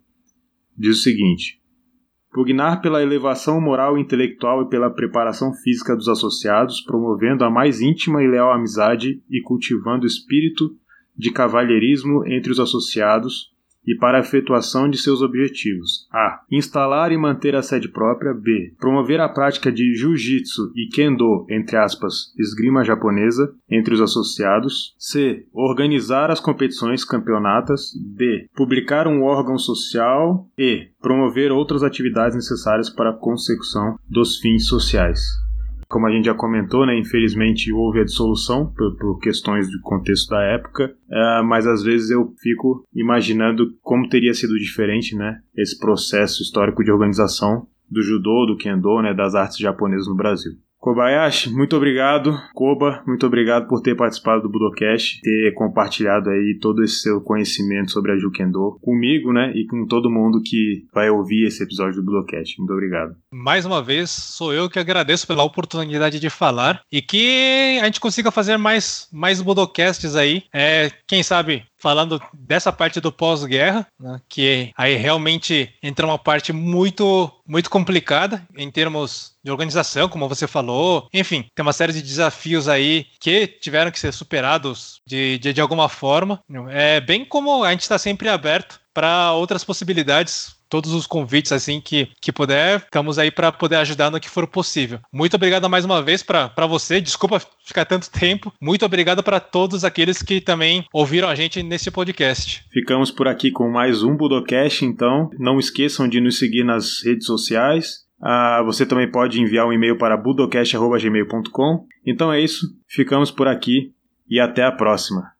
Diz o seguinte: pugnar pela elevação moral e intelectual e pela preparação física dos associados, promovendo a mais íntima e leal amizade e cultivando o espírito de cavalheirismo entre os associados, e para a efetuação de seus objetivos: a. instalar e manter a sede própria, b. promover a prática de jiu-jitsu e kendo, entre aspas, esgrima japonesa, entre os associados, c. organizar as competições campeonatas, d. publicar um órgão social e promover outras atividades necessárias para a consecução dos fins sociais. Como a gente já comentou, né, infelizmente houve a dissolução por, por questões do contexto da época, uh, mas às vezes eu fico imaginando como teria sido diferente né, esse processo histórico de organização do judô, do kendo, né, das artes japonesas no Brasil. Kobayashi, muito obrigado. Koba, muito obrigado por ter participado do Budocast, ter compartilhado aí todo esse seu conhecimento sobre a Jukendo comigo, né, e com todo mundo que vai ouvir esse episódio do Budocast. Muito obrigado. Mais uma vez, sou eu que agradeço pela oportunidade de falar e que a gente consiga fazer mais, mais Budocasts aí. É, quem sabe falando dessa parte do pós-guerra, né, que aí realmente entra uma parte muito, muito complicada em termos de organização, como você falou. Enfim, tem uma série de desafios aí que tiveram que ser superados de, de, de alguma forma. É bem como a gente está sempre aberto para outras possibilidades todos os convites assim que, que puder, estamos aí para poder ajudar no que for possível. Muito obrigado mais uma vez para você. Desculpa ficar tanto tempo. Muito obrigado para todos aqueles que também ouviram a gente nesse podcast. Ficamos por aqui com mais um Budocast, então não esqueçam de nos seguir nas redes sociais. Ah, você também pode enviar um e-mail para budocast.gmail.com. Então é isso, ficamos por aqui e até a próxima.